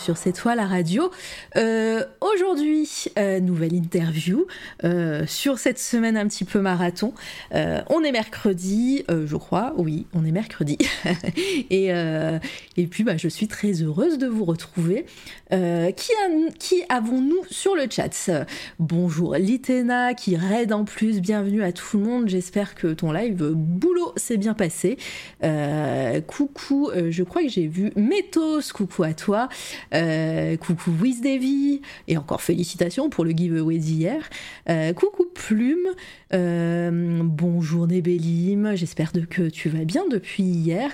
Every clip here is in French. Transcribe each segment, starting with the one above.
sur cette fois la radio. Euh, Aujourd'hui, euh, nouvelle interview euh, sur cette semaine un petit peu marathon. On est mercredi, je crois, oui, on est mercredi. et, puis, bah, je suis très heureuse de vous retrouver. Qui avons-nous sur le chat? Bonjour Litena qui raid en plus, bienvenue à tout le monde. J'espère que ton live boulot s'est bien passé. Coucou, je crois que j'ai vu Métos, coucou à toi. Euh, coucou WizDavy, et encore félicitations pour le giveaway d'hier. Euh, coucou Plume, euh, bonjour Nébelim, j'espère que tu vas bien depuis hier.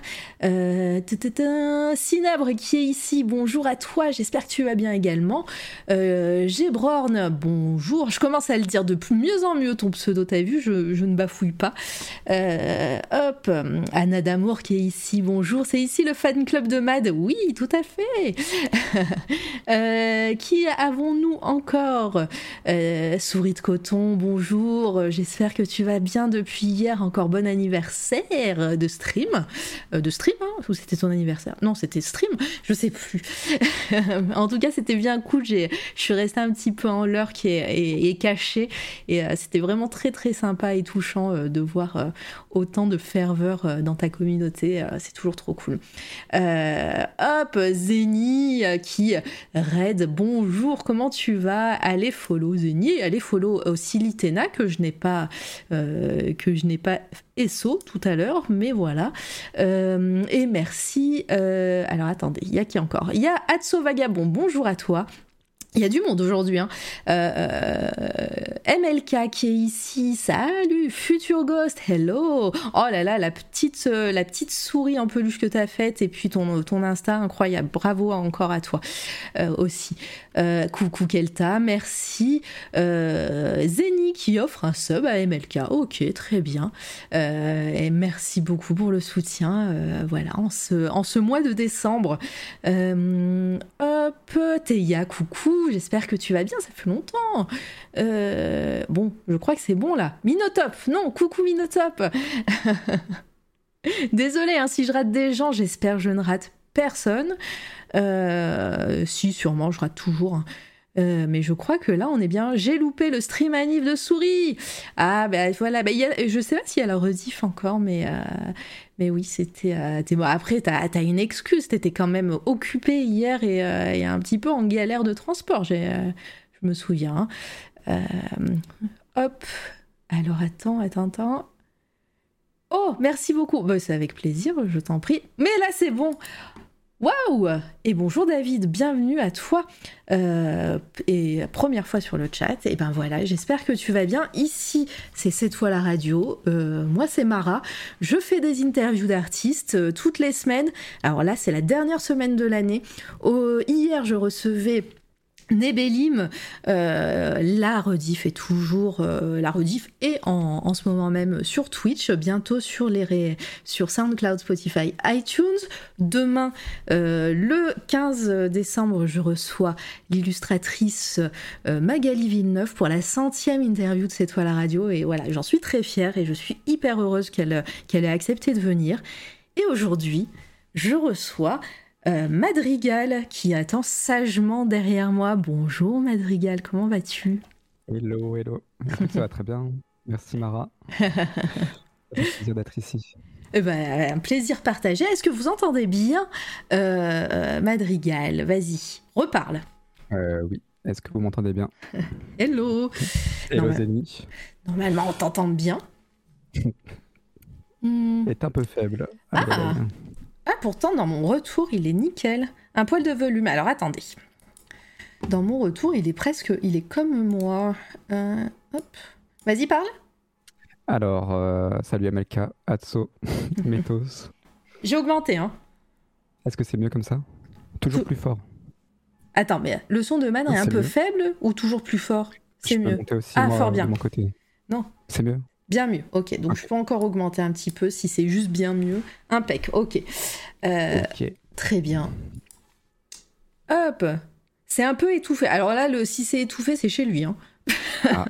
Cinabre qui est ici, bonjour à toi, j'espère que tu vas bien également. Gébrorn, bonjour, je commence à le dire de mieux en mieux ton pseudo, t'as vu, je, ne bafouille pas. Hop, Anna Damour qui est ici, bonjour. C'est ici le fan club de Mad? Oui, tout à fait. Euh, qui avons-nous encore? Euh, Souris de coton, bonjour. J'espère que tu vas bien depuis hier. Encore bon anniversaire de stream. Euh, de stream, hein Ou c'était ton anniversaire? Non, c'était stream. Je sais plus. en tout cas, c'était bien cool. Je suis restée un petit peu en l'heure qui est, est- est cachée. Et c'était vraiment très très sympa et touchant de voir autant de ferveur dans ta communauté. c'est toujours trop cool. Hop, Zeni qui raid. Bonjour, comment tu vas? Allez follow Zeni, allez follow aussi Litena que je n'ai pas euh, que je n'ai pas ESO tout à l'heure, mais voilà. Euh, et merci. euh, alors attendez, il y a qui encore? Il y a Atso Vagabond. Bonjour à toi. Il y a du monde aujourd'hui. Hein. Euh, euh, MLK qui est ici. Salut, Future Ghost. Hello. Oh là là, la petite, euh, la petite souris en peluche que t'as faite et puis ton, ton Insta incroyable. Bravo encore à toi aussi. Euh, coucou Kelta, merci. Euh, Zeni qui offre un sub à MLK. Ok, très bien. Euh, et merci beaucoup pour le soutien. voilà, en ce, mois de décembre. Hop, Théa, coucou. J'espère que tu vas bien, ça fait longtemps. Bon, je crois que c'est bon là. Minotop, non, coucou Minotop. Désolée hein, si je rate des gens, j'espère que je ne rate personne. Euh, si, sûrement, rate toujours. hein. Euh, mais je crois que là, on est bien. J'ai loupé le stream anniv de souris. Ah, ben voilà. Ben, il y je sais pas s'il y a la rediff encore, mais, euh, mais oui, c'était. bon, après, t'as as une excuse. T'étais quand même occupé hier et, et un petit peu en galère de transport. je me souviens. Euh, hop. Alors, attends, attends, attends. Oh, merci beaucoup. Bah, c'est avec plaisir, je t'en prie. Mais là, c'est bon. Waouh Et bonjour David, bienvenue à toi. Euh, et première fois sur le chat. Et ben voilà, j'espère que tu vas bien. Ici, c'est cette fois la radio. Euh, moi, c'est Mara. Je fais des interviews d'artistes euh, toutes les semaines. Alors là, c'est la dernière semaine de l'année. Hier, je recevais. Nebelim, euh, la rediff est toujours euh, la rediff est en, en ce moment même sur Twitch, bientôt sur les sur SoundCloud, Spotify, iTunes. Demain, euh, le 15 décembre, je reçois l'illustratrice Magali Villeneuve pour la centième interview de cette fois à la radio et voilà, j'en suis très fière et je suis hyper heureuse qu'elle qu'elle ait accepté de venir. Et aujourd'hui, je reçois euh, Madrigal qui attend sagement derrière moi. Bonjour Madrigal, comment vas-tu? Hello, hello. Écoute, ça va très bien. Merci Mara. Plaisir d'être ici. Eh ben, Un plaisir partagé. Est-ce que vous entendez bien euh, Madrigal? Vas-y, reparle. Euh, oui. Est-ce que vous m'entendez bien? Hello Hello Zeni. Normalement, on t'entend bien. Hmm. Est un peu faible. Ah. Ah, pourtant, dans mon retour, il est nickel. Un poil de volume. Alors, attendez. Dans mon retour, il est presque... Il est comme moi. Euh, hop. Vas-y, parle. Alors, euh, salut MLK, Atso, Métos. J'ai augmenté, hein. Est-ce que c'est mieux comme ça? Toujours Tout- plus fort. Attends, mais le son de Man est un peu mieux. faible ou toujours plus fort? C'est mieux. aussi Ah, moi, fort bien. de mon côté. Non. C'est mieux? Bien mieux. Ok, donc je peux encore augmenter un petit peu si c'est juste bien mieux. Impec, ok. Euh, Ok. Très bien. Hop C'est un peu étouffé. Alors là, le, si c'est étouffé, c'est chez lui. Hein. Ah,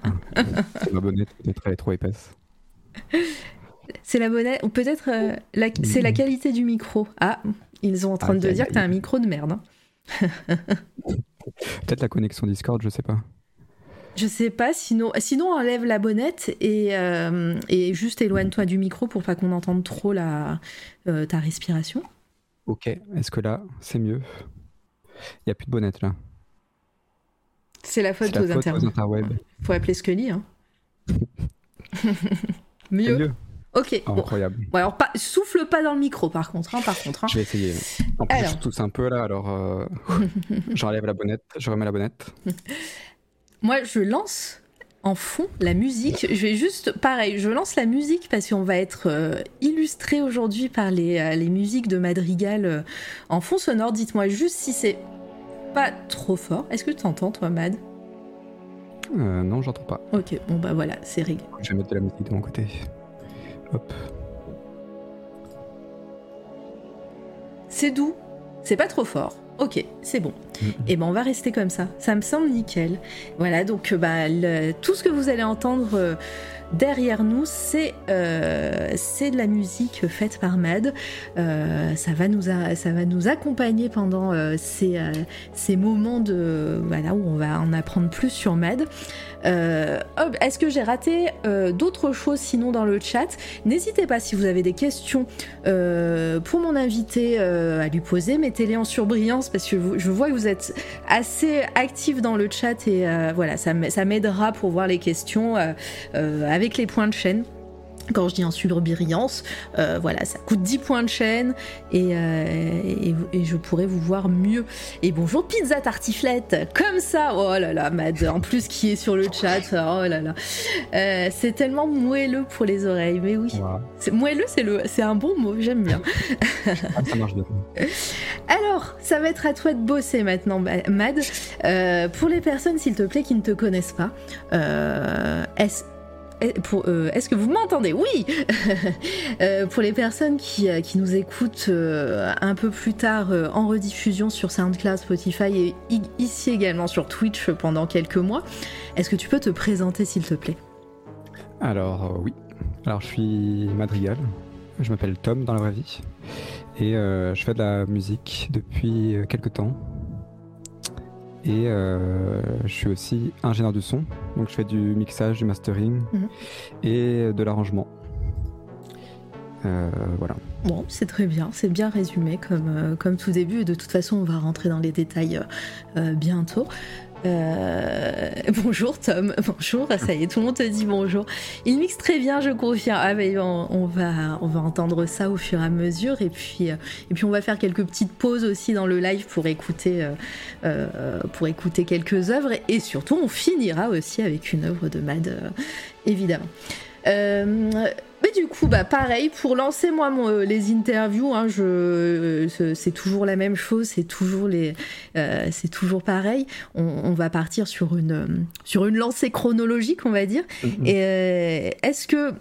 c'est ma bonnette, peut-être elle est trop épaisse. C'est la bonnette, ou peut-être euh, la- c'est la qualité du micro. Ah, ils sont en train Aïe, de dire que t'as un micro de merde. hein. Peut-être la connexion Discord, je sais pas. Je sais pas, sinon, sinon enlève la bonnette et, euh, et juste éloigne-toi du micro pour pas qu'on entende trop la, euh, ta respiration. Ok, est-ce que là, c'est mieux? Il n'y a plus de bonnette là. C'est la faute aux faute aux interwebs. Faut appeler Scully. Hein. Mieux? mieux. Ok. Oh, bon. incroyable. Bon, alors pas, souffle pas dans le micro par contre. hein, par contre. hein. Je vais essayer. En plus, Alors. je tousse un peu là, alors euh, j'enlève la bonnette, je remets la bonnette. Moi, je lance en fond la musique. Je vais juste, pareil, je lance la musique parce qu'on va être euh, illustré aujourd'hui par les, euh, les musiques de Madrigal euh, en fond sonore. Dites-moi juste si c'est pas trop fort. Est-ce que tu entends, toi, Mad? Euh, non, j'entends pas. Ok, bon bah voilà, c'est réglé. Je vais mettre de la musique de mon côté. Hop. C'est doux, c'est pas trop fort. Ok, c'est bon. Et ben on va rester comme ça. Ça me semble nickel. Voilà, donc euh, bah, tout ce que vous allez entendre euh, derrière nous, c'est euh, c'est de la musique faite par Mad. Euh, ça va nous ça va nous accompagner pendant euh, ces, ces moments de voilà où on va en apprendre plus sur Mad. Est-ce que j'ai raté d'autres choses sinon dans le chat? N'hésitez pas si vous avez des questions pour mon invité à lui poser, mettez-les en surbrillance parce que je vois que vous êtes assez actif dans le chat et voilà, ça m'aidera pour voir les questions avec les points de chaîne. Quand je dis en surbrillance, euh, voilà, ça coûte 10 points de chaîne et, euh, et, et je pourrais vous voir mieux. Et bonjour Pizza Tartiflette, comme ça, oh là là, Mad, en plus qui est sur le chat, oh là là. Euh, c'est tellement moelleux pour les oreilles, mais oui. C'est- Moelleux, c'est le, c'est un bon mot, j'aime bien. Ah, ça marche bien. Alors, ça va être à toi de bosser maintenant, Ma- Mad. Euh, pour les personnes, s'il te plaît, qui ne te connaissent pas, est-ce euh, est-ce que vous m'entendez? Oui Euh, Pour les personnes qui, euh, qui nous écoutent un peu plus tard en rediffusion sur SoundCloud, Spotify et ici également sur Twitch pendant quelques mois, est-ce que tu peux te présenter s'il te plaît? Alors, oui. Alors, je suis Madrigal. Je m'appelle Tom dans la vraie vie. Et je fais de la musique depuis quelques temps. Et euh, je suis aussi ingénieur du son. Donc, je fais du mixage, du mastering Mhm. et de l'arrangement. Euh, voilà. Bon, c'est très bien, c'est bien résumé comme, euh, comme tout début, et de toute façon, on va rentrer dans les détails euh, bientôt. Euh, bonjour Tom, bonjour, ça y est, tout le monde te dit bonjour. Il mixe très bien, je confirme. Ah, mais on, va, on va entendre ça au fur et à mesure, et puis, euh, et puis on va faire quelques petites pauses aussi dans le live pour écouter, euh, quelques œuvres, et surtout, on finira aussi avec une œuvre de Mad, évidemment. Mais du coup, bah pareil, pour lancer moi mon- euh, les interviews, hein, je, euh, c'est- toujours la même chose, c'est toujours les, euh, c'est toujours pareil. On, on va partir sur une, sur une lancée chronologique, on va dire. Et euh, est-ce que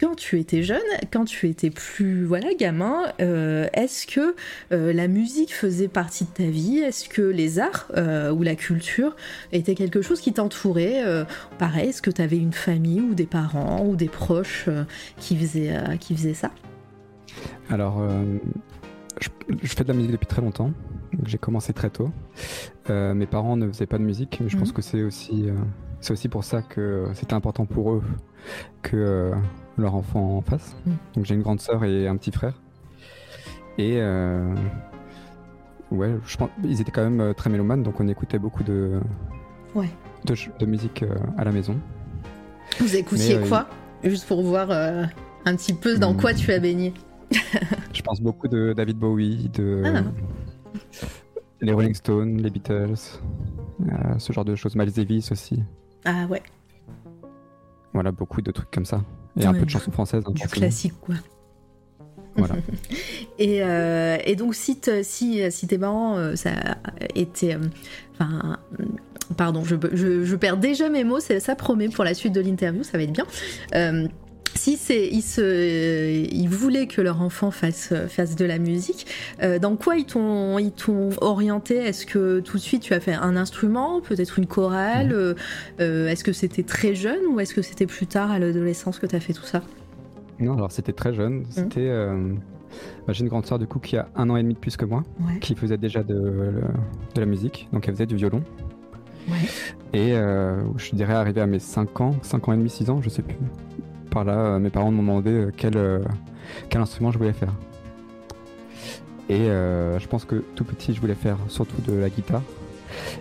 quand tu étais jeune, quand tu étais plus voilà gamin, euh, est-ce que euh, la musique faisait partie de ta vie? Est-ce que les arts euh, ou la culture était quelque chose qui t'entourait Pareil, est-ce que tu avais une famille ou des parents ou des proches qui, faisaient, qui faisaient ça? Alors, je, je fais de la musique depuis très longtemps. J'ai commencé très tôt. Mes parents ne faisaient pas de musique, mais je pense Mhm. que c'est aussi, c'est aussi pour ça que c'était important pour eux que euh, leur enfant en fasse. Mhm. Donc j'ai une grande sœur et un petit frère. Et euh, ouais, je pense ils étaient quand même euh, très mélomanes, donc on écoutait beaucoup de, Ouais. de, musique à la maison. Vous écoutiez Mais, euh, quoi? Juste pour voir euh, un petit peu dans Hmm. quoi tu as baigné. Je pense beaucoup de David Bowie, de Ah. les Rolling Stones, les Beatles, ce genre de choses. Miles Davis aussi. Ah ouais, Voilà, beaucoup de trucs comme ça. Et un peu de chansons françaises. hein, du classique quoi. Voilà. Et, euh, et donc, si, te- si, si tes parents, euh, ça était. euh, Enfin. pardon, je, je, je perds déjà mes mots, ça promet pour la suite de l'interview, ça va être bien. Euh, si c'est ils se ils voulaient que leur enfant fasse fasse de la musique, euh, dans quoi ils t'ont ils t'ont orienté? Est-ce que tout de suite tu as fait un instrument, peut-être une chorale Mhm. euh, euh, Est-ce que c'était très jeune ou est-ce que c'était plus tard à l'adolescence que tu as fait tout ça? Non, alors c'était très jeune. C'était. euh, bah, J'ai une grande sœur du coup qui a un an et demi de plus que moi, Ouais. qui faisait déjà de, de la musique, donc elle faisait du violon. Ouais. Et euh, je dirais arrivé à mes 5 ans, 5 ans et demi, 6 ans, je sais plus. Par là, euh, mes parents m'ont demandé euh, quel, euh, quel instrument je voulais faire. Et je pense que tout petit, je voulais faire surtout de la guitare.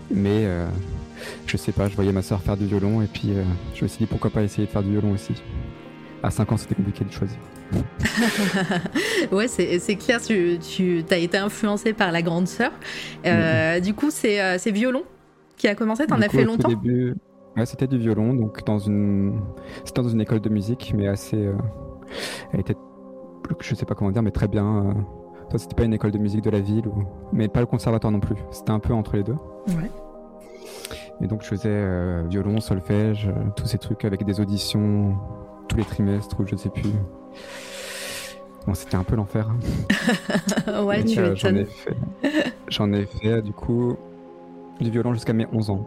Mais je sais pas, je voyais ma soeur faire du violon et puis euh, je me suis dit pourquoi pas essayer de faire du violon aussi. À 5 ans, c'était compliqué de choisir. ouais, c'est clair, tu, tu as été influencé par la grande sœur. Euh, Du coup, c'est violon qui a commencé, t'en as fait longtemps? début, ouais, c'était du violon, donc dans une, c'était dans une école de musique, mais assez, euh, elle était, je sais pas comment dire, mais très bien. euh, c'était pas une école de musique de la ville, ou... mais pas le conservatoire non plus. C'était un peu entre les deux. Ouais. Et donc, je faisais euh, violon, solfège, tous ces trucs avec des auditions tous les trimestres ou je sais plus. Bon, c'était un peu l'enfer. hein. ouais, tu euh, J'en ai fait, j'en ai fait du coup du violon jusqu'à mes 11 ans.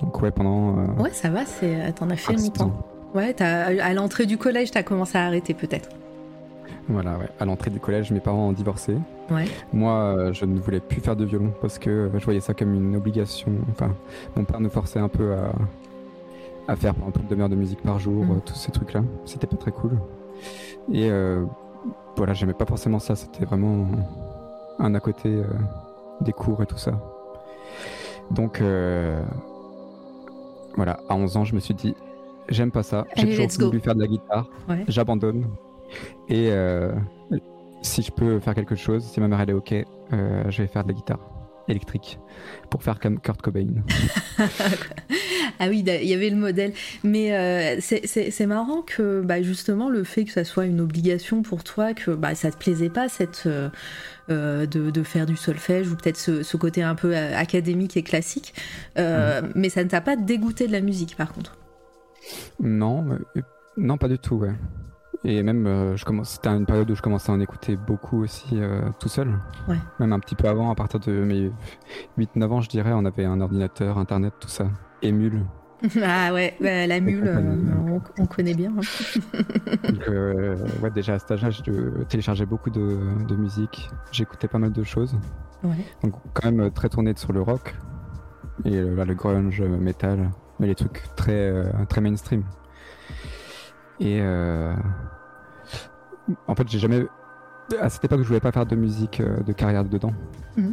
Donc ouais, pendant euh, Ouais, ça va, c'est t'en as fait 5-6 longtemps. Ouais, t'as- à l'entrée du collège, t'as commencé à arrêter peut-être. Voilà, ouais. À l'entrée du collège, mes parents ont divorcé. Ouais. Moi, euh, je ne voulais plus faire de violon parce que euh, je voyais ça comme une obligation. Enfin, mon père nous forçait un peu à, à faire par exemple une demi-heure de musique par jour, Mm. euh, tous ces trucs-là. C'était pas très cool. Et voilà, j'aimais pas forcément ça. C'était vraiment un à côté des cours et tout ça. Donc, euh, voilà, à 11 ans, je me suis dit, j'aime pas ça. J'ai toujours voulu faire de la guitare. Ouais. J'abandonne. Et euh, si je peux faire quelque chose, si ma mère elle est ok, euh, je vais faire de la guitare électrique pour faire comme Kurt Cobain. Ah oui, il y avait le modèle. Mais euh, c'est- marrant que bah, justement le fait que ça soit une obligation pour toi, que bah, ça te plaisait pas cette, de, de faire du solfège ou peut-être ce, ce côté un peu euh, académique et classique. Euh, Mais ça ne t'a pas dégoûté de la musique par contre? Non, euh, non, pas du tout, ouais. Et même, euh, je commence, c'était une période où je commençais à en écouter beaucoup aussi euh, tout seul. Ouais. Même un petit peu avant, à partir de mes 8-9 ans, je dirais, on avait un ordinateur, internet, tout ça. Émule. ah ouais, bah, la mule, euh, on, on connaît bien. hein. Donc, euh, ouais, déjà à cet âge-là, je téléchargeais beaucoup de, de musique. J'écoutais pas mal de choses. Ouais. Donc, quand même euh, très tourné sur le rock. Et bah, le grunge, euh, metal. Mais les trucs très, très mainstream. Et euh, en fait, j'ai jamais. À cette époque, je voulais pas faire de musique de carrière dedans. Mhm.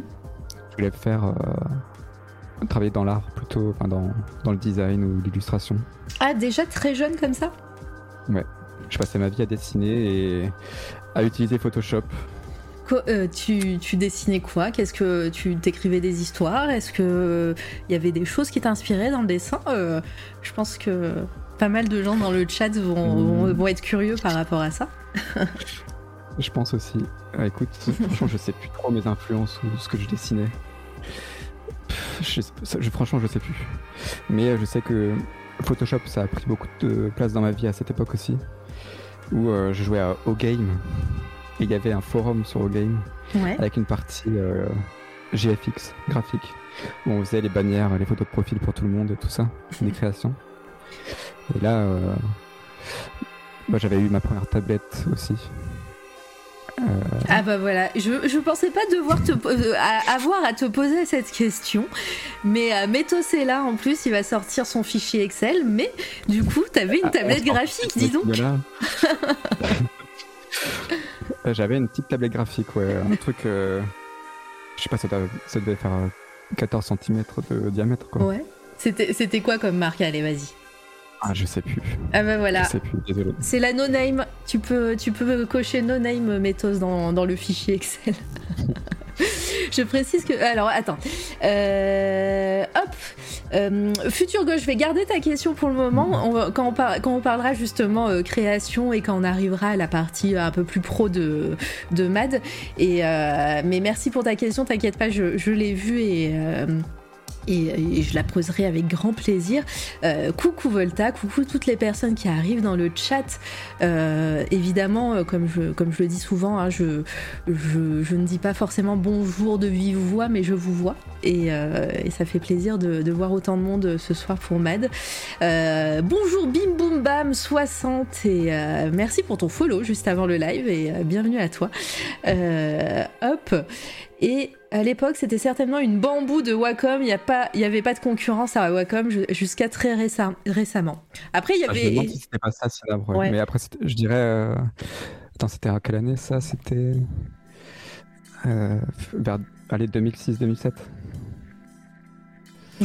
Je voulais faire. Euh, travailler dans l'art plutôt, enfin dans, dans le design ou l'illustration. Ah déjà très jeune comme ça? Je passais ma vie à dessiner et à utiliser Photoshop. Euh, tu, tu dessinais quoi? Qu'est-ce que tu t'écrivais des histoires? Est-ce que il y avait des choses qui t'inspiraient dans le dessin? Euh, Je pense que pas mal de gens dans le chat vont, vont, vont être curieux par rapport à ça. Je pense aussi. Ah, écoute, franchement, je sais plus trop mes influences ou ce que je dessinais. Je, je- franchement, je sais plus. Mais euh, je sais que Photoshop, ça a pris beaucoup de place dans ma vie à cette époque aussi. Où euh, je jouais à O-Game. Et il y avait un forum sur O-Game Ouais. avec une partie euh, GFX, graphique. Où on faisait les bannières, les photos de profil pour tout le monde et tout ça, des créations. Et là, euh, j'avais eu ma première tablette aussi. Euh, Ah bah voilà, je, je pensais pas devoir te, euh, avoir à te poser cette question, mais euh, est là en plus, il va sortir son fichier Excel, mais du coup t'avais une Ah, tablette graphique, dis donc. Euh, J'avais une petite tablette graphique, ouais, un truc, euh, je sais pas, ça, ça devait faire euh, 14 cm de diamètre, quoi. Ouais. C'était quoi comme marque? Allez, vas-y. Ah, je sais plus, Ah bah voilà. je sais plus, désolé. C'est la no name. Tu peux, tu peux cocher no name Métos dans, dans le fichier Excel. je précise que. Alors attends. Euh, hop. Euh, Futur Gauche, je vais garder ta question pour le moment. On va- quand, on par- quand on parlera justement euh, création et quand on arrivera à la partie un peu plus pro de, de MAD. Et, euh, mais merci pour ta question, t'inquiète pas, je, je l'ai vue et. Et, je la poserai avec grand plaisir. Euh, coucou Volta, coucou toutes les personnes qui arrivent dans le chat. Euh, évidemment, euh, comme je, comme je le dis souvent, hein, je, je, ne dis pas forcément bonjour de vive voix, mais je vous vois. Et, ça fait plaisir de, voir autant de monde ce soir pour Mad. bonjour Bim Boum Bam 60 et merci pour ton follow juste avant le live et bienvenue à toi. hop. Et à l'époque, c'était certainement une bambou de Wacom. Il n'y avait pas de concurrence à Wacom jusqu'à très récemment. Après, il y ah, avait. je me demande si c'était pas ça, Mais après, je dirais. Euh, attends, c'était à quelle année ça? C'était. Euh, vers 2006-2007.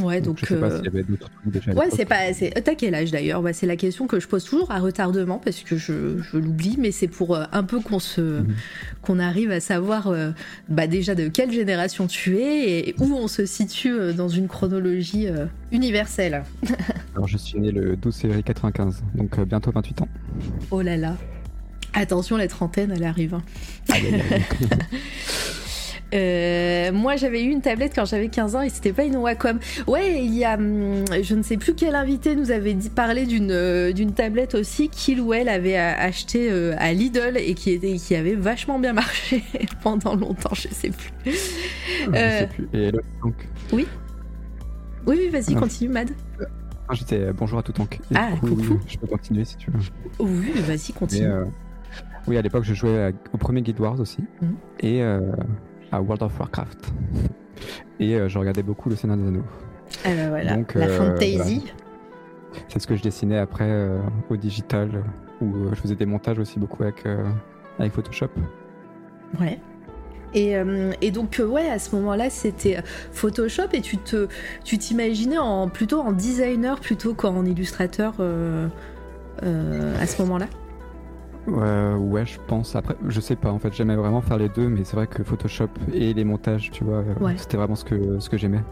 Ouais, donc. je sais pas s'il y avait d'autres trucs déjà. Ouais, c'est pas. T'as quel âge d'ailleurs? Bah, C'est la question que je pose toujours à retardement parce que je, je l'oublie, mais c'est pour euh, un peu qu'on se, mhm. qu'on arrive à savoir euh, bah, déjà de quelle génération tu es et où on se situe euh, dans une chronologie universelle. Alors, je suis né le 12 février 95, donc bientôt 28 ans. Oh là là. Attention, la trentaine, elle arrive. Hein. Euh, moi, j'avais eu une tablette quand j'avais 15 ans et c'était pas une Wacom. Ouais, il y a, hum, je ne sais plus quel invité nous avait dit, parlé d'une euh, d'une tablette aussi qu'il ou elle avait acheté euh, à Lidl et qui était qui avait vachement bien marché pendant longtemps. Je sais plus. Je sais plus. Et donc. Oui. Oui, oui vas-y, continue, Mad. J'étais bonjour à tout tank. ah, coucou. je peux continuer si tu veux. Oui, vas-y, continue. oui, à l'époque, je jouais au premier Guild Wars aussi. Mhm. Et à World of Warcraft. Et euh, je regardais beaucoup Le Seigneur des Anneaux. Ah bah voilà, Donc, la euh, fantasy. C'est ce que je dessinais après au digital, où je faisais des montages aussi beaucoup avec, avec Photoshop. Ouais. Et, et, donc ouais à ce moment-là c'était Photoshop et tu te tu t'imaginais en plutôt en designer plutôt qu'en illustrateur à ce moment-là? Euh, ouais, je pense. Après, je sais pas. En fait, j'aimais vraiment faire les deux, mais c'est vrai que Photoshop et les montages, tu vois, euh, c'était vraiment ce que ce que j'aimais.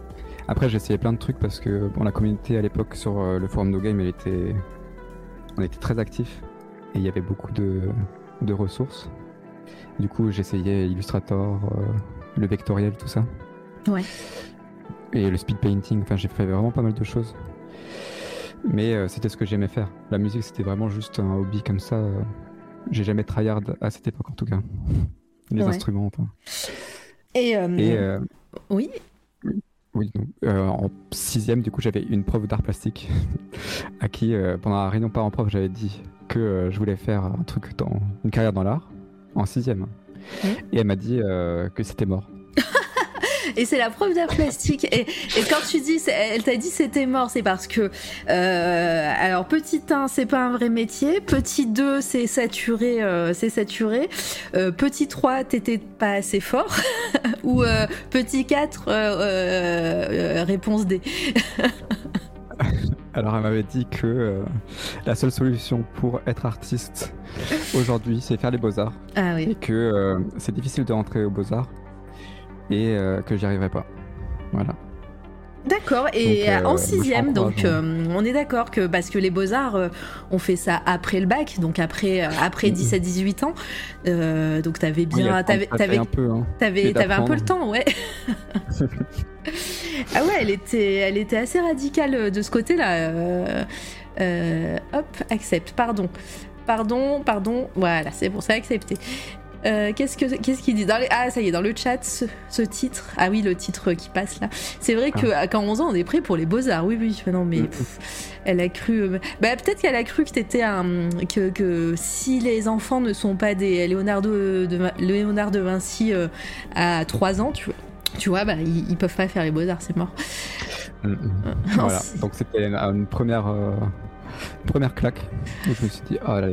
Après, j'ai essayé plein de trucs parce que bon, la communauté à l'époque sur euh, le forum No Game, elle était, on était très actifs et il y avait beaucoup de, de ressources. Du coup, j'essayais Illustrator, le vectoriel, tout ça. Ouais. Et le speed painting. Enfin, j'ai fait vraiment pas mal de choses. Mais c'était ce que j'aimais faire. La musique, c'était vraiment juste un hobby comme ça. J'ai jamais tryhard à cette époque en tout cas. Les instruments. Et, euh, euh, oui. Oui, euh, en sixième, du coup, j'avais une prof d'art plastique à qui, pendant la réunion parents prof, j'avais dit que je voulais faire un truc dans une carrière dans l'art en sixième. Et elle m'a dit que c'était mort et c'est la preuve d'art plastique. Et, et, quand tu dis, elle t'a dit c'était mort, c'est parce que, euh, alors petit 1, c'est pas un vrai métier. Petit 2, c'est saturé, euh, c'est saturé. Euh, petit 3, t'étais pas assez fort. Ou petit 4, euh, réponse D. Alors elle m'avait dit que la seule solution pour être artiste aujourd'hui, c'est faire les beaux-arts. Ah oui. Et que c'est difficile de rentrer aux beaux-arts et euh, que j'y arriverai pas. Voilà. D'accord, et euh, en sixième, donc hein. euh, on est d'accord que parce que les beaux-arts ont fait ça après le bac, donc après, après 17-18 ans, donc t'avais bien. t'avais, un peu, hein, t'avais, un peu le temps, ouais. ah ouais, elle était, elle était assez radicale de ce côté-là. hop, accepte, pardon. Pardon, pardon, voilà, c'est pour ça accepté. Euh, qu'est-ce que qu'est-ce qu'il dit dans les... Ah ça y est dans le chat ce, titre. Ah oui le titre qui passe là. C'est vrai que ah. qu'à 11 ans on est prêt pour les beaux arts oui. Oui non mais mm. elle a cru euh, bah, peut-être qu'elle a cru que t'étais un que, que si les enfants ne sont pas des Léonardo de Léonard de Vinci euh, à 3 ans tu vois tu vois bah ils, peuvent pas faire les beaux arts c'est mort. Mm, mm. voilà. donc c'était une, première première claque où je me suis dit oh là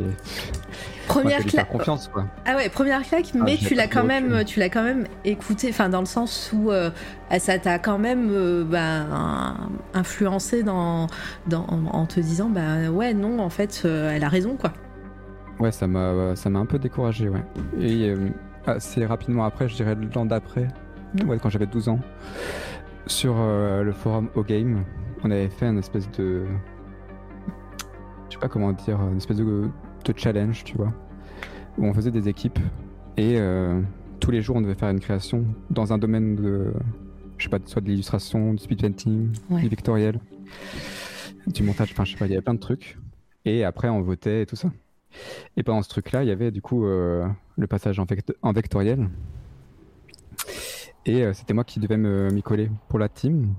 Première claque. confiance quoi. Ah ouais, première claque, ah, mais tu l'as quand même, tu l'as quand même écouté, enfin dans le sens où euh, ça t'a quand même euh, bah, influencé dans, dans, en te disant bah ouais non en fait euh, elle a raison quoi. Ouais, ça m'a, ça m'a un peu découragé ouais. Et assez rapidement après, je dirais l'an d'après, mmh. ouais, quand j'avais 12 ans, sur le forum O Game, on avait fait une espèce de, je sais pas comment dire, une espèce de de challenge, tu vois, où on faisait des équipes et euh, tous les jours on devait faire une création dans un domaine de, je sais pas, soit de l'illustration, du speed painting, Ouais. du vectoriel, du montage, enfin je sais pas, il y avait plein de trucs. Et après on votait et tout ça. Et pendant ce truc-là, il y avait du coup euh, le passage en, vect- en vectoriel. Et euh, c'était moi qui devais me- m'y coller pour la team.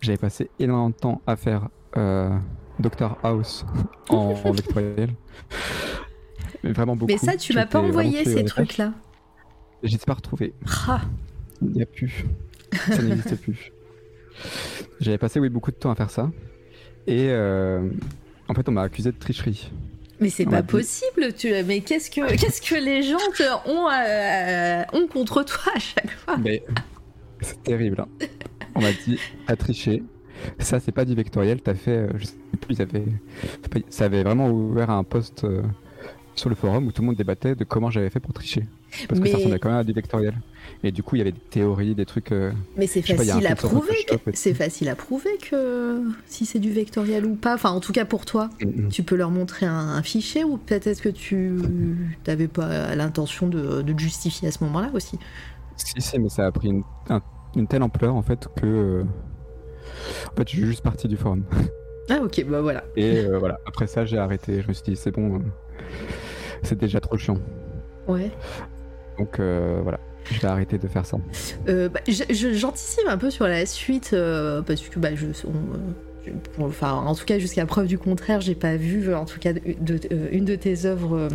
J'avais passé énormément de temps à faire euh, Doctor House en, en vectoriel. Mais vraiment beaucoup. Mais ça, tu m'as pas envoyé ces trucs-là. J'ai pas retrouvé. Ah, Il n'y a plus. Ça n'existe plus. J'avais passé oui, beaucoup de temps à faire ça. Et euh, en fait, on m'a accusé de tricherie. mais c'est pas possible. Tu... Mais qu'est-ce que qu'est-ce que les gens te- ont, euh, ont contre toi à chaque fois? Mais c'est terrible. hein. On m'a dit, t'as triché. Ça, c'est pas du vectoriel. T'as fait. euh, Je sais plus, ils avaient- ça avait vraiment ouvert un post euh, sur le forum où tout le monde débattait de comment j'avais fait pour tricher. Parce que ça ressemblait quand même à du vectoriel. Et du coup, il y avait des théories, des trucs. euh, Mais c'est pas, facile à prouver. C'est facile à prouver que si c'est du vectoriel ou pas. Enfin, en tout cas pour toi, mm, mm. tu peux leur montrer un, un fichier ou peut-être que tu n'avais pas l'intention de, de te justifier à ce moment-là aussi? Si, si, mais ça a pris une, un- une telle ampleur en fait que. En fait, je suis juste parti du forum. Ah ok, bah voilà. Et euh, voilà, après ça, j'ai arrêté. Je me suis dit, c'est bon, euh, c'est déjà trop chiant. Ouais. Donc euh, voilà, je vais arrêter de faire ça. Bah, J'anticipe un peu sur la suite parce que bah, je, on, enfin, en tout cas jusqu'à preuve du contraire, j'ai pas vu en tout cas de- de- une de tes œuvres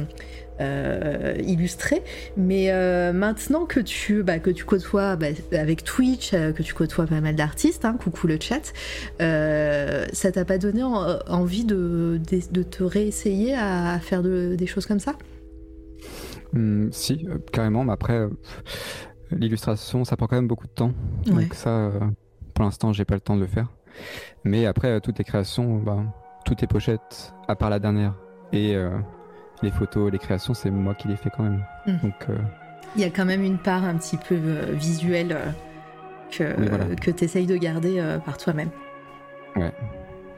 euh, illustrées. Mais euh, maintenant que tu bah, que tu côtoies bah, avec Twitch, euh, que tu côtoies pas mal d'artistes, hein, coucou le chat, euh, ça t'a pas donné en- envie de, de, de te réessayer à faire de- des choses comme ça? Hum, si, carrément, mais après, l'illustration, ça prend quand même beaucoup de temps. Ouais. Donc ça, pour l'instant, j'ai pas le temps de le faire. Mais après, toutes les créations, bah, toutes les pochettes, à part la dernière, et les photos, les créations, c'est moi qui les fais quand même. Mhm. Donc euh, Il y a quand même une part un petit peu euh, visuelle euh, que, Oui, voilà. que tu essayes de garder par toi-même. Ouais.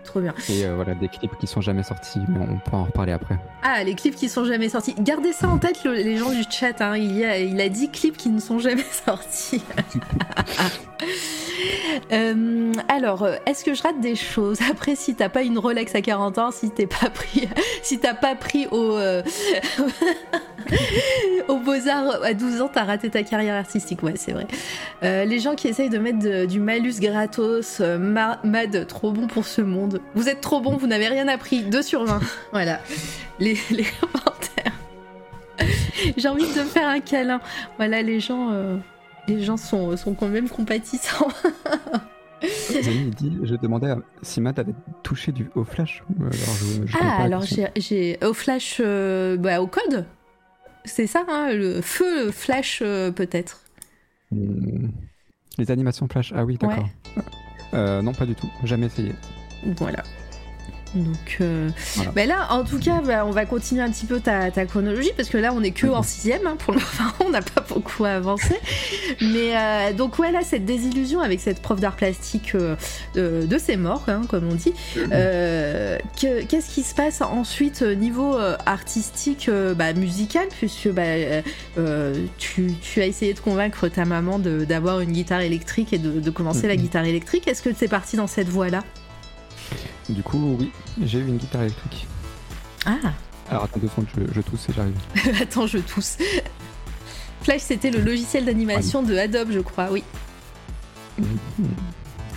Trop bien. Et euh, voilà, des clips qui sont jamais sortis, mais on pourra en reparler après. Ah, les clips qui sont jamais sortis. Gardez ça en tête, le- les gens du chat. hein. Il, y a, il a 10 clips qui ne sont jamais sortis. Euh, alors, est-ce que je rate des choses? Après, si t'as pas une Rolex à 40 ans, si t'es pas pris, si t'as pas pris au euh, au Beaux-Arts à 12 ans, t'as raté ta carrière artistique. Ouais, c'est vrai. Euh, les gens qui essayent de mettre de- du malus gratos, euh, Ma- Mad, trop bon pour ce monde. Vous êtes trop bon, vous n'avez rien appris. 2 sur 20. Voilà. Les, les commentaires. J'ai envie de faire un câlin. Voilà, les gens, euh, les gens sont, sont quand même compatissants. Zani, il dit, je demandais à- si Matt avait touché du, au flash. Alors, je, je connais pas Ah, alors j'ai, j'ai au flash, euh, bah, au code. C'est ça, hein, le feu flash euh, peut-être. Hum, Les animations flash, ah oui, d'accord. Euh, non, pas du tout, jamais essayé. Voilà. Donc, euh, Voilà. bah là, en tout cas, bah, on va continuer un petit peu ta, ta chronologie parce que là, on est que en sixième hein, pour le moment, on n'a pas beaucoup avancé. Mais euh, donc, ouais, là, cette désillusion avec cette prof d'art plastique euh, de, de ses morts, hein, comme on dit. Euh, que- Qu'est-ce qui se passe ensuite euh, niveau euh, artistique, euh, bah, musical, puisque euh, euh, tu, tu as essayé de convaincre ta maman d'avoir une guitare électrique et de, de commencer la Mhm. guitare électrique. Est-ce que c'est parti dans cette voie-là? Du coup, oui, j'ai eu une guitare électrique. Ah Alors attends deux secondes, je, je tousse et j'arrive. Attends, je tousse. Flash, c'était le logiciel d'animation de Adobe, je crois, oui.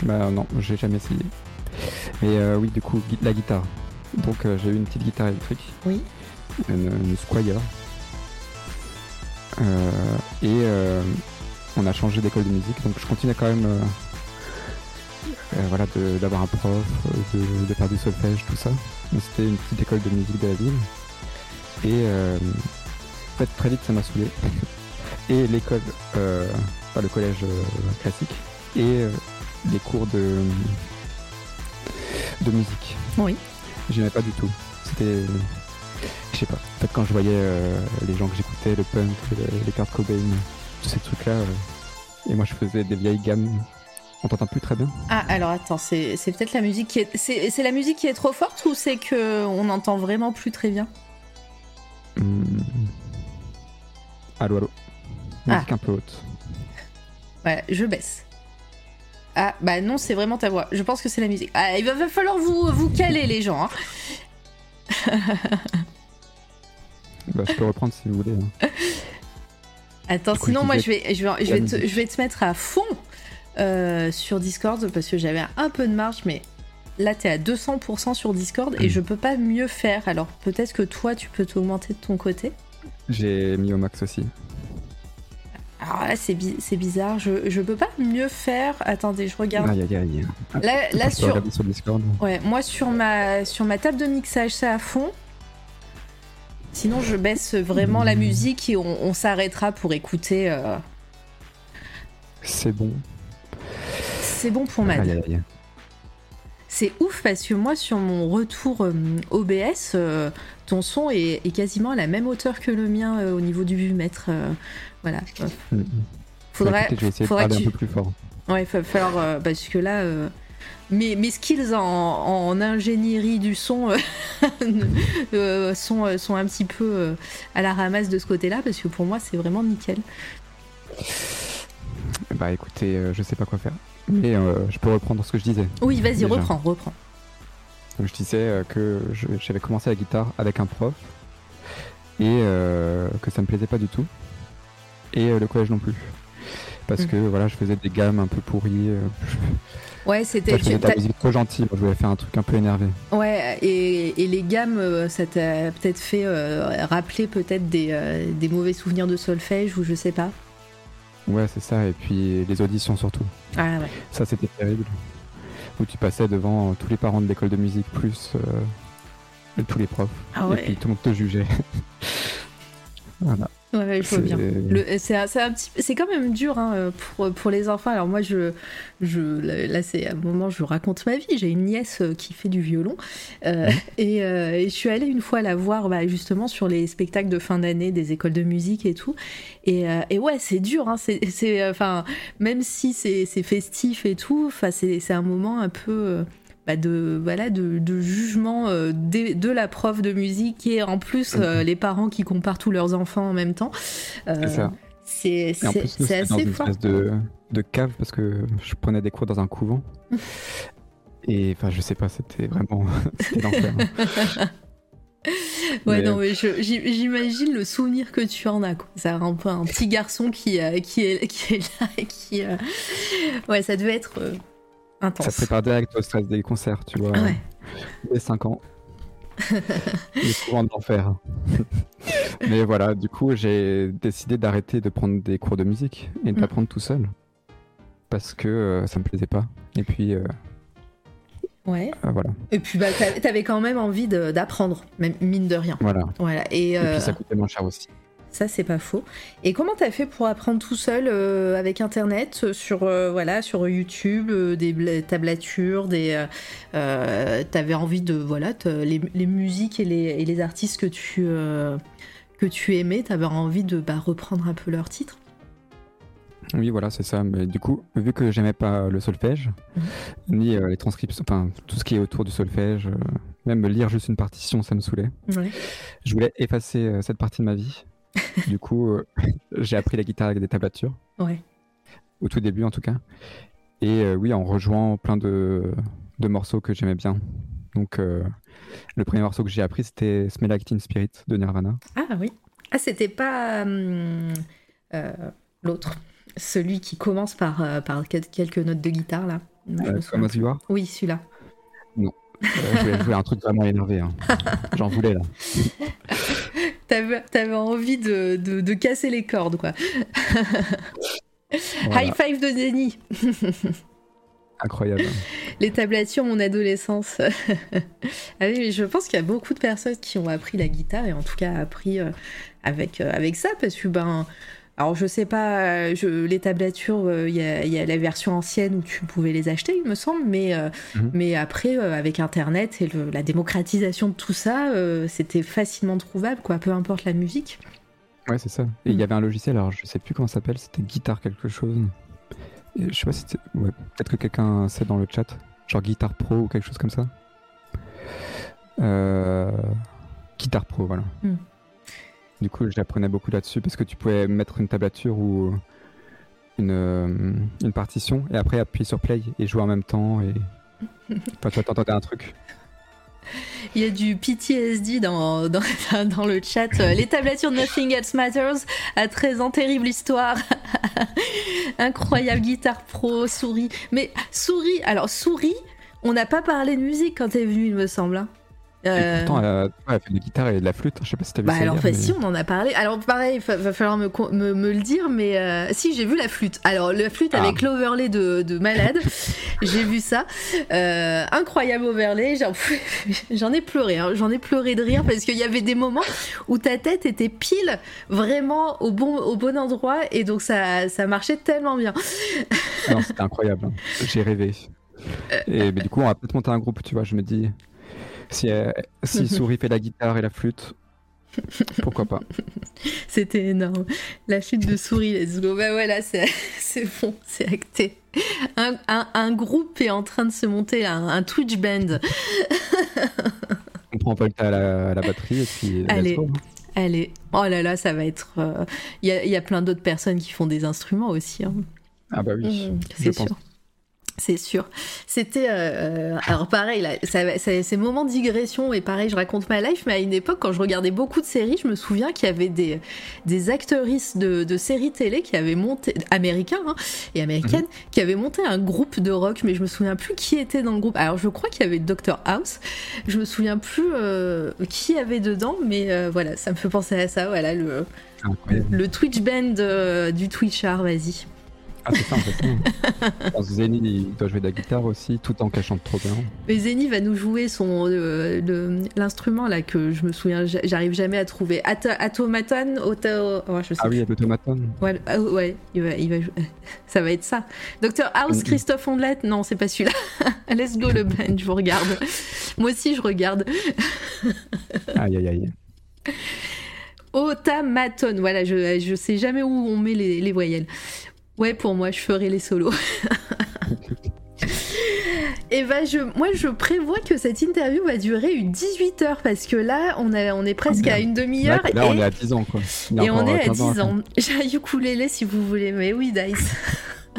Bah non, j'ai jamais essayé. Et euh, oui, du coup, la guitare. Donc euh, j'ai eu une petite guitare électrique. Oui. Une, une Squire. Euh, et euh, on a changé d'école de musique, donc je continuais quand même voilà, de- d'avoir un prof, euh, de, de faire du solfège, tout ça. C'était une petite école de musique de la ville. Et euh, en fait, très vite, ça m'a saoulé. et l'école, euh, enfin, le collège euh, classique, et euh, les cours de, de musique. Oui. J'aimais pas du tout. C'était. Je sais pas. En fait, quand je voyais euh, les gens que j'écoutais, le punk, le- les Kurt Cobain, tous ces trucs-là, euh, et moi je faisais des vieilles gammes. On t'entend plus très bien Ah, alors attends, c'est peut-être la musique qui est. C'est la musique qui est trop forte ou c'est que on entend vraiment plus très bien? Hmm. Allô, allô. Ah. Musique un peu haute. Voilà, je baisse. Ah, bah non, c'est vraiment ta voix. Je pense que c'est la musique. Ah, il va, falloir vous, vous caler, les gens. hein. Bah, je peux reprendre si vous voulez. hein. Attends, coup, sinon, moi, je vais, je, vais, je, vais te, je vais te mettre à fond euh, sur Discord parce que j'avais un peu de marge, mais là, t'es à 200% sur Discord et Mm. je peux pas mieux faire. Alors, peut-être que toi, tu peux t'augmenter de ton côté. J'ai mis au max aussi. Alors là, c'est bi- c'est bizarre. Je, je peux pas mieux faire. Attendez, je regarde. Aïe aïe aïe. Là, là sur, sur Discord. Ouais, moi sur ma, sur ma table de mixage, c'est à fond. Sinon, je baisse vraiment la musique et on, on s'arrêtera pour écouter. euh, C'est bon. C'est bon pour Mad. C'est ouf parce que moi, sur mon retour euh, OBS, euh, ton son est, est quasiment à la même hauteur que le mien euh, au niveau du vumètre. euh, voilà. Faudrait, Écoutez, je vais essayer de faudrait parler que un peu plus fort. Ouais, il va falloir. euh, parce que là, euh, mes, mes skills en, en ingénierie du son euh, euh, sont, sont un petit peu euh, à la ramasse de ce côté-là, parce que pour moi, c'est vraiment nickel. Bah écoutez, euh, je sais pas quoi faire. Mais euh, je peux reprendre ce que je disais. Oui, vas-y, reprends, reprends. Donc, je disais euh, que j'avais commencé la guitare avec un prof et que ça me plaisait pas du tout. Et le collège non plus. Parce Mm. que voilà, je faisais des gammes un peu pourries. Ouais, c'était. je faisais tu- de la t'as- musique trop gentille. Je voulais faire un truc un peu énervé. Ouais, et, et les gammes, ça t'a peut-être fait euh, rappeler peut-être des, euh, des mauvais souvenirs de solfège ou je sais pas? Ouais, c'est ça. Et puis les auditions surtout. Ah ouais. Ça, c'était terrible. Où tu passais devant euh, tous les parents de l'école de musique, plus euh, tous les profs. Ah Et ouais, puis tout le monde te jugeait. voilà. Ouais, vois C'est- bien. C'est petit, quand même dur hein, pour, pour les enfants. Alors moi, je, je, là, c'est un moment, je raconte ma vie. J'ai une nièce euh, qui fait du violon euh, et, euh, et je suis allée une fois la voir bah, justement sur les spectacles de fin d'année des écoles de musique et tout. Et, euh, et ouais, c'est dur. Hein, c'est, enfin, même si c'est, festif et tout, c'est un moment un peu. Bah, de voilà de, de jugement euh, des- de, la prof de musique et en plus euh, les parents qui comparent tous leurs enfants en même temps Euh, C'est ça. c'est c'était dans assez une fort. espèce de, de cave parce que je prenais des cours dans un couvent. Et enfin, je sais pas, c'était vraiment. l'enfer. hein. Ouais, Mais- non, mais j'imagine le souvenir que tu en as. quoi. C'est un peu un petit garçon qui, euh, qui, est, qui est là et qui. euh, Ouais, ça devait être euh, Ça intense. te prépare direct au stress des concerts, tu vois. Ouais. Dès 5 ans. Les courants de l'enfer. Mais voilà, du coup, j'ai décidé d'arrêter de prendre des cours de musique et de Mm. l'apprendre tout seul. Parce que euh, ça me plaisait pas. Et puis, euh, Ouais. euh, voilà. Et puis, bah, t'a- t'avais quand même envie d'apprendre, même mine de rien. voilà. Voilà. Et, Et euh, puis, ça coûtait moins cher aussi. Ça, c'est pas faux. Et comment t'as fait pour apprendre tout seul euh, avec Internet, euh, sur, euh, voilà, sur YouTube, euh, des bla- tablatures, des, t'avais envie de, voilà, les, les musiques et les, et les artistes que tu, que tu aimais, t'avais envie de bah, reprendre un peu leurs titres? Oui, voilà, c'est ça. Mais du coup, vu que j'aimais pas le solfège, Mhm. ni les transcriptions, enfin, tout ce qui est autour du solfège, même lire juste une partition, ça me saoulait. Ouais. Je voulais effacer cette partie de ma vie. du coup, euh, j'ai appris la guitare avec des tablatures, Ouais. au tout début en tout cas. Et euh, oui, en rejoignant plein de, de morceaux que j'aimais bien. Donc, euh, le premier morceau que j'ai appris, c'était Smell Like Teen Spirit de Nirvana. Ah oui. Ah, c'était pas hum, l'autre, celui qui commence par, par quel- quelques notes de guitare là. Je me souviens Come As plus. You Are. Oui, celui-là. Euh, je voulais jouer un truc vraiment énervé. hein. J'en voulais là. T'avais t'avais envie de, de, de casser les cordes, quoi. Voilà. High five de Denis. Incroyable. Les tablatures, mon adolescence. ah oui, je pense qu'il y a beaucoup de personnes qui ont appris la guitare et en tout cas appris euh, avec, euh, avec ça parce que ben. Alors je sais pas, euh, je, les tablatures, euh, il y, a, il y a la version ancienne où tu pouvais les acheter, il me semble, mais, euh, Mhm. mais après euh, avec Internet et le- la démocratisation de tout ça, c'était facilement trouvable, quoi, peu importe la musique. Ouais, c'est ça. Et il Mm. y avait un logiciel, alors je sais plus comment ça s'appelle, c'était Guitare quelque chose. Et je sais pas si c'était. Ouais, peut-être que quelqu'un sait dans le chat. Genre Guitare Pro ou quelque chose comme ça. Guitare Pro, voilà. Mm. Du coup, j'apprenais beaucoup là-dessus parce que tu pouvais mettre une tablature où une, euh, une partition et après appuyer sur play et jouer en même temps. Et... Enfin, tu vas t'entendre un truc. Il y a du PTSD dans, dans, dans le chat. Les tablatures de Nothing Else Matters à 13 ans, terrible histoire. Incroyable guitare pro, souris. Mais souris, alors souris, on n'a pas parlé de musique quand t'es venu, il me semble. Hein. Et Euh, pourtant, elle a, elle fait de la guitare et de la flûte. Je sais pas si t'as vu Bah ça. alors hier, mais- si on en a parlé. Alors pareil, il va, falloir me, con- me, me le dire, mais euh, si j'ai vu la flûte. Alors la flûte Ah. avec l'overlay de, de malade, j'ai vu ça. Euh, incroyable overlay. J'en ai pleuré, hein. j'en ai pleuré de rire parce qu'il y avait des moments où ta tête était pile vraiment au bon au bon endroit et donc ça ça marchait tellement bien. Non, c'était incroyable. hein. J'ai rêvé. Et mais du coup, on va peut-être monter un groupe, tu vois. Je me dis, si, euh, si Souris fait la guitare et la flûte, pourquoi pas C'était énorme. La chute de souris, let's go. Bah voilà, c'est c'est bon, c'est acté. Un, un, un groupe est en train de se monter, un, un Twitch band. On prend Volta à la, à la batterie et puis. Allez. Allez, oh là là, ça va être. euh, Il y, a, il y a plein d'autres personnes qui font des instruments aussi. hein. Ah bah oui. Je c'est pense. C'est sûr. C'était. euh, alors, pareil, là, ça, va- ça- ces moments de digression, et pareil, je raconte ma life, mais à une époque, quand je regardais beaucoup de séries, je me souviens qu'il y avait des, des actrices de, de séries télé qui avaient monté. américains hein, et américaines, qui avaient monté un groupe de rock, mais je me souviens plus qui était dans le groupe. Alors, je crois qu'il y avait Dr. House. Je me souviens plus euh, qui y avait dedans, mais euh, voilà, ça me fait penser à ça. Voilà, le, le Twitch band euh, du Twitchard, vas-y. Ah, c'est ça en fait. Que Zeni, il doit jouer de la guitare aussi, tout en cachant trop bien. Mais Zeni va nous jouer son euh, l'instrument là que je me souviens, j'a- j'arrive jamais à trouver. At Automaton, auto, oh, je sais Ah oui, il y plus. a l'automaton. Ouais, ah, ouais, il va, il va ça va être ça. Docteur House, Mhm. Christophe Ondelat, non, c'est pas celui-là. Let's go le band, je vous regarde. Moi aussi, je regarde. Aïe aïe aïe. Automaton, voilà, je, je sais jamais où on met les, les voyelles. Ouais, pour moi, je ferai les solos. Et ben, je, moi, je prévois que cette interview va durer une 18 heures parce que là, on, a, on est presque Ah, à une Là, demi-heure là, on et, est à 10 ans quoi. Et on est à 15 10 faire. ans. J'ai un ukulélé si vous voulez, mais oui, Dice.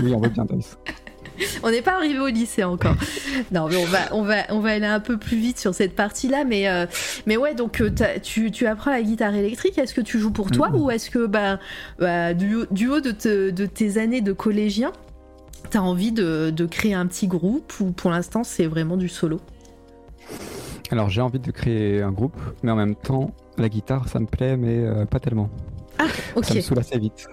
Oui, on veut bien Dice. On n'est pas arrivé au lycée encore. Non, mais on va, on va, on va aller un peu plus vite sur cette partie-là. Mais, euh, mais ouais, donc euh, tu, tu apprends la guitare électrique. Est-ce que tu joues pour toi Mhm. ou est-ce que bah, bah, du, haut- du haut de, te- de tes années de collégien, t'as envie de, de créer un petit groupe ou pour l'instant c'est vraiment du solo? Alors j'ai envie de créer un groupe, mais en même temps, la guitare, ça me plaît, mais euh, pas tellement. Ok. Ça me saoule assez vite.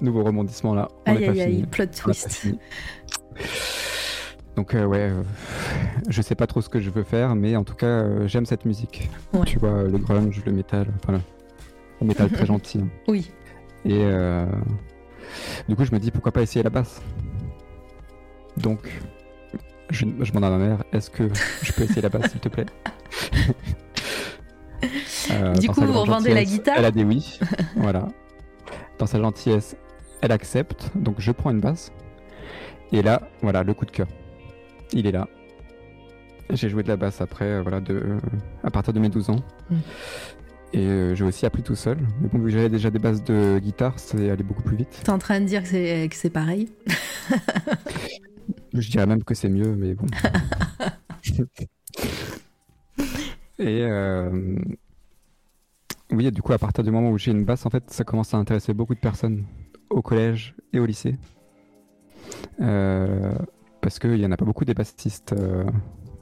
Nouveau rebondissement là. On Aïe aïe aïe, plot twist. Donc euh, ouais, euh, je sais pas trop ce que je veux faire, mais en tout cas, euh, j'aime cette musique. Ouais. Tu vois, le grunge, le métal, voilà. Le métal très gentil. hein. Oui. Et du coup, je me dis pourquoi pas essayer la basse? Donc, je, je demande à ma mère, est-ce que je peux essayer la basse, s'il te plaît? Du coup, vous revendez la guitare? Elle a des oui, voilà. Dans sa gentillesse, elle accepte, donc je prends une basse. Et là, voilà, le coup de cœur. Il est là. J'ai joué de la basse après, euh, voilà, de, à partir de mes 12 ans. Et euh, j'ai aussi appris tout seul. Mais bon, vu que j'avais déjà des bases de guitare, c'est allé beaucoup plus vite. T'es en train de dire que c'est, que c'est pareil Je dirais même que c'est mieux, mais bon. et euh, oui, et du coup, à partir du moment où j'ai une basse, en fait, ça commence à intéresser beaucoup de personnes au collège et au lycée. Euh, parce qu'il n'y en a pas beaucoup des bassistes euh,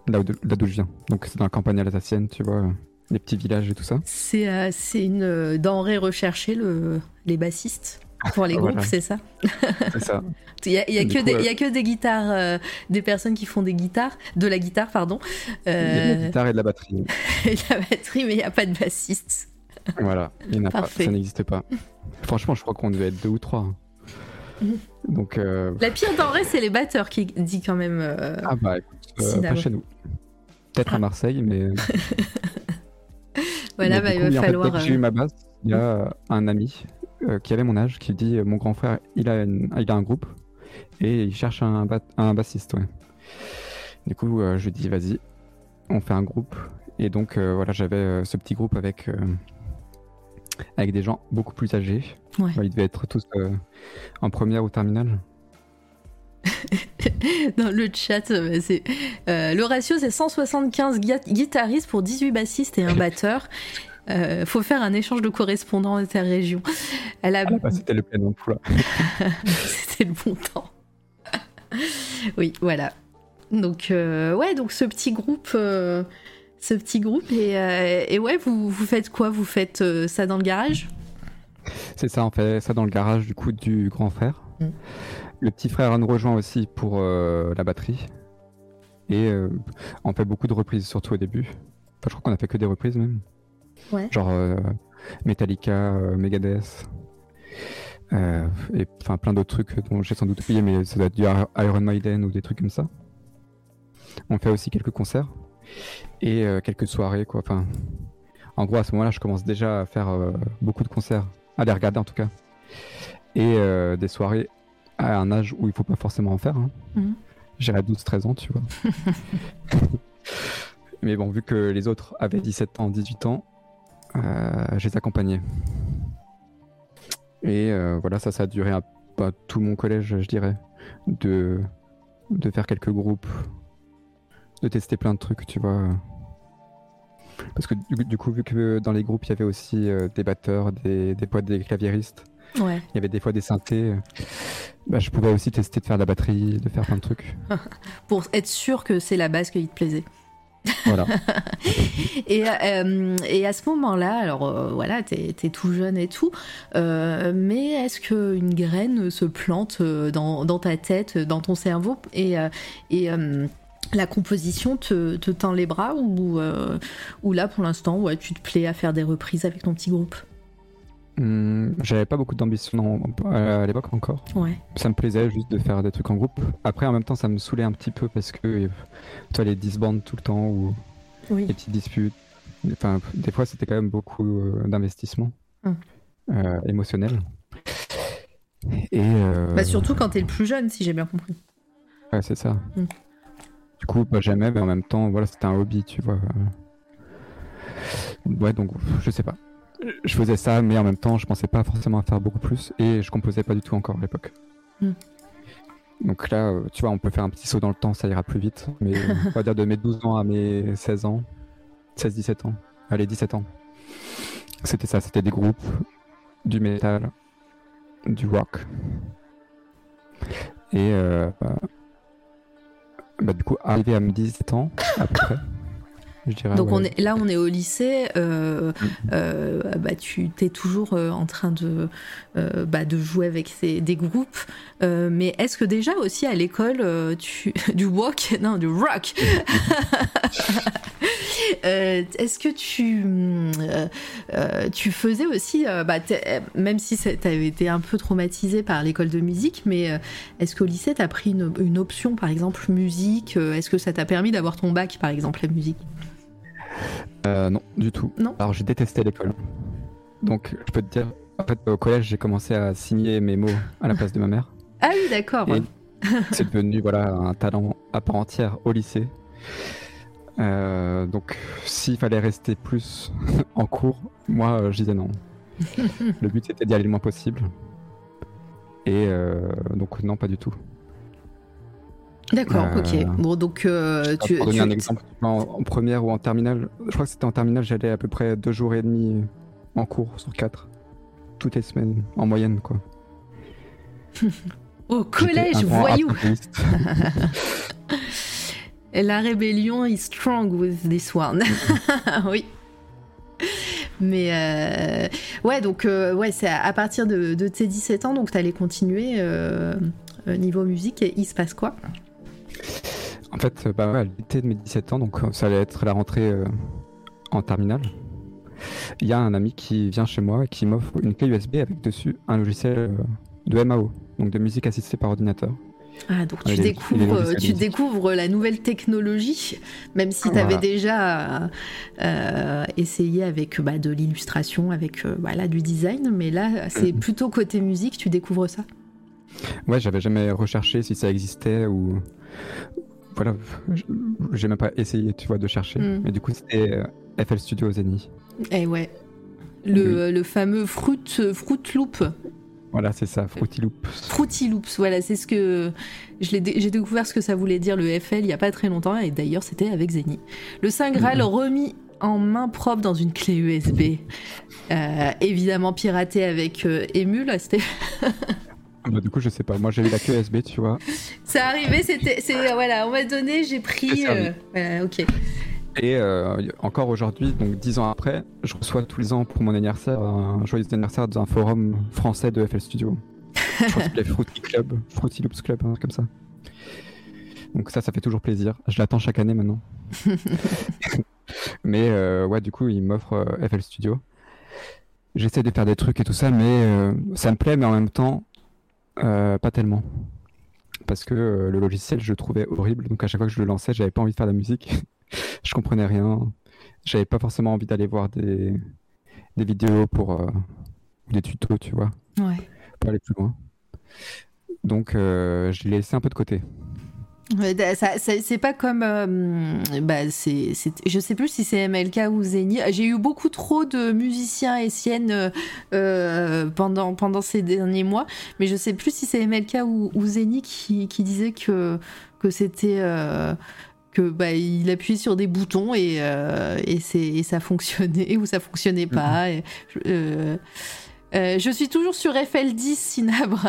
là d'où je viens. Donc, c'est dans la campagne alsacienne, tu vois, les petits villages et tout ça. C'est, euh, une euh, denrée recherchée, le, les bassistes, pour les groupes, Voilà. c'est ça? C'est ça. Il y a, y que coup, des, euh, il y a que des guitares, euh, des personnes qui font des guitares, de la guitare, pardon, Il y a de la euh, guitare et de la batterie. et de la batterie, mais il n'y a pas de bassiste. Voilà, il n'y en a pas, ça n'existe pas. Franchement, je crois qu'on devait être deux ou trois. Mhm. Donc, euh, La pire denrée, c'est les batteurs qui dit quand même. euh, ah bah écoute, euh, pas chez nous. Peut-être Ah. à Marseille, mais. voilà, mais bah, il va oui, en fait, falloir. j'ai eu ma basse, il y a un ami qui avait mon âge qui dit Mon grand frère, il a, une- il a un groupe et il cherche un, ba- un bassiste. Ouais. Du coup, je lui dis Vas-y, on fait un groupe. Et donc, voilà, j'avais ce petit groupe avec. Avec des gens beaucoup plus âgés. Ouais. Bah, ils devaient être tous euh, en première ou terminale. Dans le chat, euh, c'est euh, le ratio c'est 175 gui- guitaristes pour 18 bassistes et un batteur. Euh, faut faire un échange de correspondants interrégion. Elle a... Ah, bah, c'était le plein emploi. C'était le bon temps. oui, voilà. Donc ouais, donc ce petit groupe, ce petit groupe et, euh, et ouais, vous, vous faites quoi? Vous faites euh, ça dans le garage? C'est ça, on fait ça dans le garage du coup du grand frère. Mm. Le petit frère nous rejoint aussi pour euh, la batterie. Et euh, on fait beaucoup de reprises, surtout au début. Enfin, je crois qu'on a fait que des reprises même. Ouais. Genre euh, Metallica, euh, Megadeth. euh, et enfin plein d'autres trucs dont j'ai sans doute oublié, mais ça doit être du Ir- Iron Maiden ou des trucs comme ça. On fait aussi quelques concerts et euh, quelques soirées, quoi. Enfin, en gros, à ce moment-là, je commence déjà à faire euh, beaucoup de concerts, à les regarder en tout cas, et euh, des soirées à un âge où il faut pas forcément en faire. Hein. Mhm. J'ai 12-13 ans, tu vois. Mais bon, vu que les autres avaient 17 ans, 18 ans, euh, je les accompagnais. Et euh, voilà, ça, ça a duré un- bah, tout mon collège, je dirais, de, de faire quelques groupes, de tester plein de trucs, tu vois. Parce que du, du coup, vu que dans les groupes, il y avait aussi euh, des batteurs, des, des fois des claviéristes, Ouais. il y avait des fois des synthés, bah, je pouvais aussi tester de faire de la batterie, de faire plein de trucs. Pour être sûr que c'est la base qui te plaisait. Voilà. Et, euh, et à ce moment-là, alors euh, voilà, t'es es tout jeune et tout, euh, mais est-ce qu'une graine se plante dans, dans ta tête, dans ton cerveau, et, et la composition te, te tend les bras, ou, euh, ou là pour l'instant, ouais, tu te plais à faire des reprises avec ton petit groupe? Hum, J'avais pas beaucoup d'ambition à l'époque encore. Ouais. Ça me plaisait juste de faire des trucs en groupe. Après, en même temps, ça me saoulait un petit peu parce que euh, toi, les disbandes tout le temps ou Oui. les petites disputes. Enfin, des fois, c'était quand même beaucoup euh, d'investissement Hum. euh, émotionnel. Et euh, Bah, surtout quand t'es le plus jeune, si j'ai bien compris. ouais, c'est ça. Hum. Du coup, bah, j'aimais, mais en même temps, voilà, c'était un hobby, tu vois. Ouais, donc je sais pas. Je faisais ça, mais en même temps, je pensais pas forcément à faire beaucoup plus et je composais pas du tout encore à l'époque. Hmm. Donc là, euh, tu vois, on peut faire un petit saut dans le temps, ça ira plus vite. Mais on va dire de mes 12 ans à mes 16 ans, 16-17 ans, allez, 17 ans. C'était ça, c'était des groupes, du métal, du rock. Et euh, bah, du coup, arrivé à mes 17 ans, à peu près, je dirais. Donc ouais. on est, là, on est au lycée. euh, euh, bah, tu es toujours euh, en train de, euh, bah, de jouer avec ces- des groupes. Mais est-ce que déjà aussi à l'école, tu du rock, non, du rock. Est-ce que tu, tu faisais aussi, bah, même si tu avais été un peu traumatisé par l'école de musique, mais est-ce qu'au lycée, tu as pris une, une option, par exemple, musique Est-ce que ça t'a permis d'avoir ton bac, par exemple, la musique? Euh, non, du tout. Non Alors j'ai détesté l'école. Donc je peux te dire, en fait au collège j'ai commencé à signer mes mots à la place de ma mère. Ah oui, d'accord. C'est devenu voilà un talent à part entière au lycée. Euh, donc s'il fallait rester plus en cours, moi euh, je disais non. le but c'était d'y aller le moins possible. Et euh, donc non pas du tout. D'accord, Euh, ok. Bon, donc euh, tu, Pour donner tu- un exemple, en, en première ou en terminale, je crois que c'était en terminale, j'allais à peu près deux jours et demi en cours sur quatre. Toutes les semaines, en moyenne, quoi. au collège, voyou. La rébellion is strong with this one. oui. Mais euh, ouais, donc euh, ouais, c'est à, partir de, de tes 17 ans, donc t'allais continuer euh, euh, niveau musique et il se passe quoi? En fait, euh, bah ouais, à l'été de mes 17 ans, donc euh, ça allait être la rentrée euh, en terminale. Il y a un ami qui vient chez moi et qui m'offre une clé USB avec dessus un logiciel de MAO, donc de musique assistée par ordinateur. Ah, donc tu les- découvres, tu la nouvelle technologie, même si tu avais Voilà. déjà euh, essayé avec bah, de l'illustration, avec euh, voilà, du design, mais là c'est plutôt côté musique, tu découvres ça? Ouais, j'avais jamais recherché si ça existait ou. Voilà, j'ai même pas essayé, tu vois, de chercher. Mm. Mais du coup, c'était euh, FL Studio Zeni. Et ouais. le, le fameux Fruit, Fruit Loop. Voilà, c'est ça, Fruity Loops. Fruity Loops, voilà, c'est ce que j'ai découvert ce que ça voulait dire le FL il y a pas très longtemps et d'ailleurs c'était avec Zeni. Le Saint Graal Mhm. remis en main propre dans une clé USB, Euh, évidemment piraté avec euh, Emu là, c'était Bah, du coup, je sais pas. Moi, j'ai eu la queue USB, tu vois. c'est arrivé, c'était c'est voilà, on m'a donné, j'ai pris euh, voilà, OK. Et euh, encore aujourd'hui, donc dix ans après, je reçois tous les ans pour mon anniversaire un joyeux anniversaire d'un forum français de FL Studio. Je crois que Fruity Club, Fruity Loops Club, comme ça. Donc ça, ça fait toujours plaisir. Je l'attends chaque année maintenant. mais euh, ouais, du coup, il m'offre FL Studio. J'essaie de faire des trucs et tout ça, mais ça me plaît, mais en même temps, pas tellement. Parce que euh, le logiciel, je le trouvais horrible. Donc à chaque fois que je le lançais, j'avais pas envie de faire de la musique. je comprenais rien. J'avais pas forcément envie d'aller voir des, des vidéos pour euh, ou des tutos, tu vois, Ouais. pour aller plus loin. Donc euh, je l'ai laissé un peu de côté. C'est pas comme. euh, bah, c'est, je sais plus si c'est MLK ou Zeni. J'ai eu beaucoup trop de musiciens et siennes euh, euh, pendant, pendant ces derniers mois, mais je sais plus si c'est MLK ou, ou Zeni qui, qui disait que, que c'était. euh, que bah, il appuyait sur des boutons et, euh, et, c'est, et ça fonctionnait ou ça fonctionnait pas. Et je, euh, euh, je suis toujours sur FL10 Cinabre,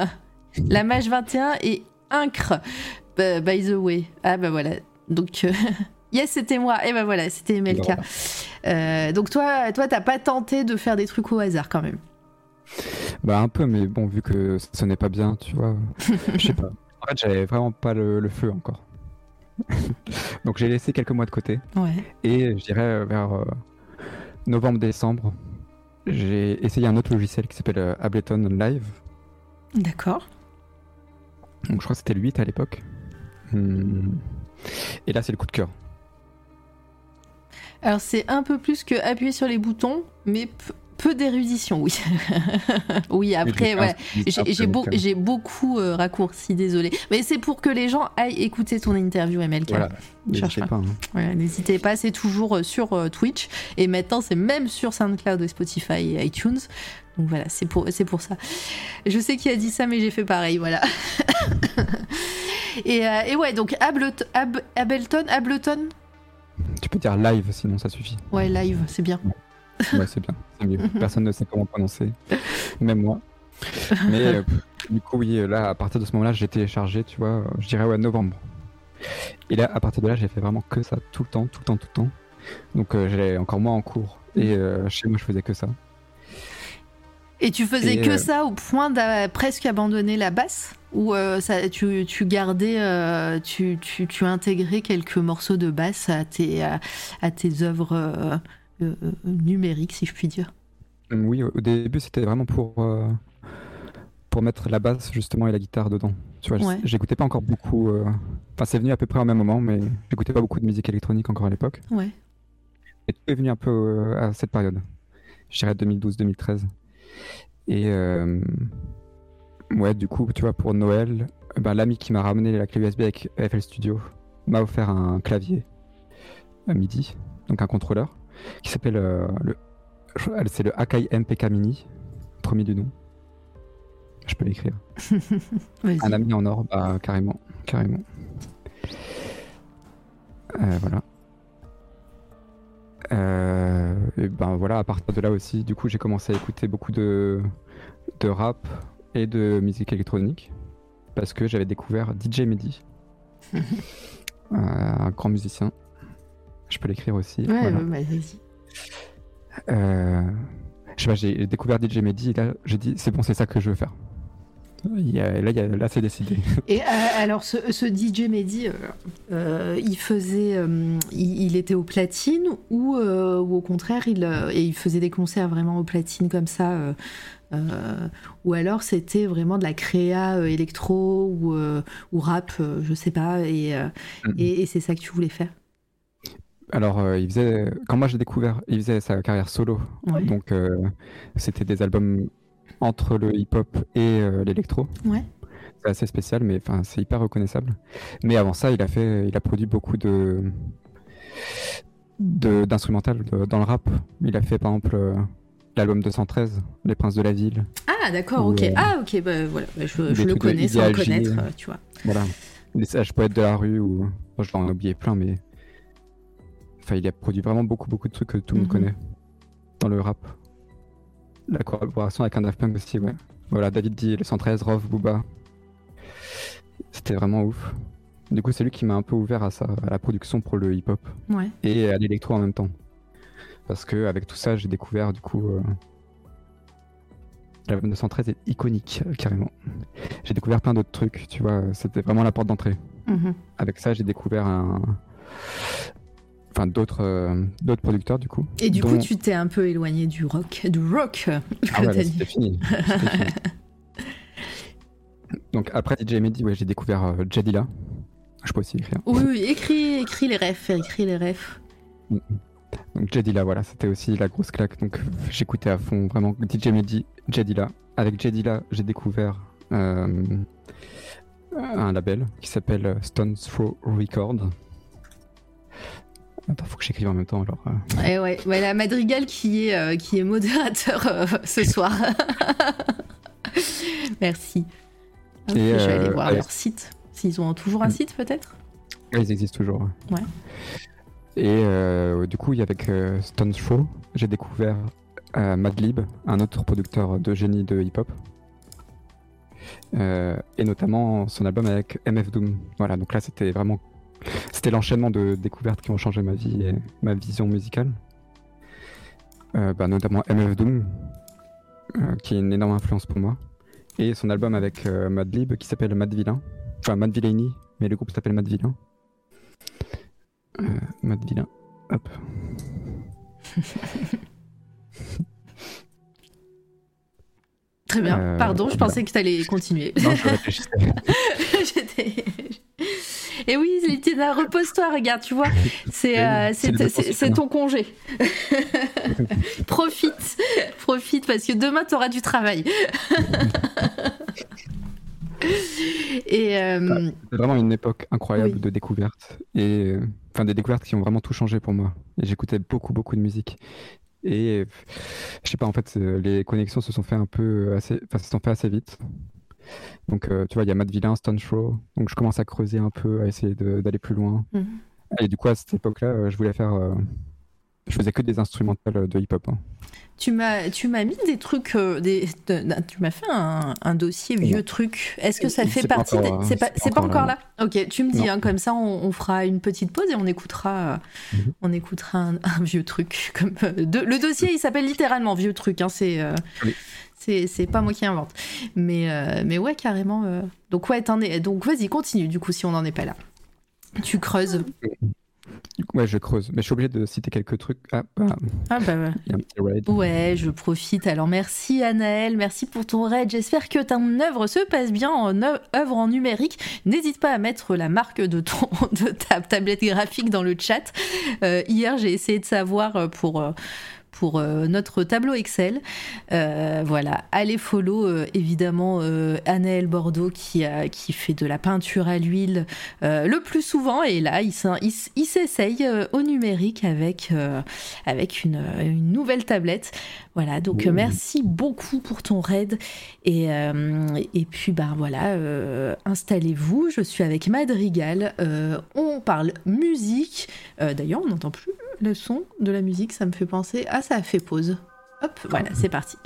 la Mage 21 et Incre. Bah, by the way. Ah bah voilà. Donc euh, yes, c'était moi. Et bah voilà, c'était MLK. Voilà. Euh, donc toi, toi, t'as pas tenté de faire des trucs au hasard quand même? Bah un peu, mais bon, vu que ça sonnait pas bien, tu vois, je sais pas. En fait, j'avais vraiment pas le, le feu encore. Donc j'ai laissé quelques mois de côté. Ouais. Et je dirais euh, vers euh, novembre-décembre, j'ai essayé un autre logiciel qui s'appelle euh, Ableton Live. D'accord. Donc je crois que c'était le 8 à l'époque. Et là, c'est le coup de cœur. Alors c'est un peu plus que appuyer sur les boutons, mais peu d'érudition, oui. oui, après, ouais. J'ai j'ai beau- j'ai beaucoup euh, raccourci, désolé. Mais c'est pour que les gens aillent écouter ton interview, MLK. Voilà, n'hésitez pas. pas. hein. Voilà, N'hésitez pas, c'est toujours euh, sur euh, Twitch et maintenant c'est même sur SoundCloud et Spotify et iTunes. Donc voilà, c'est pour, c'est pour ça. Je sais qui a dit ça, mais j'ai fait pareil, voilà. et, euh, et ouais, donc Ableton, Ab- Ableton, Ableton, Tu peux dire live, sinon ça suffit. ouais, live, c'est bien. Ouais, c'est bien, c'est mieux. Personne ne sait comment prononcer, même moi. Mais euh, du coup, oui, là, à partir de ce moment-là, j'ai téléchargé, tu vois, je dirais ouais, novembre. Et là, à partir de là, j'ai fait vraiment que ça tout le temps, tout le temps, tout le temps. Donc euh, j'allais encore moins en cours. Et euh, chez moi, je faisais que ça. Et tu faisais Et, que euh, ça au point de presque abandonner la basse Ou euh, ça, tu, tu gardais, euh, tu, tu, tu intégrais quelques morceaux de basse à tes, à, à tes œuvres numériques, si je puis dire? Mm, Oui, au début, c'était vraiment pour, pour mettre la basse, justement, et la guitare dedans. Tu vois, j- Ouais. j'écoutais pas encore beaucoup. Enfin, c'est venu à peu près au même moment, mais j'écoutais pas beaucoup de musique électronique encore à l'époque. Ouais. Et tout est venu un peu à cette période. Je dirais 2012-2013. Et euh, ouais, du coup, tu vois, pour Noël, euh, ben, l'ami qui m'a ramené la clé USB avec FL Studio m'a offert un clavier à MIDI, donc un contrôleur, qui s'appelle euh, le. C'est le Akai MPK Mini, premier du nom. Je peux l'écrire. Un ami en or, bah carrément, carrément. Euh, voilà. Euh, et ben voilà, à partir de là aussi, du coup, j'ai commencé à écouter beaucoup de, de rap et de musique électronique parce que j'avais découvert DJ Mehdi, Euh, un grand musicien. Je peux l'écrire aussi. Ouais, voilà. bah, vas-y. Euh, je sais pas, j'ai découvert DJ Mehdi et là, j'ai dit, c'est bon, c'est ça que je veux faire. Il y a- là, il y a- là c'est décidé. Et euh, alors, ce, ce DJ Mehdi, euh, euh, il faisait, euh, il, il était au platine ou, ou au contraire, il, et il faisait des concerts vraiment au platine comme ça, ou alors c'était vraiment de la créa électro ou, ou rap, je sais pas, et, Mhm. et, et c'est ça que tu voulais faire? Alors, euh, il faisait, quand moi j'ai découvert, il faisait sa carrière solo. Ouais. Donc, euh, c'était des albums entre le hip-hop et euh, l'électro. Ouais. C'est assez spécial, mais enfin, c'est hyper reconnaissable. Mais avant ça, il a fait, il a produit beaucoup de d'instrumental dans le rap. Il a fait par exemple euh, l'album 213, Les Princes de la Ville. Ah, d'accord, ok. euh, Ah, ok, bah voilà, bah, je, le connais sans le connaître, euh, tu vois. Voilà. Les sages poètes de la rue, ou. Bon, je vais en oublier plein, mais. Enfin, il a produit vraiment beaucoup, beaucoup de trucs que tout le monde Mhm. connaît dans le rap. La collaboration avec un Daft Punk aussi, ouais. Voilà, David D, le 113, Rov, Booba. C'était vraiment ouf. Du coup, c'est lui qui m'a un peu ouvert à ça, à la production pour le hip-hop Ouais. et à l'électro en même temps. Parce que avec tout ça, j'ai découvert du coup. Euh... L'album 213 est iconique, euh, carrément. J'ai découvert plein d'autres trucs, tu vois. C'était vraiment la porte d'entrée. Mhm. Avec ça, j'ai découvert un. Enfin, d'autres euh, d'autres producteurs, du coup. Et du coup, tu t'es un peu éloigné du rock, du rock, Ah ouais, dit. c'était fini. Fini. Donc après DJ Mehdi, ouais, j'ai découvert euh, Jadila. Je peux aussi écrire. Oui, oui, écris, écris les refs, écris les refs. Donc Jadila, voilà, c'était aussi la grosse claque. Donc j'écoutais à fond vraiment DJ Mehdi, Jadila. Avec Jadila, j'ai découvert euh, un label qui s'appelle euh, Stones Throw Record. Attends, faut que j'écrive en même temps alors. euh. Et ouais, ouais, la Madrigal qui est, euh, qui est modérateur euh, ce soir. Merci. Et, je vais aller voir ouais. leur site. S'ils ont toujours un Mm. site, peut-être? Ils existent toujours. Ouais. Et du coup, avec Stones Throw, j'ai découvert Madlib, un autre producteur de génie de hip-hop. Euh, et notamment son album avec MF Doom. Voilà, donc là c'était vraiment. C'était l'enchaînement de découvertes qui ont changé ma vie et ma vision musicale. Euh, bah, notamment MF Doom, euh, qui est une énorme influence pour moi. Et son album avec euh, Madlib qui s'appelle Mad Villain. Enfin, Mad Villainy, mais le groupe s'appelle Mad Villain. Euh, Mad Villain. Hop. Très bien. Pardon, je pensais que tu allais continuer. Non, je réfléchissais. J'étais- Et oui, Litina, repose-toi, regarde, tu vois. C'est euh, c'est hein. ton congé. profite, profite, parce que demain, tu auras du travail. Et euh, C'est vraiment une époque incroyable Oui. de découvertes. Et euh, enfin, des découvertes qui ont vraiment tout changé pour moi. J'écoutais beaucoup, beaucoup de musique. Et euh, je sais pas, en fait, euh, les connexions se sont fait un peu assez, enfin, se sont fait assez vite. Donc, euh, tu vois, il y a Matt Villain, Stone Throw. Donc, je commence à creuser un peu, à essayer d'aller plus loin. Mhm. Et du coup, à cette époque-là, euh, je voulais faire. euh, je faisais que des instrumentales de hip-hop. hein. Tu m'as tu m'as mis des trucs, euh, des, de- tu m'as fait un, un dossier vieux truc. Est-ce que ça fait partie encore, euh, C'est pas, c'est pas encore là. Ok, tu me dis, hein, comme ça, on, on fera une petite pause et on écoutera, Mhm. on écoutera un, un vieux truc. Comme euh, de- le dossier, il s'appelle littéralement vieux truc. Hein, c'est euh, Oui. c'est c'est pas moi qui invente. Mais euh, mais ouais, carrément. Donc ouais, es. Donc vas-y, continue. Du coup, si on n'en est pas là, tu creuses. Du coup, ouais, je creuse. Mais je suis obligé de citer quelques trucs. Ah, bah, Ah bah ouais. il y a un petit raid. Ouais, je profite. Alors merci Anaël, merci pour ton raid. J'espère que ton œuvre se passe bien en œu- œuvre en numérique. N'hésite pas à mettre la marque de ton de ta tablette graphique dans le chat. Euh, hier, j'ai essayé de savoir euh, pour euh, pour euh, notre tableau Excel. Euh, voilà, allez follow euh, évidemment euh, Bordeaux qui, fait de la peinture à l'huile le plus souvent et là il, s'essaye au numérique avec, une nouvelle tablette. Voilà, donc merci beaucoup pour ton raid. Et, euh, et puis bah voilà, euh, installez-vous, je suis avec Madrigal, Euh, on parle musique, d'ailleurs on n'entend plus le son de la musique, ça me fait penser, ah ça. A fait pause. Hop, voilà, c'est parti.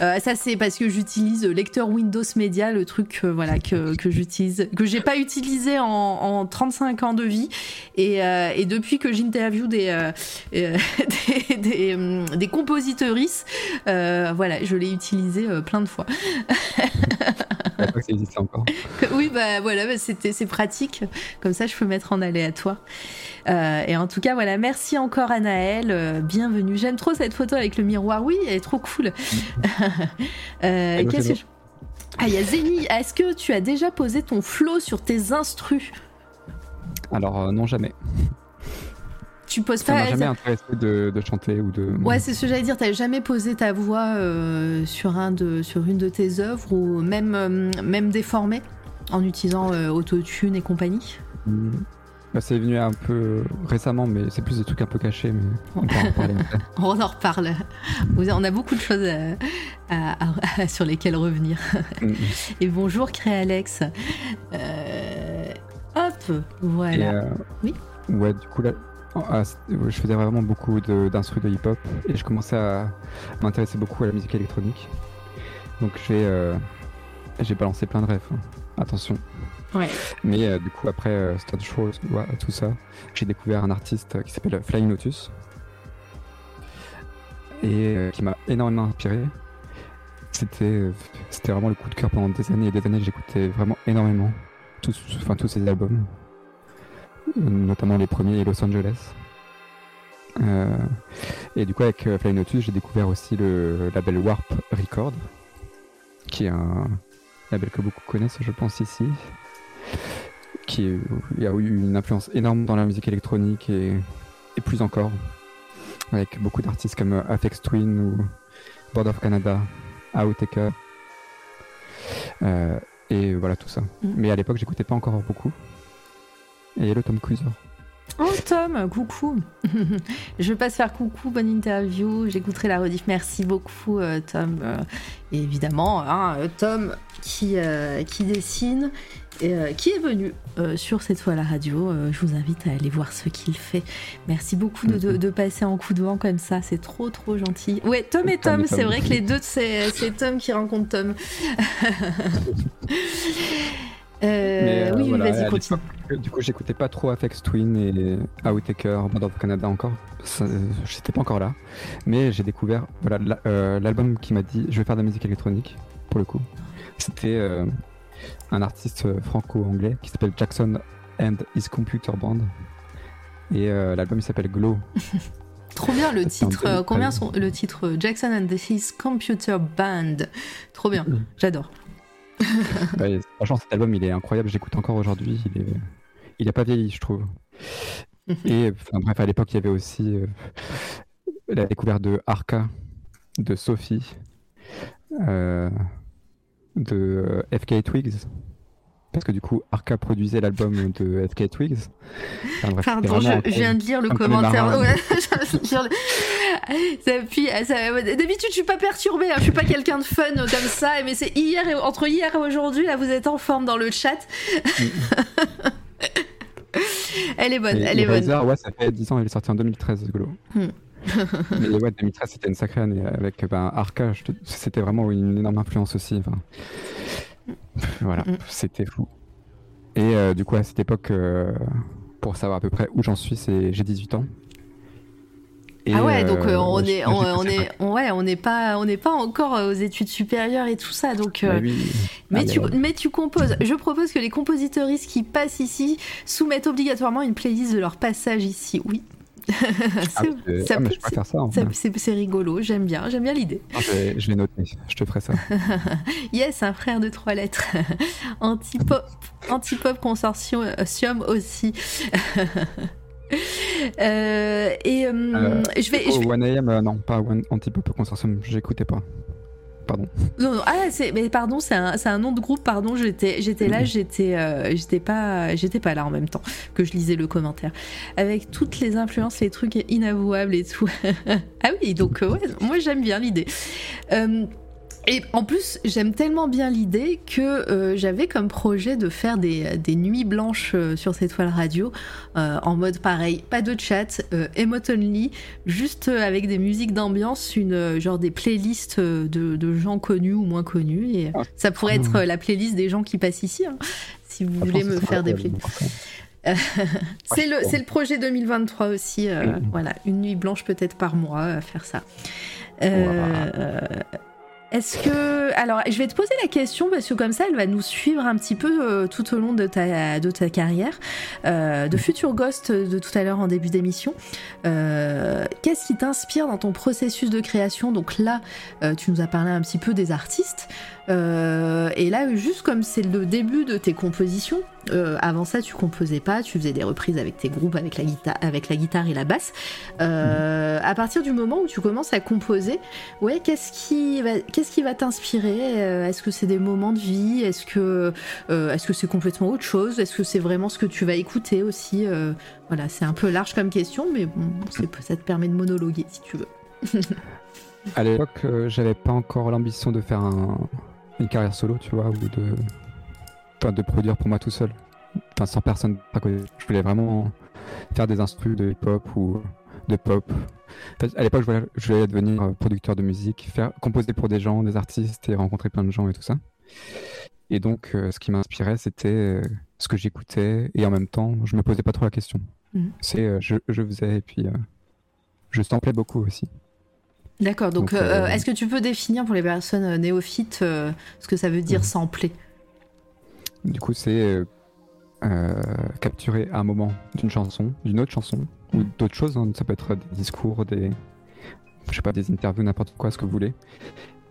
Euh, ça c'est parce que j'utilise le lecteur Windows Media, le truc euh, voilà que, que j'utilise, que j'ai pas utilisé en, en 35 ans de vie, et, euh, et depuis que j'interview des, des, des, des compositeuristes, voilà, je l'ai utilisé plein de fois. Je savais pas que ça existait encore. Oui, bah voilà, bah, c'était c'est pratique. Comme ça, je peux mettre en aléatoire. Et en tout cas, voilà, merci encore Anaël. bienvenue. J'aime trop cette photo avec le miroir. Oui, elle est trop cool. Euh, qu'est-ce que je- Ah, il y a Zeni. Est-ce que tu as déjà posé ton flow sur tes instrus? Alors, euh, non, jamais. Tu poses Ça pas. jamais intéressé de, de chanter ou de. Ouais, c'est ce que j'allais dire. T'as jamais posé ta voix euh, sur, un de, sur une de tes œuvres ou même, même déformée en utilisant autotune et compagnie? Mm. Bah, c'est venu un peu récemment, mais c'est plus des trucs un peu cachés, mais on peut en reparler. On en reparle. On a beaucoup de choses à- à- à- sur lesquelles revenir. Et bonjour Créalex. Euh, hop, voilà. Euh, Oui. Ouais, du coup, là, ah, je faisais vraiment beaucoup d'instrus de, hip-hop et je commençais à m'intéresser beaucoup à la musique électronique. Donc j'ai euh, balancé plein de rêves. hein. Attention. Mais euh, du coup, après euh, ouais, tout ça, j'ai découvert un artiste qui s'appelle Flying Lotus et euh, qui m'a énormément inspiré. C'était euh, c'était vraiment le coup de cœur pendant des années et des années. J'écoutais vraiment énormément tous, enfin, tous ses albums, euh, notamment les premiers et Los Angeles. Euh, et du coup, avec euh, Flying Lotus, j'ai découvert aussi le label Warp Record, qui est un label que beaucoup connaissent, je pense, ici. Qui est- a eu une influence énorme dans la musique électronique et, et plus encore. Avec beaucoup d'artistes comme Aphex Twin ou Board of Canada, Outtaker. Euh, et voilà tout ça. Mhm. Mais à l'époque, j'écoutais pas encore beaucoup. Et le Tom Cruiser. Oh Tom, coucou. Je passe faire coucou, bonne interview. J'écouterai la rediff. Merci beaucoup euh, Tom. Euh, et évidemment, hein, Tom qui, euh, qui dessine euh, qui est venu euh, sur cette fois la radio. Euh, je vous invite à aller voir ce qu'il fait. Merci beaucoup de, de- de passer en coup de vent comme ça. C'est trop trop gentil. Ouais, Tom et Tom c'est vrai que les deux, c'est Tom qui rencontre Tom. Mais, oui, voilà, vas-y, continue. Du coup, j'écoutais pas trop Aphex Twin et Outtaker, Board of Canada encore. J'étais pas encore là. Mais j'ai découvert voilà, la- l'album qui m'a dit je vais faire de la musique électronique, pour le coup. C'était un artiste euh, franco-anglais qui s'appelle Jackson and His Computer Band. Et euh, l'album il s'appelle Glow. Trop bien le titre. euh, combien sont le titre Jackson and His Computer Band? Trop bien. J'adore. Ouais, franchement, cet album, il est incroyable. J'écoute encore aujourd'hui. Il est, il a pas vieilli, je trouve. Mhm. Et enfin, bref, à l'époque, il y avait aussi euh, la découverte de Arca, de Sophie, euh, de euh, FK Twigs. Parce que du coup, Arca produisait l'album de FK Twigs. Enfin, bref, Pardon, je, viens de lire le commentaire. Ouais, D'habitude, je suis pas perturbée. hein, je suis pas quelqu'un de fun comme ça. Mais c'est hier et entre hier et aujourd'hui. Là, vous êtes en forme dans le chat. elle est bonne. Et elle est bonne. Eraser, ouais, ça fait 10 ans, il est sorti en 2013, Golo. Mais ouais, 2013, c'était une sacrée année avec ben, Arca. te- C'était vraiment une énorme influence aussi. enfin. Voilà, Hmm. c'était fou. Et euh, du coup, à cette époque, euh, pour savoir à peu près où j'en suis, c'est j'ai 18 ans. Et, ah ouais, donc euh, on est, on, est, ouais, on n'est pas, on n'est pas encore aux études supérieures et tout ça. Donc, Bah oui. Mais, tu, ouais. mais tu composes. Je propose que les compositeuristes qui passent ici soumettent obligatoirement une playlist de leur passage ici. Oui. Ah, ça ah, peut- je ça. ça- c'est rigolo, j'aime bien, j'aime bien l'idée. Je, vais, je vais noter, je te ferai ça. Yes, un frère de trois lettres. Antipop, Antipop Consortium aussi. Euh, et euh, Euh, je vais, je Oh, vais- 1AM, euh, non, pas Antipop Consortium, j'écoutais pas. Pardon. Non, non, ah, c'est, mais pardon, c'est un, c'est un nom de groupe, pardon, j'étais, j'étais là, j'étais, euh, j'étais pas, j'étais pas là en même temps que je lisais le commentaire. Avec toutes les influences, les trucs inavouables et tout. ah oui, donc, euh, ouais, moi j'aime bien l'idée. Euh, et en plus, j'aime tellement bien l'idée que euh, j'avais comme projet de faire des, des nuits blanches euh, sur cette toile radio, euh, en mode pareil, pas de chat, emote only, juste avec des musiques d'ambiance, une genre des playlists de, de gens connus ou moins connus. Et Ah, ça pourrait être la playlist des gens qui passent ici, hein, si vous Franchement, voulez me faire des playlists. C'est le, c'est le projet 2023 aussi. Mhm. Voilà, une nuit blanche peut-être par mois à faire ça. Est-ce que. Alors, je vais te poser la question parce que comme ça, elle va nous suivre un petit peu euh, tout au long de ta, de ta carrière, euh, de Future Ghost de tout à l'heure en début d'émission. Euh, Qu'est-ce qui t'inspire dans ton processus de création? Donc là, tu nous as parlé un petit peu des artistes. Euh, et là, juste comme c'est le début de tes compositions, euh, avant ça, tu composais pas, tu faisais des reprises avec tes groupes, avec la guitare, avec la guitare et la basse. Euh, à partir du moment où tu commences à composer, ouais, qu'est-ce qui va, qu'est-ce qui t'inspirer? Est-ce que c'est des moments de vie? Est-ce que, est-ce que c'est complètement autre chose? Est-ce que c'est vraiment ce que tu vas écouter aussi? Voilà, c'est un peu large comme question, mais bon, ça te permet de monologuer si tu veux. à l'époque, j'avais pas encore l'ambition de faire une carrière solo, tu vois, ou de de produire pour moi tout seul. Enfin, sans personne. Je voulais vraiment faire des instrus de hip-hop ou de pop. à l'époque, je, voulais, je voulais devenir euh, producteur de musique, faire composer pour des gens, des artistes et rencontrer plein de gens et tout ça. Et donc, euh, ce qui m'inspirait, c'était euh, ce que j'écoutais et en même temps, je me posais pas trop la question. Mm. C'est, je, je, faisais et puis je samplais beaucoup aussi. D'accord. Donc, est-ce que tu peux définir pour les personnes néophytes ce que ça veut dire mm. sampler du coup, c'est euh, euh, capturer un moment d'une chanson, d'une autre chanson, ou mm. d'autres choses. Hein. Ça peut être des discours, des, je sais pas, des interviews, n'importe quoi, ce que vous voulez,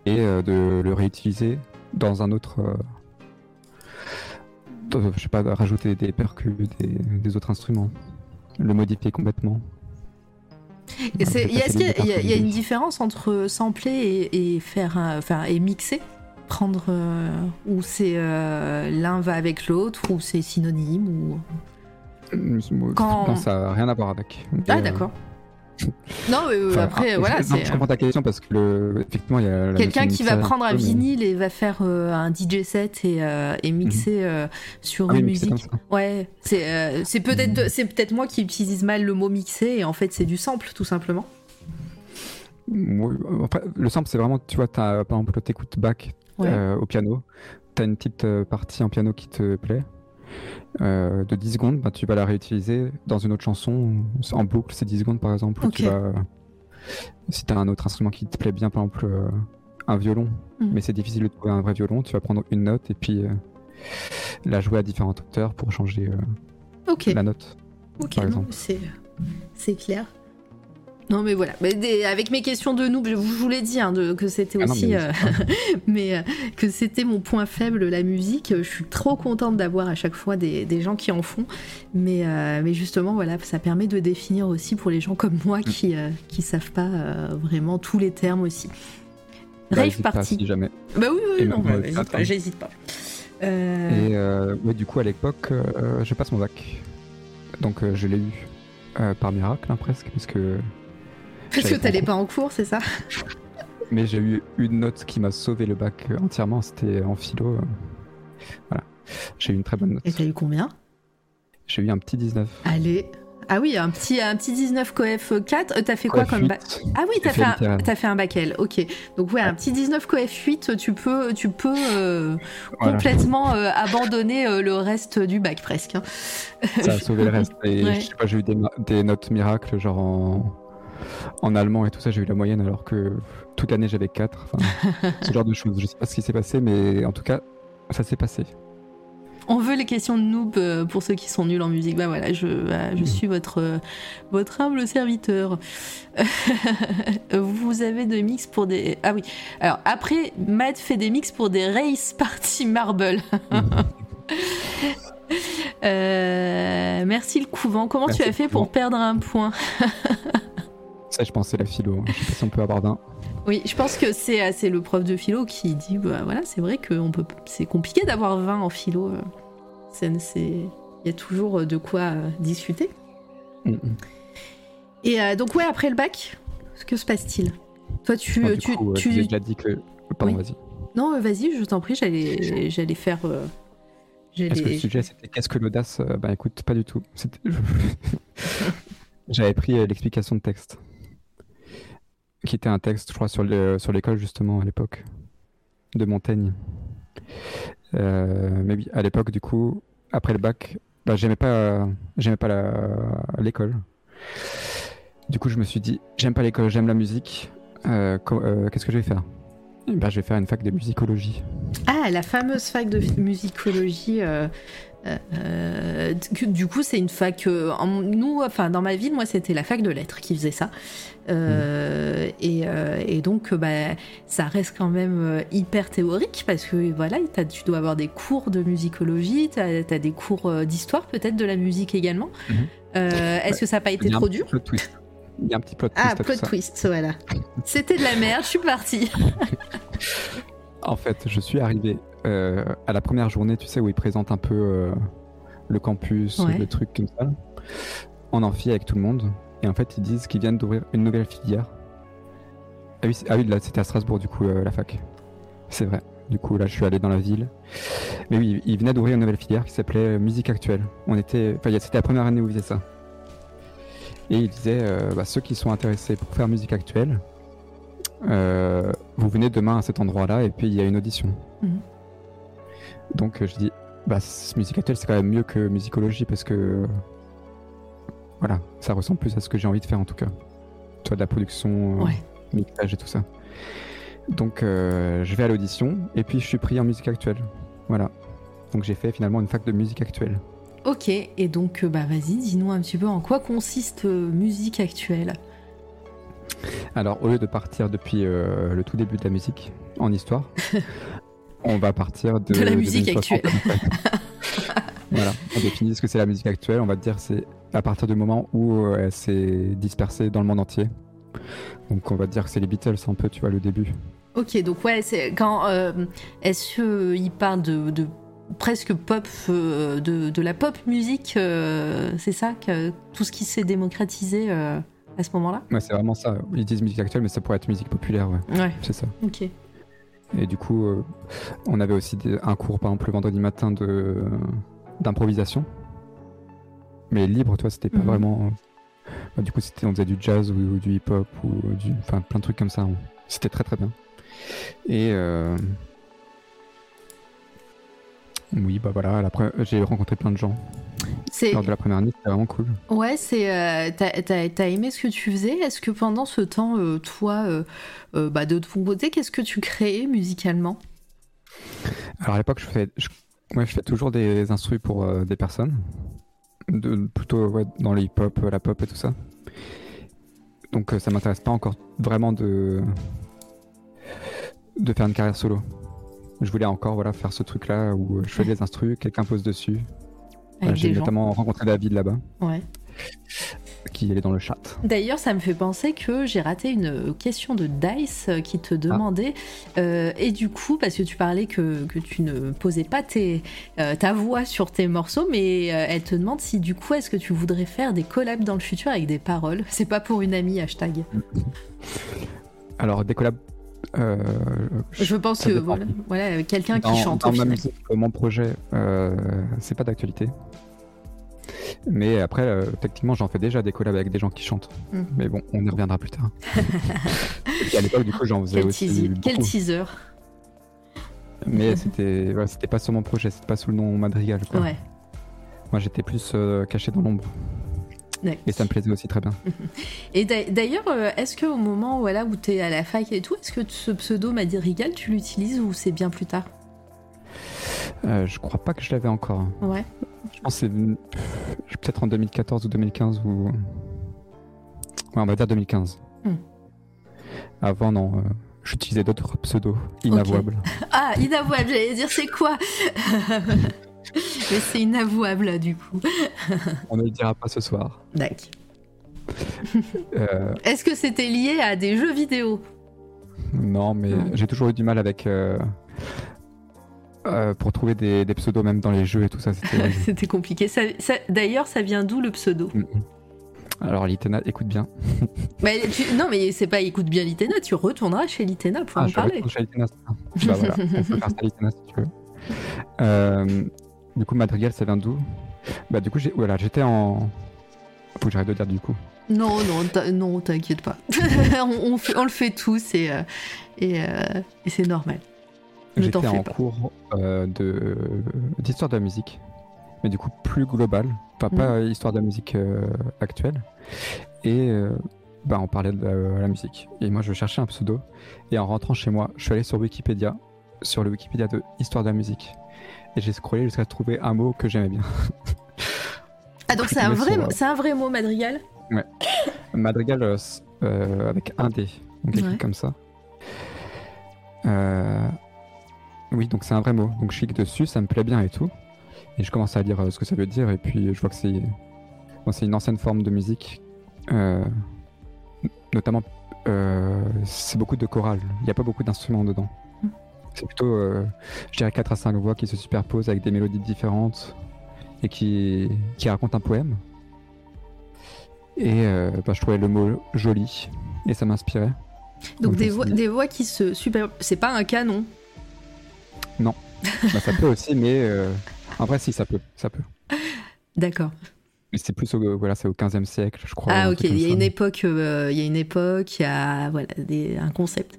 et euh, de le réutiliser dans un autre. je sais pas, rajouter des percus, des, autres instruments, le modifier complètement. Est-ce qu'il y, a une différence entre sampler et, faire, enfin, et mixer? Prendre euh, où c'est euh, l'un va avec l'autre ou c'est synonyme ou? Quand ça n'a rien à voir avec. Ah d'accord. non, mais après, voilà. Je, comprends ta question parce que, le, effectivement, il y a. Quelqu'un qui va prendre un vinyle et va faire un DJ set et, et mixer mhm. sur ah une musique. Ouais, c'est c'est peut-être c'est peut-être moi qui utilise mal le mot mixer et en fait, c'est du sample, tout simplement. le sample, c'est vraiment, tu vois, as, par exemple, t'écoutes back euh, au piano. Tu as une petite euh, partie en piano qui te plaît. Euh, de 10 secondes, bah, tu vas la réutiliser dans une autre chanson en boucle, c'est 10 secondes par exemple. si tu as un autre instrument qui te plaît bien, par exemple un violon, mm. mais c'est difficile de trouver un vrai violon, tu vas prendre une note et puis la jouer à différentes hauteurs pour changer la note. Ok, c'est clair. Non mais voilà, avec mes questions de noob, je vous l'ai dit hein, que c'était ah aussi, mais, euh, euh, que c'était mon point faible, la musique. Je suis trop contente d'avoir à chaque fois des, gens qui en font, mais, euh, mais justement voilà, ça permet de définir aussi pour les gens comme moi mm. qui qui savent pas vraiment tous les termes aussi. Bah, Rave party. si jamais. Bah oui, oui, non, bah, j'hésite pas. Et du coup à l'époque, je passe mon bac, donc je l'ai eu par miracle hein, presque, parce que parce que t'allais pas en cours, c'est ça Mais j'ai eu une note qui m'a sauvé le bac entièrement, c'était en philo. Voilà. J'ai eu une très bonne note. Et t'as eu combien? J'ai eu un petit 19. Allez, ah oui, un petit, un petit 19 coef 4. Euh, t'as fait quoi comme bac Ah oui, t'as fait, un, as fait un bac L. Ok. Donc ouais, un petit 19 coef 8, tu peux, tu peux euh, complètement euh, abandonner le reste du bac presque. Hein. Ça a sauvé le reste. Et je sais pas, j'ai eu des, des, notes miracles, genre en en allemand et tout ça, j'ai eu la moyenne alors que toute l'année j'avais 4. ce genre de choses. Je sais pas ce qui s'est passé, mais en tout cas, ça s'est passé. On veut les questions de noob euh, pour ceux qui sont nuls en musique. Bah voilà, je, bah, je mm. suis votre, euh, votre humble serviteur. Vous avez des mix pour des. Ah oui. Alors après, Matt fait des mix pour des race party marble. Euh, merci le couvent. Comment tu as fait pour perdre un point? Ça, je pense, c'est la philo. Je sais pas si on peut avoir d'un. Oui, je pense que c'est euh, le prof de philo qui dit bah, voilà, c'est vrai que c'est compliqué d'avoir 20 en philo. Euh. Il y a toujours euh, de quoi discuter. Mm. Et donc, ouais, après le bac, que se passe-t-il? Toi, tu. Ah, tu, tu... déjà dit que. Pardon, vas-y. Non, vas-y, je t'en prie, j'allais j'allais faire. Est-ce que le sujet c'était qu'est-ce que l'audace Bah écoute, pas du tout. J'avais pris l'explication de texte qui était un texte, je crois, sur l'école justement à l'époque, de Montaigne. Euh, mais à l'époque, du coup, après le bac, bah, j'aimais pas, l'école. Du coup, je me suis dit, j'aime pas l'école, j'aime la musique. Euh, euh, qu'est-ce que je vais faire? Bah, Je vais faire une fac de musicologie. Ah, la fameuse fac de musicologie euh, du coup, c'est une fac. Euh, nous, enfin, dans ma ville, moi, c'était la fac de lettres qui faisait ça. Euh, et, donc, bah, ça reste quand même hyper théorique parce que voilà, tu dois avoir des cours de musicologie, tu as, des cours d'histoire peut-être de la musique également. Mhm. Est-ce que ça n'a pas été trop dur Il y a un petit plot twist. Ah, à tout plot ça. twist, voilà. C'était de la merde, je suis partie. En fait, je suis arrivé euh, à la première journée, tu sais, où ils présentent un peu euh, le campus, Ouais. le truc comme ça, en amphi avec tout le monde. Et en fait, ils disent qu'ils viennent d'ouvrir une nouvelle filière. Ah oui, ah oui là, c'était à Strasbourg, du coup, euh, la fac. C'est vrai. Du coup, là, je suis allé dans la ville. Mais oui, ils venaient d'ouvrir une nouvelle filière qui s'appelait musique actuelle. On était, enfin, c'était la première année où ils faisaient ça. Et ils disaient, bah, ceux qui sont intéressés pour faire musique actuelle, vous venez demain à cet endroit-là et puis il y a une audition. Mhm. Donc euh, je dis, bah, musique actuelle c'est quand même mieux que musicologie parce que voilà, ça ressemble plus à ce que j'ai envie de faire en tout cas. Toi de la production, euh, Ouais. mixage et tout ça. Donc euh, je vais à l'audition et puis je suis pris en musique actuelle. Voilà. Donc j'ai fait finalement une fac de musique actuelle. Ok, et donc, bah vas-y, dis-nous un petit peu en quoi consiste euh, musique actuelle. Alors, au lieu de partir depuis euh, le tout début de la musique, en histoire, on va partir de, De la musique 2060, actuelle. voilà, on définit ce que c'est la musique actuelle. On va dire c'est à partir du moment où euh, elle s'est dispersée dans le monde entier. Donc, on va dire que c'est les Beatles un peu, tu vois, le début. Ok, donc ouais, c'est quand euh, est-ce qu'il parle de, de presque pop, euh, de, de la pop musique, euh, c'est ça, que tout ce qui s'est démocratisé euh, à ce moment-là? Ouais, c'est vraiment ça. Ils disent musique actuelle, mais ça pourrait être musique populaire, ouais. Ouais, C'est ça. ok. Et du coup, euh, on avait aussi des- un cours, par exemple, le vendredi matin de d'improvisation. Mais libre, toi, c'était pas Mhm. vraiment. bah, du coup, c'était, on faisait du jazz ou, ou du hip-hop ou du, enfin, plein de trucs comme ça. C'était très très bien. Et euh, oui, bah voilà, pre- j'ai rencontré plein de gens lors de la première année. C'était vraiment cool. ouais, c'est euh, t'as, t'as- t'as aimé ce que tu faisais? Est-ce que pendant ce temps, euh, toi, euh, bah, de ton côté, qu'est-ce que tu créais musicalement? Alors à l'époque, je fais, je, ouais, je fais toujours des instrus pour des personnes, de, plutôt ouais, dans le hip-hop, la pop et tout ça. Donc ça m'intéresse pas encore vraiment de de faire une carrière solo. Je voulais encore voilà faire ce truc-là où euh, je fais des instrus, quelqu'un pose dessus. J'ai notamment rencontré David là-bas, Ouais. qui est dans le chat. D'ailleurs, ça me fait penser que j'ai raté une question de Dice euh, qui te demandait, euh, et du coup, parce que tu parlais que, que tu ne posais pas tes, euh, ta voix sur tes morceaux, mais euh, elle te demande si du coup, est-ce que tu voudrais faire des collabs dans le futur avec des paroles? C'est pas pour une amie, hashtag. Alors des collabs. Euh, Je pense que voilà, quelqu'un qui chante dans au ma musique, mon projet, euh, c'est pas d'actualité. Mais après, euh, techniquement, j'en fais déjà des collabs avec des gens qui chantent. Mhm. Mais bon, on y reviendra plus tard. À l'époque, du coup, j'en faisais Quel, aussi. teaser, quel teaser Mais c'était, ouais, c'était pas sur mon projet, c'était pas sous le nom Madrigal. quoi. Ouais. Moi, j'étais plus euh, caché dans l'ombre. Ouais. Et ça me plaisait aussi très bien. Et d'a- d'ailleurs, euh, est-ce qu'au moment voilà, où tu es à la fac et tout, est-ce que ce pseudo Madrigal, tu l'utilises ou c'est bien plus tard? Euh, je crois pas que je l'avais encore. Ouais. Je pense que c'est peut-être en 2014 ou 2015 ou. Ouais, on va dire 2015. Hmm. Avant, non. euh, J'utilisais d'autres pseudos inavouables. Ah, inavouable, j'allais dire c'est quoi? Mais c'est inavouable du coup. On ne le dira pas ce soir. D'accord. Euh, Est-ce que c'était lié à des jeux vidéo? Non, mais j'ai toujours eu du mal avec. euh, euh, pour trouver des, des pseudos, même dans les jeux et tout ça. c'était- compliqué. Ça- ça- D'ailleurs, ça vient d'où le pseudo? Mm, mm. Alors, Litena, écoute bien. Tu- Non, mais c'est pas écoute bien Litena, tu retourneras chez Litena pour Ah, en je parler. chez Litena, bah voilà, on peut faire ça, Litena, si tu veux. Du coup, Madrigal, ça vient d'où Bah, du coup, j'ai- voilà, j'étais en. Faut que j'arrête de dire du coup. Non, non, t'in- non, t'inquiète pas. on, on fait- on le fait tous et, euh, et, euh, et c'est normal. Ne J'étais en pas. cours euh, de d'histoire de la musique, mais du coup plus global, enfin pas Mhm. histoire de la musique actuelle. Et bah, on parlait de la, la musique. Et moi je cherchais un pseudo, et en rentrant chez moi, je suis allé sur Wikipédia, sur le Wikipédia de histoire de la musique, et j'ai scrollé jusqu'à trouver un mot que j'aimais bien. Ah, donc c'est un, vrai, c'est un vrai mot, Madrigal? Madrigal euh, euh, avec un D, donc écrit Ouais. comme ça. Euh, Oui, donc c'est un vrai mot. Donc je clique dessus, ça me plaît bien et tout. Et je commence à lire ce que ça veut dire, et puis je vois que c'est bon, c'est une ancienne forme de musique. Euh, notamment, c'est beaucoup de chorales. Il n'y a pas beaucoup d'instruments dedans. C'est plutôt, euh, je dirais, 4 à 5 voix qui se superposent avec des mélodies différentes et qui, qui racontent un poème. Et euh, bah, je trouvais le mot joli et ça m'inspirait. Donc Donc, des voix, des voix qui se super. C'est pas un canon. Bah, ça peut aussi, mais euh, en vrai, si, ça peut. Ça peut. D'accord. Mais c'est plus au, voilà, c'est au 15e siècle, je crois. Ah ok, il y a une époque, euh, il y a une époque, il y a voilà des, un concept.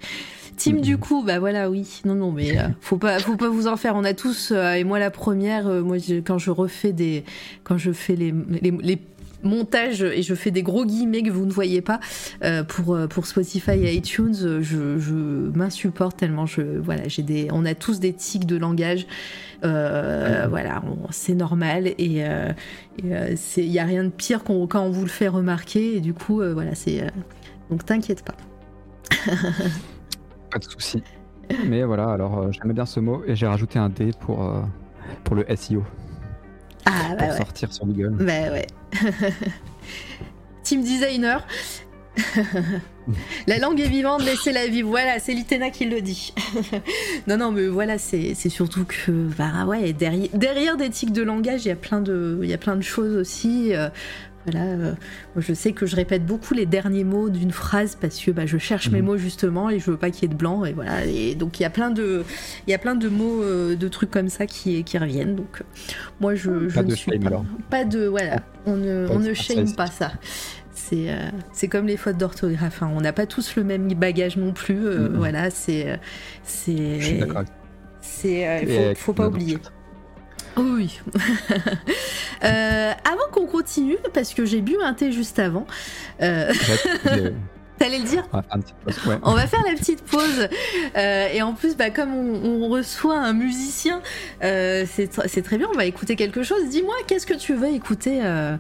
Mhm. du coup, bah voilà oui, non non mais euh, faut pas faut pas vous en faire. On a tous euh, et moi la première, euh, moi quand je refais des quand je fais les, les, et je fais des gros guillemets que vous ne voyez pas euh, pour euh, pour Spotify et iTunes, euh, je, je m'insupporte tellement je voilà j'ai des on a tous des tics de langage. Euh. Voilà, c'est normal et euh, il n'y a rien de pire quand on vous le fait remarquer et du coup euh, voilà c'est euh, donc t'inquiète pas Pas de souci. Mais voilà, alors euh, j'aimais bien ce mot et j'ai rajouté un D pour, euh, pour le SEO, ah pour bah ouais. sortir sur Google. bah ouais. Team designer. La langue est vivante laissez-la vivre. Voilà c'est Litena qui le dit. Non non mais voilà c'est c'est surtout que bah ouais derrière, derrière des tics de langage il y a plein de il y a plein de choses aussi euh, voilà, euh, je sais que je répète beaucoup les derniers mots d'une phrase parce que bah, je cherche mes Mhm. mots justement et je veux pas qu'il y ait de blanc et voilà. Et donc il y a plein de, il y a plein de mots, euh, de trucs comme ça qui, qui reviennent. Donc moi je, je Pas ne de suis shame, pas, alors. pas de voilà, on ne, on ne shame pas ça. C'est euh, c'est comme les fautes d'orthographe. hein. On n'a pas tous le même bagage non plus. Mhm. Voilà, c'est euh, c'est c'est faut, faut pas oublier. Oui. Euh, avant qu'on continue, parce que j'ai bu un thé juste avant, euh. t'allais le dire On va faire une petite pause. Ouais. on va faire la petite pause. Euh, et en plus, bah, comme on, on reçoit un musicien, euh, c'est tr- c'est très bien, on va écouter quelque chose. Dis-moi, qu'est-ce que tu veux écouter, euh,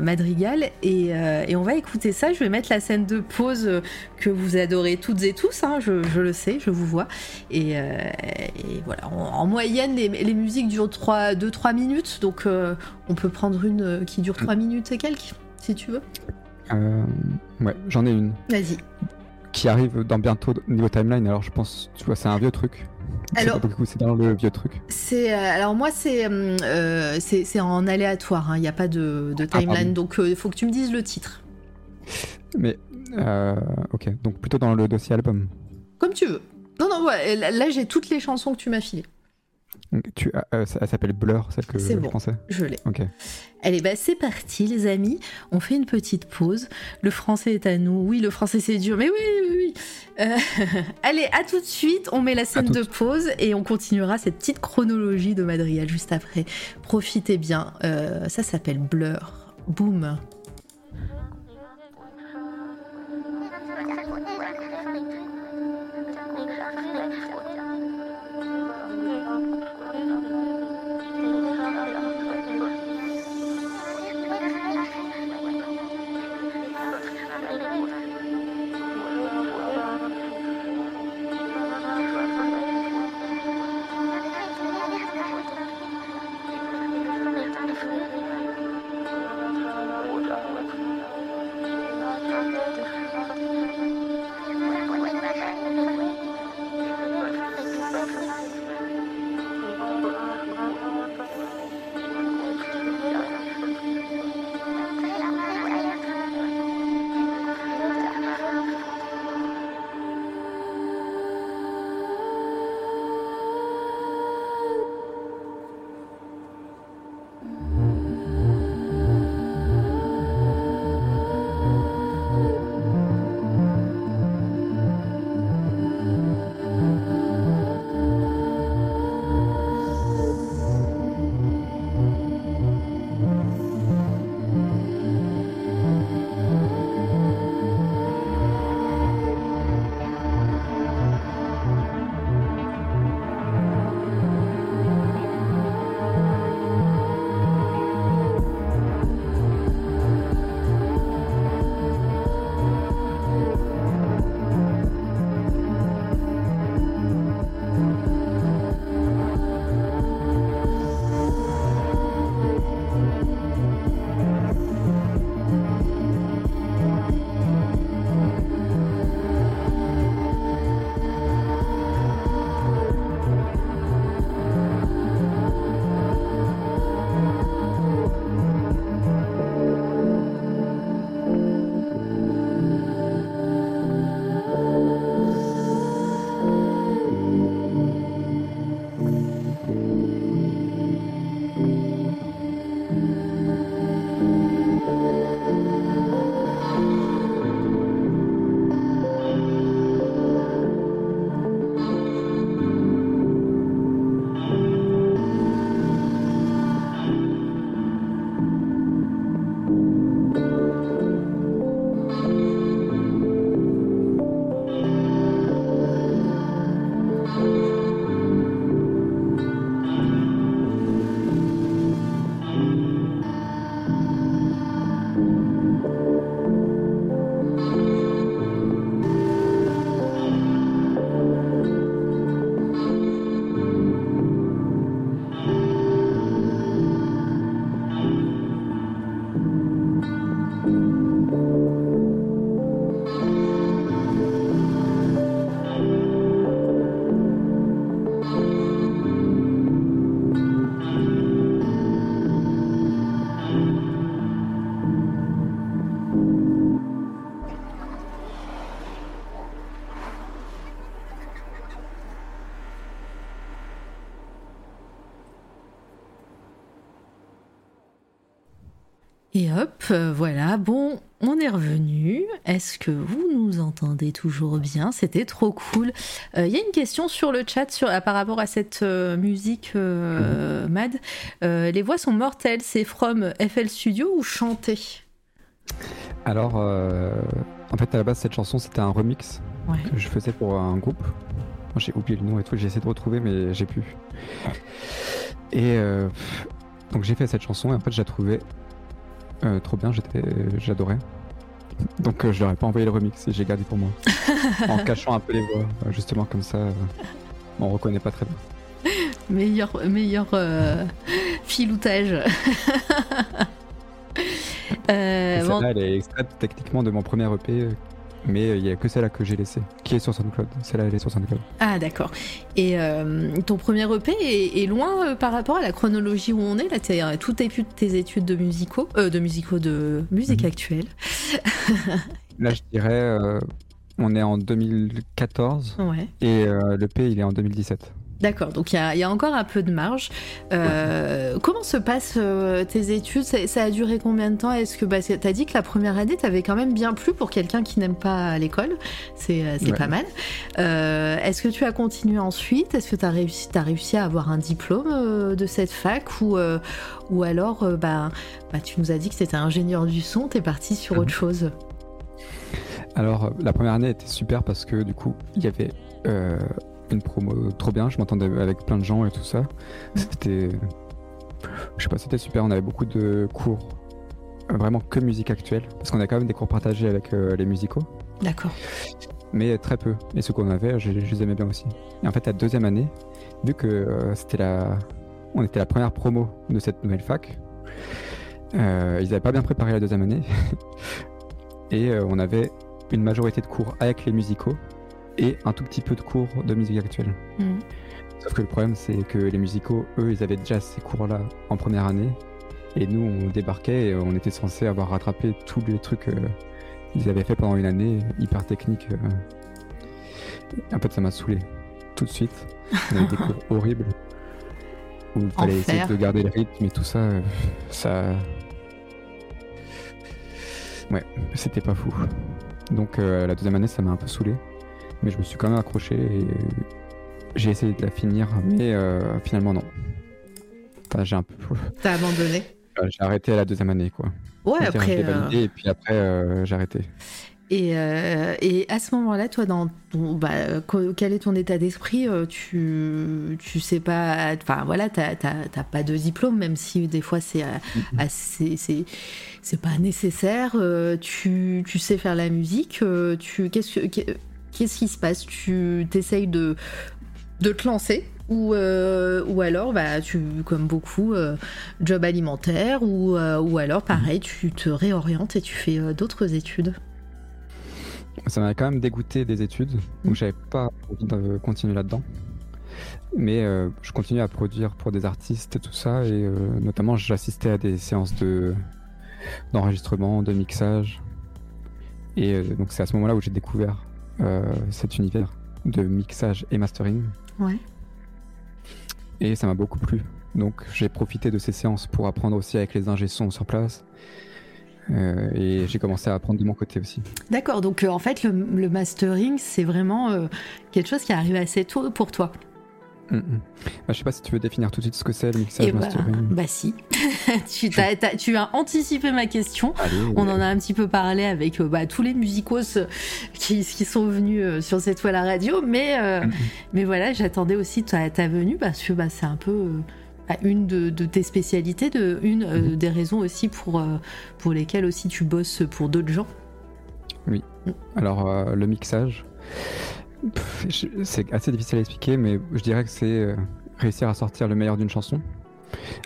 Madrigal et, et on va écouter ça. Je vais mettre la scène de pause que vous adorez toutes et tous, hein, je, je le sais, je vous vois. Et, et voilà, en, en moyenne, les, les musiques durent 2-3 minutes, donc on peut prendre une qui dure 3 minutes et quelques, si tu veux. Euh, ouais, j'en ai une Vas-y. qui arrive dans bientôt niveau timeline. Alors je pense, tu vois, c'est un vieux truc. Alors- c'est dans le vieux truc. C'est euh, alors moi c'est hum, euh, c'est en aléatoire, hein, il n'y a pas de, de Ah, timeline, donc il faut que tu me dises le titre, Mais euh, ok, donc plutôt dans le dossier album. comme tu veux. Non non ouais, là, j'ai toutes les chansons que tu m'as filées, tu, ah, euh, ça- elle s'appelle Blur, celle que C'est je bon. pensais. je l'ai. Ok. Allez bah c'est parti les amis, on fait une petite pause. Le français est à nous, oui le français c'est dur, mais oui oui oui. Euh, allez à tout de suite, on met la scène de pause et on continuera cette petite chronologie de Madrigal juste après. Profitez bien, Euh, ça s'appelle Blur. Boom. Euh, voilà, bon, on est revenu. Est-ce que vous nous entendez toujours bien? C'était trop cool. Il y a une question sur le chat sur, par rapport à cette musique mhm. Mad. les voix sont mortelles. C'est from FL Studio ou chanté Alors, en fait, à la base, cette chanson, c'était un remix que je faisais pour un groupe. J'ai oublié le nom et tout, j'ai essayé de retrouver, mais j'ai pu. Et euh, donc j'ai fait cette chanson et en fait, je la trouvais euh, trop bien, j'adorais. Donc euh, je leur ai pas envoyé le remix et j'ai gardé pour moi. en cachant un peu les voix, justement comme ça, on reconnaît pas très bien. Meilleur, meilleur filoutage. Celle-là, elle est extraite techniquement de mon premier EP mais euh, il n'y a que celle-là que j'ai laissée, qui est sur SoundCloud. Celle-là, elle est sur SoundCloud. Ah, d'accord. Et euh, ton premier EP est, loin euh, par rapport à la chronologie où on est Là, tu as tout début tes études de musicaux, de musicaux, de musique mhm. actuelle. Là, je dirais, on est en 2014 ouais. et l'EP, il est en 2017. D'accord, donc il y, a encore un peu de marge. Euh, comment se passent euh, tes études? Ça, a duré combien de temps? Est-ce que bah, tu as dit que la première année, tu avais quand même bien plu pour quelqu'un qui n'aime pas l'école. C'est euh, pas mal. Est-ce que tu as continué ensuite? Est-ce que tu as réussi, as réussi à avoir un diplôme de cette fac? Ou, ou alors, bah, bah, tu nous as dit que c'était ingénieur du son, tu es parti sur autre mhm. chose. Alors, la première année était super parce que du coup, il y avait une promo trop bien, je m'entendais avec plein de gens et tout ça. C'était. Je sais pas, c'était super, on avait beaucoup de cours euh, vraiment que musique actuelle, parce qu'on a quand même des cours partagés avec euh, les musicaux. D'accord. Mais très peu. Et ce qu'on avait, je, les aimais bien aussi. Et en fait, la deuxième année, vu que euh, c'était la. On était la première promo de cette nouvelle fac, ils n'avaient pas bien préparé la deuxième année. et on avait une majorité de cours avec les musicaux et un tout petit peu de cours de musique actuelle. Mm. Sauf que le problème, c'est que les musicaux, eux, ils avaient déjà ces cours-là en première année. Et nous, on débarquait et on était censé avoir rattrapé tous les trucs qu'ils avaient fait pendant une année, hyper techniques. Euh. En fait, ça m'a saoulé tout de suite. On avait des cours horribles où il fallait essayer de garder le rythme et tout ça. Euh, ça. Ouais, c'était pas fou. Donc, euh, la deuxième année, ça m'a un peu saoulé mais je me suis quand même accroché et j'ai essayé de la finir, mais euh, finalement non. Enfin, j'ai un peu. T'as abandonné? Euh, J'ai arrêté à la deuxième année, quoi. Ouais, après. Euh, et puis après, j'ai arrêté. Et, et, à ce moment-là, toi, dans ton, bah, quel est ton état d'esprit tu, tu sais pas. Enfin, voilà, t'as pas de diplôme, même si des fois c'est assez. C'est pas nécessaire. tu, tu sais faire la musique. tu, qu'est-ce que qu'est-ce qui se passe? Tu t'essayes de, de te lancer ou, euh, ou alors, bah, tu, comme beaucoup, euh, job alimentaire, ou, euh, ou alors, pareil, tu te réorientes et tu fais d'autres études Ça m'a quand même dégoûté des études, donc mm. j'avais pas envie de continuer là-dedans. Mais je continue à produire pour des artistes et tout ça, et notamment j'assistais à des séances de d'enregistrement, de mixage. Et donc c'est à ce moment-là où j'ai découvert cet univers de mixage et mastering. Ouais. Et ça m'a beaucoup plu. Donc j'ai profité de ces séances pour apprendre aussi avec les ingé sur place. Euh, et j'ai commencé à apprendre de mon côté aussi. D'accord, donc euh, en fait le, le mastering c'est vraiment quelque chose qui arrive assez tôt pour toi. Mm, mm. Bah, je sais pas si tu veux définir tout de suite ce que c'est le mixage bah, bah, si, tu, as, tu, as, anticipé ma question. On en a un petit peu parlé avec euh, bah, tous les musicos euh, qui, qui sont venus euh, sur cette fois la radio, mais, mm, mais voilà, j'attendais aussi ta, ta, venue parce que bah, c'est un peu une de, de, tes spécialités, de, une des raisons aussi pour, pour lesquelles aussi tu bosses pour d'autres gens. Oui, alors le mixage c'est assez difficile à expliquer, mais je dirais que c'est euh, réussir à sortir le meilleur d'une chanson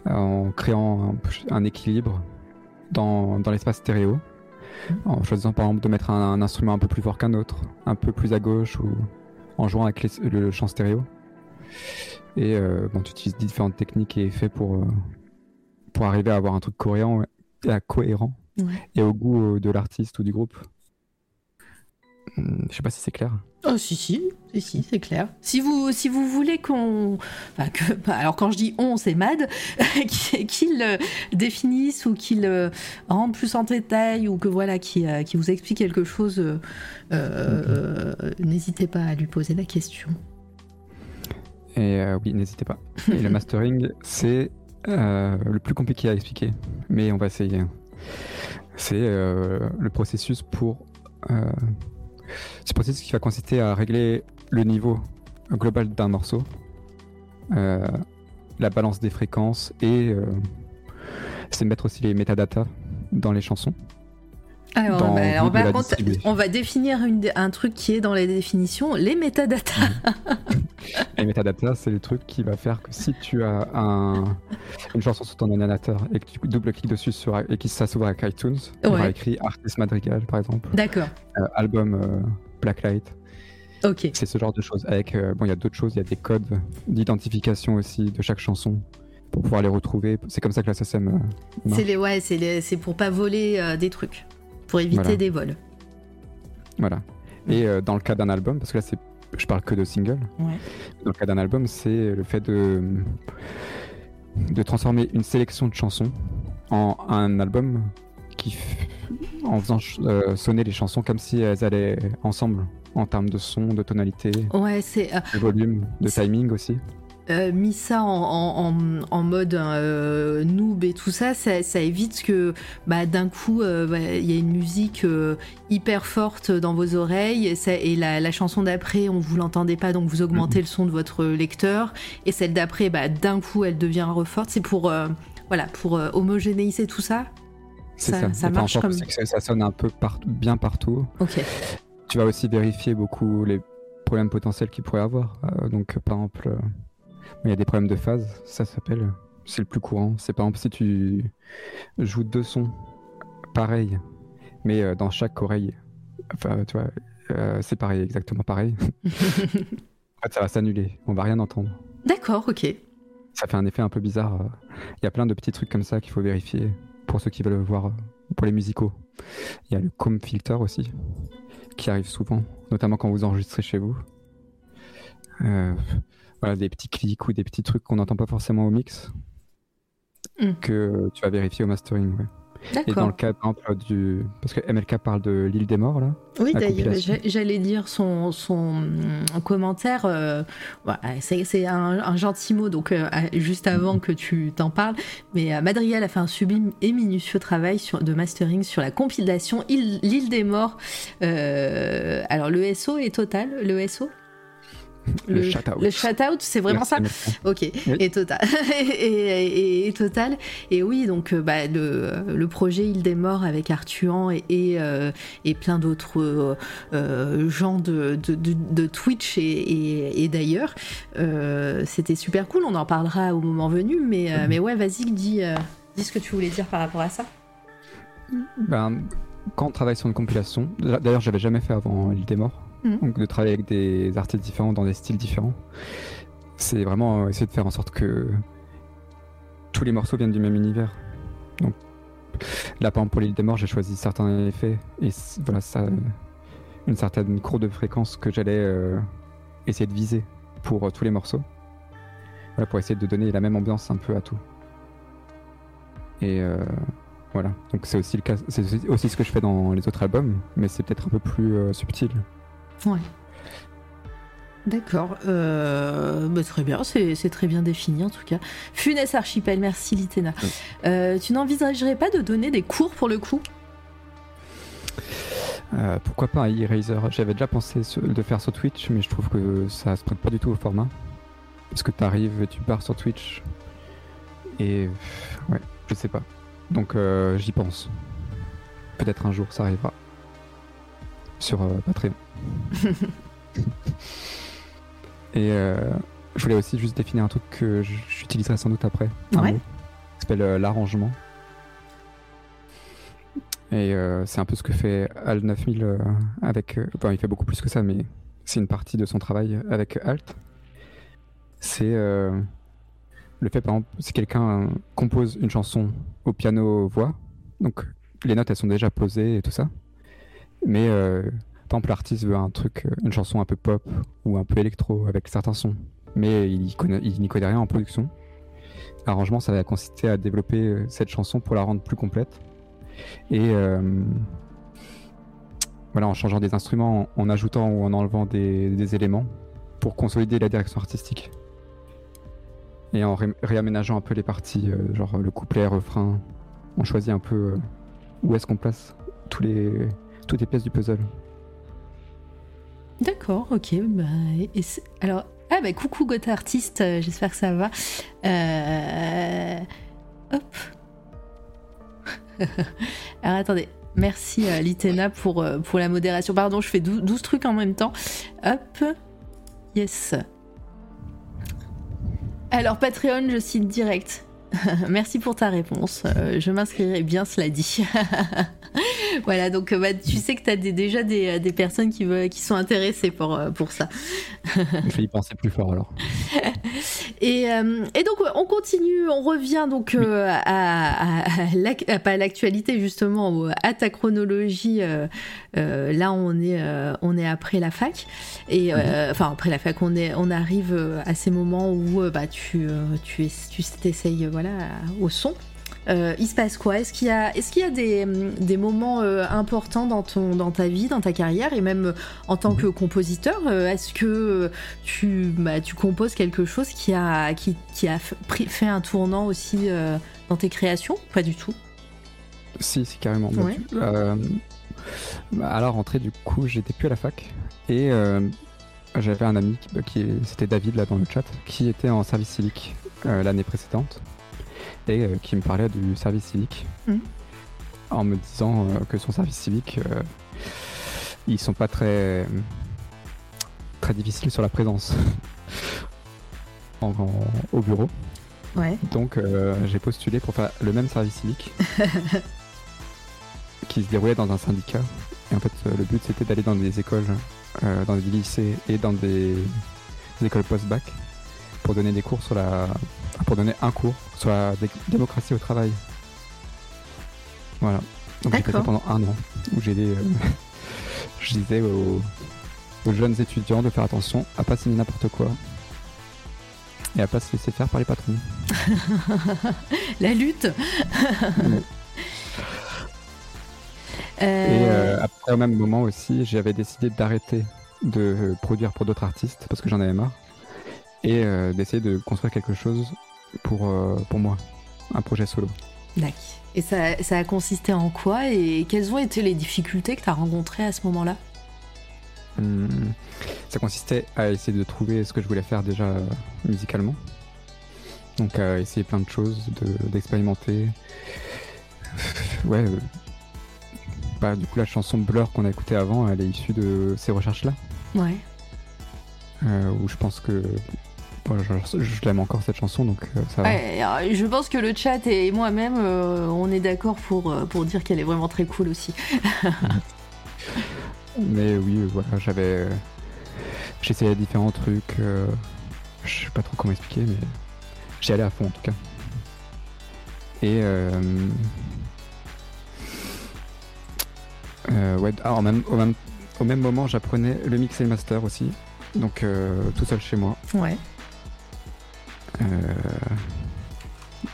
euh, en créant un, équilibre dans, l'espace stéréo, mmh. en choisissant par exemple de mettre un, instrument un peu plus fort qu'un autre, un peu plus à gauche ou en jouant avec le champ stéréo. Et euh, bon, tu utilises différentes techniques et effets pour, pour arriver à avoir un truc cohérent et cohérent et au goût de l'artiste ou du groupe. Hmm, Je sais pas si c'est clair. Oh si si, si, si c'est clair. Si vous, si vous voulez qu'on... enfin, que- bah, alors quand je dis on, c'est Mad, qui- qu'il euh, définisse ou qu'il euh, rentre plus en détail ou que voilà, qui, euh, vous explique quelque chose, euh, n'hésitez pas à lui poser la question. Et oui, n'hésitez pas. Et le mastering, c'est le plus compliqué à expliquer, mais on va essayer. C'est le processus pour. C'est le processus qui va consister à régler le niveau global d'un morceau, euh, la balance des fréquences et euh, c'est mettre aussi les métadatas dans les chansons. Alors, Dans bah, la contre, on va définir une un truc qui est dans les définitions, les métadatas. Et metadata, c'est le truc qui va faire que si tu as un, une chanson sur ton ordinateur et que tu double-cliques dessus sur, et que ça s'ouvre avec iTunes, aura Ouais. écrit Artist Madrigal par exemple, D'accord, euh, album euh, Blacklight, ok. c'est ce genre de choses. Avec, euh, bon, il y a d'autres choses, il y a des codes d'identification aussi de chaque chanson pour pouvoir les retrouver. C'est comme ça que la SSM. C'est les, ouais, c'est les- pour pas voler des trucs, pour éviter Voilà. des vols. Voilà. Et euh, dans le cas d'un album, parce que là, c'est, je parle que de single. Ouais. Dans le cas d'un album, c'est le fait de, de transformer une sélection de chansons en un album qui, en faisant euh, sonner les chansons comme si elles allaient ensemble en termes de son, de tonalité, Ouais, c'est euh, de volume, de timing aussi. Euh, mis ça en, en- mode euh, noob et tout ça, ça, ça évite que bah, d'un coup euh, bah, il y a une musique euh, hyper forte dans vos oreilles et, ça- et la, la chanson d'après on vous l'entendez pas donc vous augmentez le son de votre lecteur et celle d'après bah, d'un coup elle devient reforte. C'est pour voilà pour homogénéiser tout ça. C'est Ça- marche comme- ça, sonne un peu bien partout. Ok. Tu vas aussi vérifier beaucoup les problèmes potentiels qu'il pourrait avoir. Donc, par exemple, il y a des problèmes de phase, ça s'appelle. C'est le plus courant. C'est par exemple si tu joues deux sons pareils, mais euh, dans chaque oreille, enfin, tu vois, euh, c'est pareil, exactement pareil. en fait, ça va s'annuler. On va rien entendre. D'accord, ok. Ça fait un effet un peu bizarre. euh. Il y a plein de petits trucs comme ça qu'il faut vérifier pour ceux qui veulent voir, pour les musicaux. Il y a le comb filter aussi, qui arrive souvent, notamment quand vous enregistrez chez vous. Euh, voilà, des petits clics ou des petits trucs qu'on n'entend pas forcément au mix, Mm. que tu vas vérifier au mastering. ouais. Et dans le cas, par exemple, du. Parce que MLK parle de l'île des morts, là. Oui, d'ailleurs, j'allais dire son, son euh, commentaire. euh, c'est un, un gentil mot, donc euh, juste avant que tu t'en parles. Mais euh, Madrigal a fait un sublime et minutieux travail sur, de mastering sur la compilation Île- L'île des morts. Euh, alors, le SO est total, le SO Le shout-out. Le shout-out, c'est vraiment Merci, ça. Ok, Oui. et total. et, et- et total. Et oui, donc euh, bah, le, le projet Île des Morts avec Artuan et, et, euh, et plein d'autres euh, gens de, de, de- de Twitch et, d'ailleurs, euh, c'était super cool. On en parlera au moment venu, mais, euh, mais ouais, vas-y, dis, dis ce que tu voulais dire par rapport à ça. Ben, quand on travaille sur une compilation, d'ailleurs j'avais jamais fait avant l'île des morts, Donc de travailler avec des artistes différents dans des styles différents, c'est vraiment euh, essayer de faire en sorte que tous les morceaux viennent du même univers. Donc là par exemple pour l'île des morts j'ai choisi certains effets et voilà ça une certaine courbe de fréquence que j'allais euh, essayer de viser pour euh, tous les morceaux. Pour essayer de donner la même ambiance un peu à tout. Et voilà, donc c'est aussi le cas, c'est aussi- ce que je fais dans les autres albums, mais c'est peut-être un peu plus euh, subtil. D'accord, euh, bah, très bien, c'est très bien défini en tout cas. Funès Archipel, merci Litena. Oui. Euh, tu n'envisagerais pas de donner des cours pour le coup? Euh, pourquoi pas un Eraser? J'avais déjà pensé de faire sur Twitch, mais je trouve que ça se prête pas du tout au format. Parce que t'arrives et tu pars sur Twitch. Et ouais, je sais pas. Donc euh, j'y pense. Peut-être un jour ça arrivera. Sur euh, Patreon. et euh, je voulais aussi juste définir un truc que j'utiliserai sans doute après. Un Ouais. mot. qui s'appelle euh, l'arrangement. Et euh, c'est un peu ce que fait Alt 9000 euh, avec. euh, enfin, il fait beaucoup plus que ça, mais c'est une partie de son travail avec Alt. C'est le fait, par exemple, si quelqu'un compose une chanson au piano-voix, donc les notes elles sont déjà posées et tout ça, mais euh, Par l'artiste veut un truc, une chanson un peu pop ou un peu électro avec certains sons, mais il n'y connaît, rien en production. L'arrangement, ça va consister à développer cette chanson pour la rendre plus complète. Et voilà, en changeant des instruments, en, ajoutant ou en enlevant des, éléments pour consolider la direction artistique. Et en réaménageant un peu les parties, euh, genre le couplet, refrain, on choisit un peu euh, où est-ce qu'on place tous les, toutes les pièces du puzzle. D'accord, ok. Bah, alors, ah bah coucou Gotha Artiste, euh, j'espère que ça va. hop. alors attendez, Merci euh, Litena pour, euh, pour la modération. Pardon, je fais 12, trucs en même temps. Hop. Yes. Alors Patreon, je cite direct. Merci pour ta réponse. Euh, je m'inscrirai bien, cela dit. voilà, donc bah, tu sais que tu as déjà des, des, personnes qui, veulent, qui sont intéressées pour, pour ça. je vais y penser plus fort alors. Et, euh, et, donc on continue, on revient donc euh, à, à, pas l'actualité justement, à ta chronologie. Euh, là on est on est après la fac et mhm. enfin après la fac on est on arrive à ces moments où bah tu tu tu t'essayes voilà au son euh, il se passe quoi? Est-ce qu'il y a, est-ce qu'il y a des, des moments euh, importants dans, ton, dans ta vie, dans ta carrière, et même euh, en tant que compositeur Est-ce que tu, bah, tu composes quelque chose qui a, qui, qui a fait un tournant aussi dans tes créations Pas du tout? Si, c'est carrément. Bah, à la rentrée, du coup, j'étais plus à la fac et j'avais un ami qui, qui c'était David là dans le chat, qui était en service civique l'année précédente et euh, qui me parlait du service civique mm. en me disant euh, que son service civique, euh, ils sont pas très très difficiles sur la présence au bureau. Donc j'ai postulé pour faire le même service civique qui se déroulait dans un syndicat. Et en fait, le but c'était d'aller dans des écoles, dans des lycées et dans des écoles post-bac pour donner des cours sur la pour donner un cours sur la démocratie au travail. Voilà. Donc j'ai fait ça pendant un an où j'ai euh, je disais aux, jeunes étudiants de faire attention à pas signer n'importe quoi et à pas se laisser faire par les patrons. la lutte. Et euh, après au même moment aussi, j'avais décidé d'arrêter de produire pour d'autres artistes parce que j'en avais marre et euh, d'essayer de construire quelque chose pour, euh, pour moi, un projet solo. D'accord. Et ça, ça, a consisté en quoi et quelles ont été les difficultés que tu as rencontrées à ce moment-là? Hmm, Ça consistait à essayer de trouver ce que je voulais faire déjà euh, musicalement. Donc à essayer plein de choses, d'expérimenter. ouais. bah, du coup, la chanson Blur qu'on a écoutée avant, elle est issue de ces recherches-là. Ouais. où je pense que je, l'aime encore cette chanson, donc euh, ça. Ouais, je pense que le chat et moi-même, euh, on est d'accord pour, euh, pour dire qu'elle est vraiment très cool aussi. Mais oui, voilà, j'avais. J'essayais différents trucs. je sais pas trop comment expliquer, mais j'y allais à fond en tout cas. Et. ouais, alors même, au, même, au même moment, j'apprenais le mix et le master aussi. Donc tout seul chez moi. Ouais. Euh,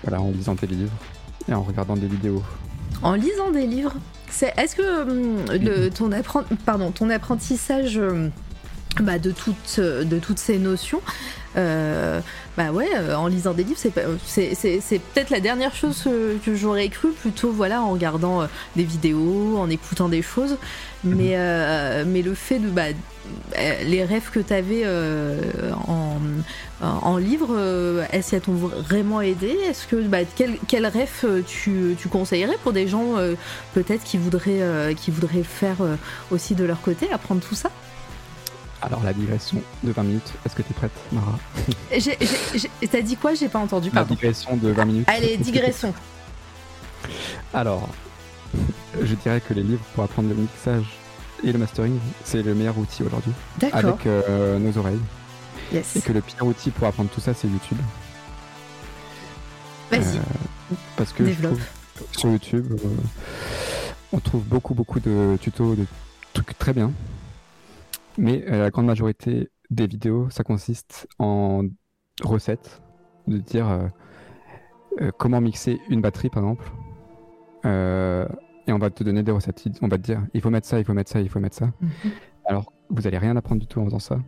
voilà, en lisant des livres et en regardant des vidéos. En lisant des livres Est-ce que hum, le, ton, pardon, ton apprentissage hum, bah, de, toutes, de toutes ces notions, euh, bah ouais, euh, en lisant des livres, c'est, peut-être la dernière chose que j'aurais cru, plutôt voilà, en regardant des vidéos, en écoutant des choses. Mais, mais le fait de, bah, les rêves que tu avais euh, en, en, livre, euh, est-ce qu'elles t'ont vraiment aidé? Est-ce que bah, quel, quel, rêve euh, tu, tu, conseillerais pour des gens peut-être qui voudraient qui voudraient faire aussi de leur côté apprendre tout ça? Alors la digression de 20 minutes, est-ce que tu es prête Mara? T'as dit quoi? J'ai pas entendu. Pardon. La digression de 20 minutes. Allez, digression. Alors, je dirais que les livres pour apprendre le mixage et le mastering, c'est le meilleur outil aujourd'hui. Avec euh, nos oreilles. Yes. Et que le pire outil pour apprendre tout ça, c'est YouTube. Vas-y. Euh, parce que sur YouTube, euh, on trouve beaucoup, beaucoup de tutos, de trucs très bien. Mais la grande majorité des vidéos, ça consiste en recettes, de dire comment mixer une batterie par exemple. Et on va te donner des recettes. On va te dire, il faut mettre ça, il faut mettre ça, il faut mettre ça. Mhm. Alors, vous allez rien apprendre du tout en faisant ça.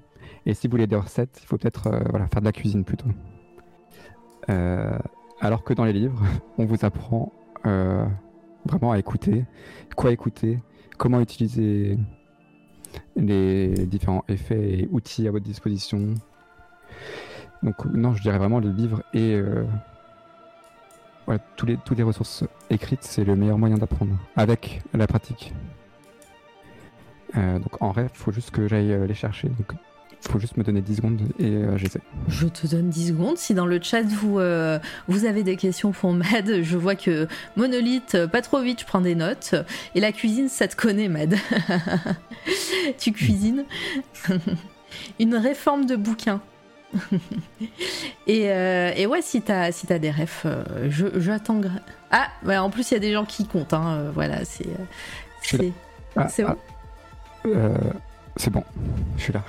Et si vous voulez des recettes, il faut peut-être voilà, faire de la cuisine plutôt. alors que dans les livres, on vous apprend vraiment à écouter, quoi écouter, comment utiliser les différents effets et outils à votre disposition. Donc non, je dirais vraiment les livres et tous les, toutes les ressources écrites, c'est le meilleur moyen d'apprendre avec la pratique. Euh, donc en rêve, il faut juste que j'aille euh, les chercher. Donc faut juste me donner 10 secondes et euh, j'essaie. Je te donne 10 secondes. Si dans le chat vous, euh, vous avez des questions pour Mad, je vois que Monolith, pas trop vite, je prends des notes. Et la cuisine, ça te connaît, Mad. tu cuisines. Une réforme de bouquin. et, et, ouais, si t'as si as des refs, je j'attends. Ah, ouais, en plus, il y a des gens qui comptent. Hein, voilà, c'est. C'est ah, bon. Ah, c'est bon, je suis là.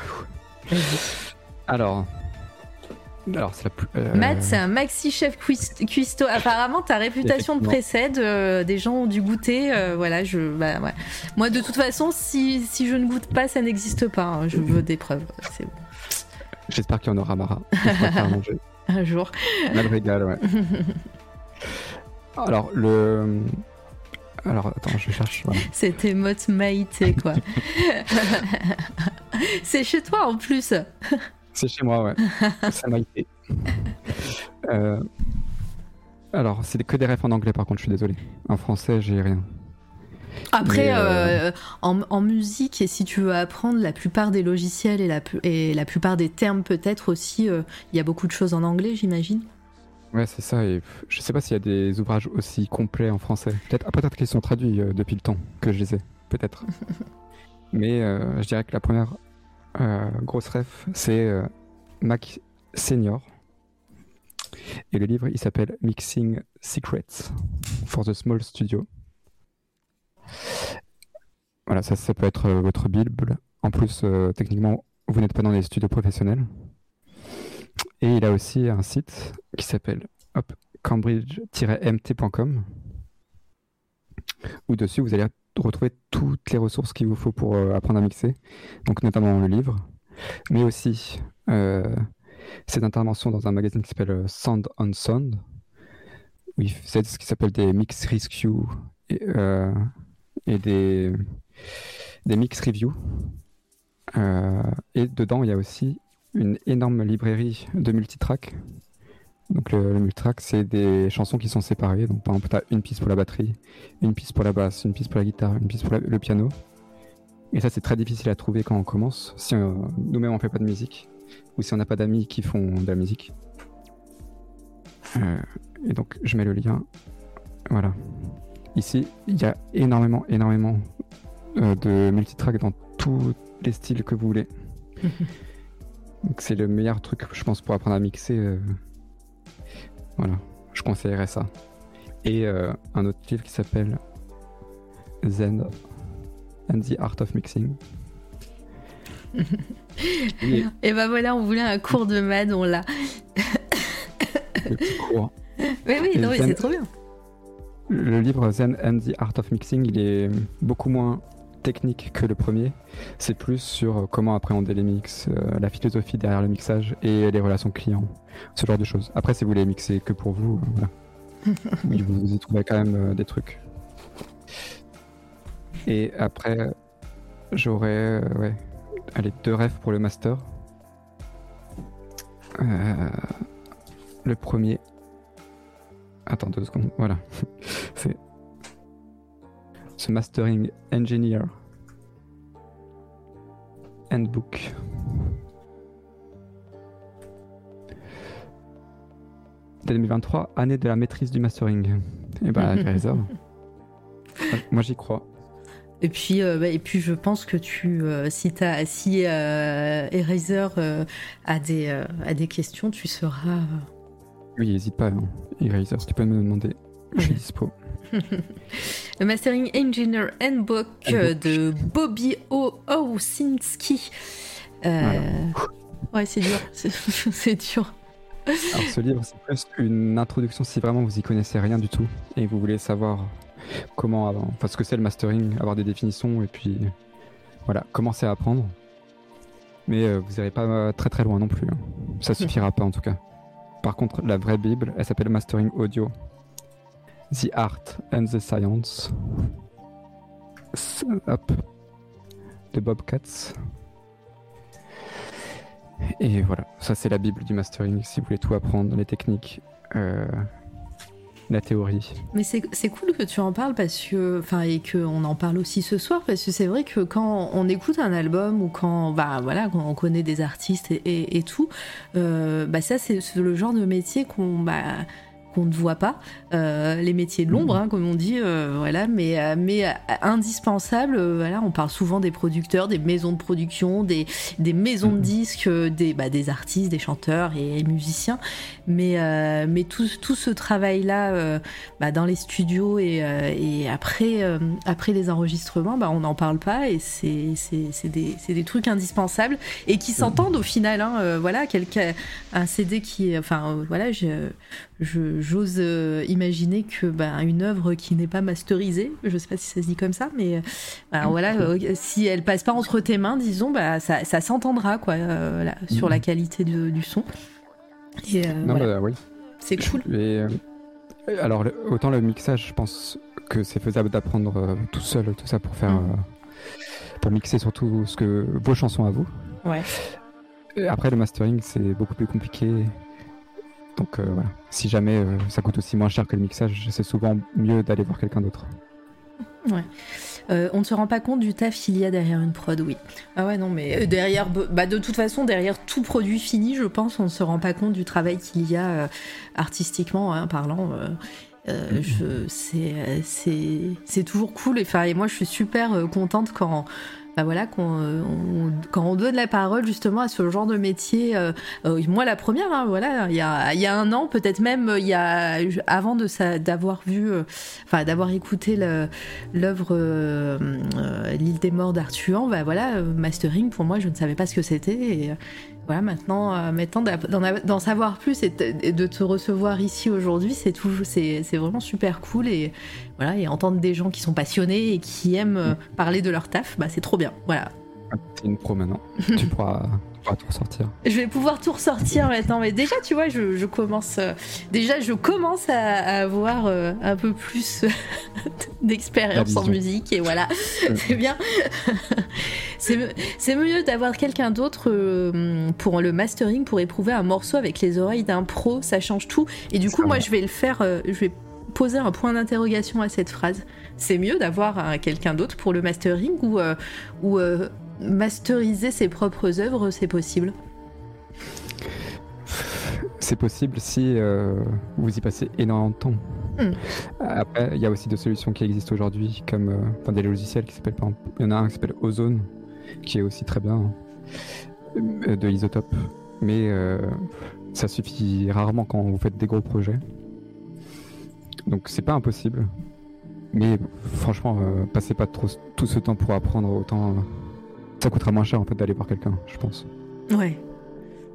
Alors. Alors, c'est la plus. Euh, Matt, c'est un maxi chef cuistot. Apparemment, ta réputation te précède. Euh, des gens ont dû goûter. Euh, voilà, je. Bah, Moi, de toute façon, si, si, je ne goûte pas, ça n'existe pas. Hein. Je veux des preuves. C'est J'espère qu'il y en aura Mara. un jour. Madrigal, ouais. Alors, le. Alors, attends, je cherche. C'était mot maïté, quoi. c'est chez toi en plus. C'est chez moi, ouais. C'est maïté. Euh, alors, c'est que des refs en anglais, par contre, je suis désolé. En français, j'ai rien. Après, euh, en, musique, et si tu veux apprendre la plupart des logiciels et la, et la plupart des termes, peut-être aussi, euh, il y a beaucoup de choses en anglais, j'imagine. Ouais, c'est ça. Et je sais pas s'il y a des ouvrages aussi complets en français. Peut-être, peut-être qu'ils sont traduits euh, depuis le temps que je les ai. Peut-être. Mais je dirais que la première grosse ref, c'est Mac Senior. Et le livre, il s'appelle Mixing Secrets for the Small Studio. Voilà, ça, peut être votre Bible. En plus, techniquement, vous n'êtes pas dans les studios professionnels. Et il a aussi un site qui s'appelle cambridge-mt.com où dessus vous allez retrouver toutes les ressources qu'il vous faut pour euh, apprendre à mixer, donc notamment le livre, mais aussi euh, cette intervention dans un magazine qui s'appelle euh, Sound on Sound, où il ce qui s'appelle des mix rescue et des, des mix reviews. et dedans, il y a aussi une énorme librairie de multitracks. Donc le, multitrack, c'est des chansons qui sont séparées. Donc par exemple, tu as une piste pour la batterie, une piste pour la basse, une piste pour la guitare, une piste pour le piano. Et ça, c'est très difficile à trouver quand on commence, si nous-mêmes on fait pas de musique, ou si on n'a pas d'amis qui font de la musique. Euh, et donc, je mets le lien. Voilà. Ici, il y a énormément, énormément euh, de multitracks dans tous les styles que vous voulez. c'est le meilleur truc, je pense, pour apprendre à mixer. Euh, voilà, je conseillerais ça. Et euh, un autre livre qui s'appelle Zen and the Art of Mixing. et... ben voilà, on voulait un cours de MAD, on l'a. Mais oui, c'est trop bien. Le livre Zen and the Art of Mixing, il est beaucoup moins technique que le premier. C'est plus sur euh, comment appréhender les mix, euh, la philosophie derrière le mixage et les relations clients, ce genre de choses. Après, si vous voulez mixer que pour vous, euh, vous, y trouvez quand même des trucs. Et après, j'aurais ouais, allez, deux rêves pour le master. le premier. Attends deux secondes, voilà. C'est ce Mastering Engineer Handbook. « 2023, année de la maîtrise du mastering. Et eh bah, ben, Moi, j'y crois. Et puis, euh, bah, et puis, je pense que tu, euh, si, as, si euh, Eraser a, des, a des questions, tu seras. Oui, n'hésite pas, hein. Eraser, tu peux me demander. Je suis dispo. le Mastering Engineer Handbook euh, de Bobby O. Owsinski. Euh, ouais, c'est dur. c'est dur. Alors, ce livre, c'est presque une introduction si vraiment vous y connaissez rien du tout et vous voulez savoir comment, enfin, ce que c'est le mastering, avoir des définitions et puis voilà, commencer à apprendre. Mais euh, vous n'irez pas très très loin non plus. Hein. Ça suffira pas en tout cas. Par contre, la vraie Bible, elle s'appelle Mastering Audio. The Art and the Science. Hop. De Bob Katz. Et voilà, ça c'est la Bible du mastering si vous voulez tout apprendre, les techniques, euh, la théorie. Mais c'est cool que tu en parles parce que, enfin, et qu'on en parle aussi ce soir parce que c'est vrai que quand on écoute un album ou quand, bah voilà, quand on connaît des artistes et, et, tout, euh, bah ça c'est le genre de métier qu'on, bah, qu'on ne voit pas, euh, les métiers de l'ombre, hein, comme on dit, euh, voilà, mais, mais indispensable. voilà, on parle souvent des producteurs, des maisons de production, des, des maisons de mhm. disques, des, bah, des artistes, des chanteurs et, musiciens. Mais, mais tout, tout ce travail-là, bah, dans les studios et, et après, après les enregistrements, bah, on n'en parle pas et c'est des, des, trucs indispensables et qui s'entendent au final. Hein, voilà, quelqu'un, un CD qui, enfin, voilà, je j'ose euh, imaginer que bah, une œuvre qui n'est pas masterisée, je sais pas si ça se dit comme ça, mais euh, bah, voilà, euh, si elle passe pas entre tes mains, disons, bah, ça, ça s'entendra quoi, sur la mm. qualité du son. Non, bah, oui. C'est cool. alors, autant le mixage, je pense que c'est faisable d'apprendre tout seul, tout ça pour faire. Mm. pour mixer surtout ce que vos chansons à vous. Ouais. après, le mastering, c'est beaucoup plus compliqué. Donc euh, voilà, si jamais euh, ça coûte aussi moins cher que le mixage, c'est souvent mieux d'aller voir quelqu'un d'autre. Ouais. Euh, on ne se rend pas compte du taf qu'il y a derrière une prod, oui. Ah ouais, non, mais derrière, bah de toute façon, derrière tout produit fini, je pense, on ne se rend pas compte du travail qu'il y a artistiquement hein, parlant. Mm-hmm. c'est toujours cool. Et, moi, je suis super contente quand bah voilà, euh, quand on, donne la parole justement à ce genre de métier, euh, euh, moi la première, hein, voilà, il y a, un an, peut-être même il y a, avant d'avoir vu, d'avoir écouté l'œuvre L'île des morts d'Artuan, bah voilà, mastering pour moi je ne savais pas ce que c'était voilà, maintenant, maintenant d'en savoir plus et de te recevoir ici aujourd'hui, c'est c'est vraiment super cool et voilà, et entendre des gens qui sont passionnés et qui aiment euh, parler de leur taf, bah c'est trop bien. Voilà. C'est une pro maintenant. tu pourras, tout ressortir. Je vais pouvoir tout ressortir maintenant, mais déjà, tu vois, je, commence, euh, déjà, je commence à, avoir euh, un peu plus d'expérience en musique et voilà, c'est bien. c'est mieux d'avoir quelqu'un d'autre pour le mastering, pour éprouver un morceau avec les oreilles d'un pro, ça change tout. Et du coup, moi, je vais le faire, je vais poser un point d'interrogation à cette phrase. C'est mieux d'avoir quelqu'un d'autre pour le mastering ou, euh, ou euh, masteriser ses propres œuvres, c'est possible C'est possible si euh, vous y passez énormément de temps. Hmm. Après, il y a aussi des solutions qui existent aujourd'hui, comme enfin, des logiciels qui s'appellent, il y en a un qui s'appelle Ozone, qui est aussi très bien, de isotope. Mais ça suffit rarement quand vous faites des gros projets. Donc c'est pas impossible. Mais franchement, euh, passez pas trop tout ce temps pour apprendre, autant euh, ça coûtera moins cher en fait d'aller voir quelqu'un, je pense. Ouais.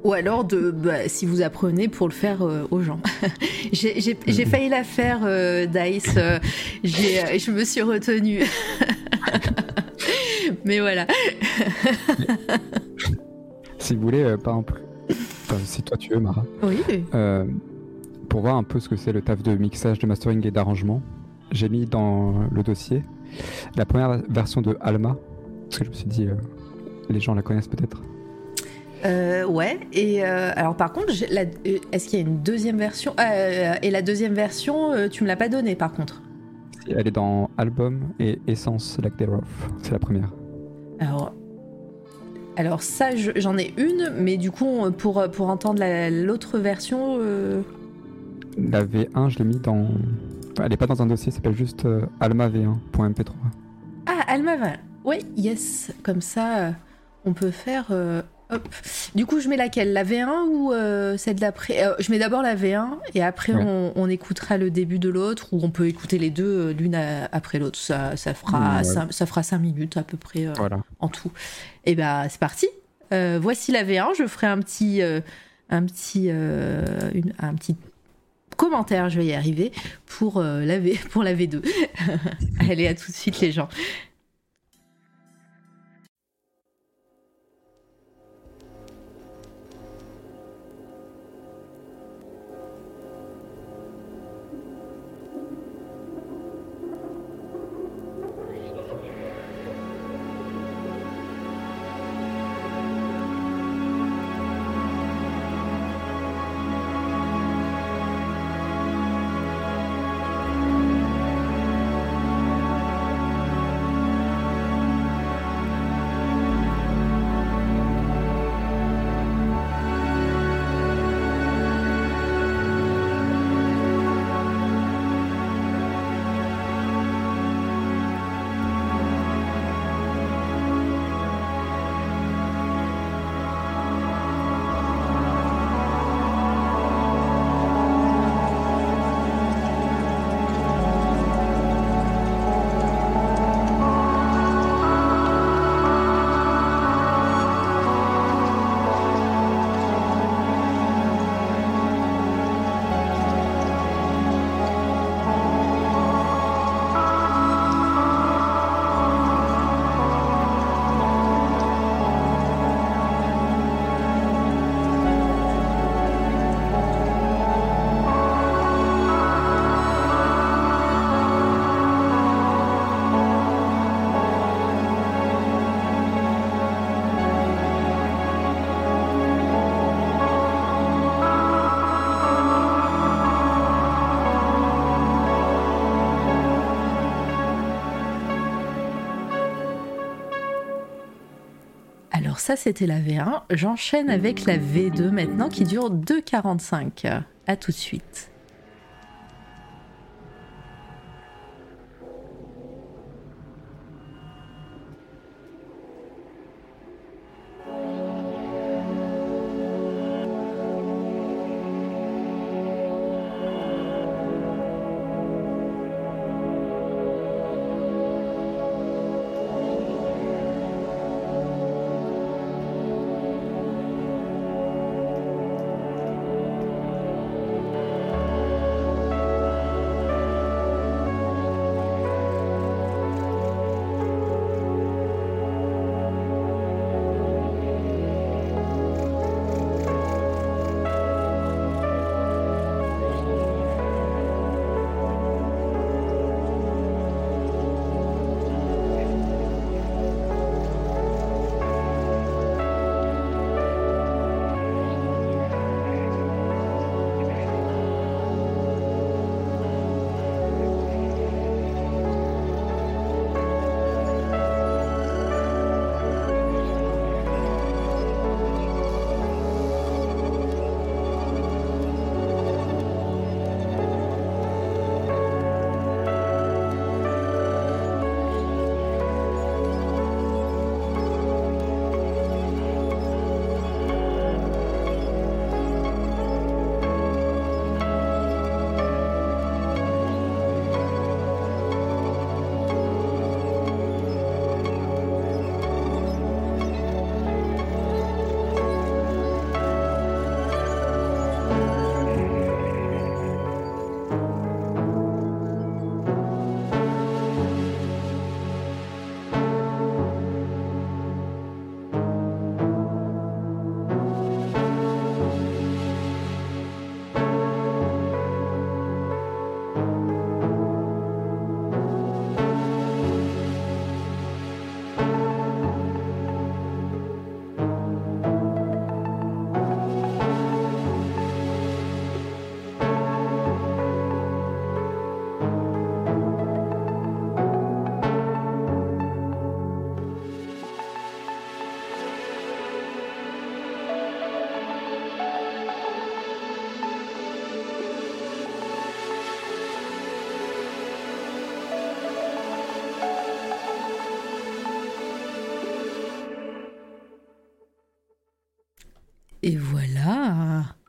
Ou alors de bah, si vous apprenez pour le faire euh, aux gens. j'ai failli la faire Dice, je me suis retenue. Mais voilà. si vous voulez, par exemple, si toi tu veux, Mara. Oui pour voir un peu ce que c'est le taf de mixage, de mastering et d'arrangement, j'ai mis dans le dossier la première version de Alma, parce que je me suis dit, euh, les gens la connaissent peut-être. Euh, ouais, et euh, alors par contre, est-ce qu'il y a une deuxième version Et la deuxième version, tu me l'as pas donnée par contre? Elle est dans Album et Essence Like Thereof, c'est la première. Alors, alors ça, j'en ai une, mais du coup, pour, pour entendre l'autre version... La V1, je l'ai mis dans. elle n'est pas dans un dossier, ça s'appelle juste almav1.mp3. Ah, almav1. Oui, yes. Comme ça, euh, On peut faire. euh, hop. Du coup, je mets laquelle? La V1 ou euh, celle d'après? Euh, Je mets d'abord la V1 et après Ouais. on, on écoutera le début de l'autre ou on peut écouter les deux l'une après l'autre. Ça, ça, fera Ouais. ça, ça fera 5 minutes à peu près Voilà. en tout. Et ben c'est parti. Voici la V1. Je ferai un petit, un petit, une- un petit commentaire. Je vais y arriver pour la V, pour la V2. Allez, à tout de suite les gens. Ça, c'était la V1. J'enchaîne avec la V2 maintenant qui dure 2,45. À tout de suite.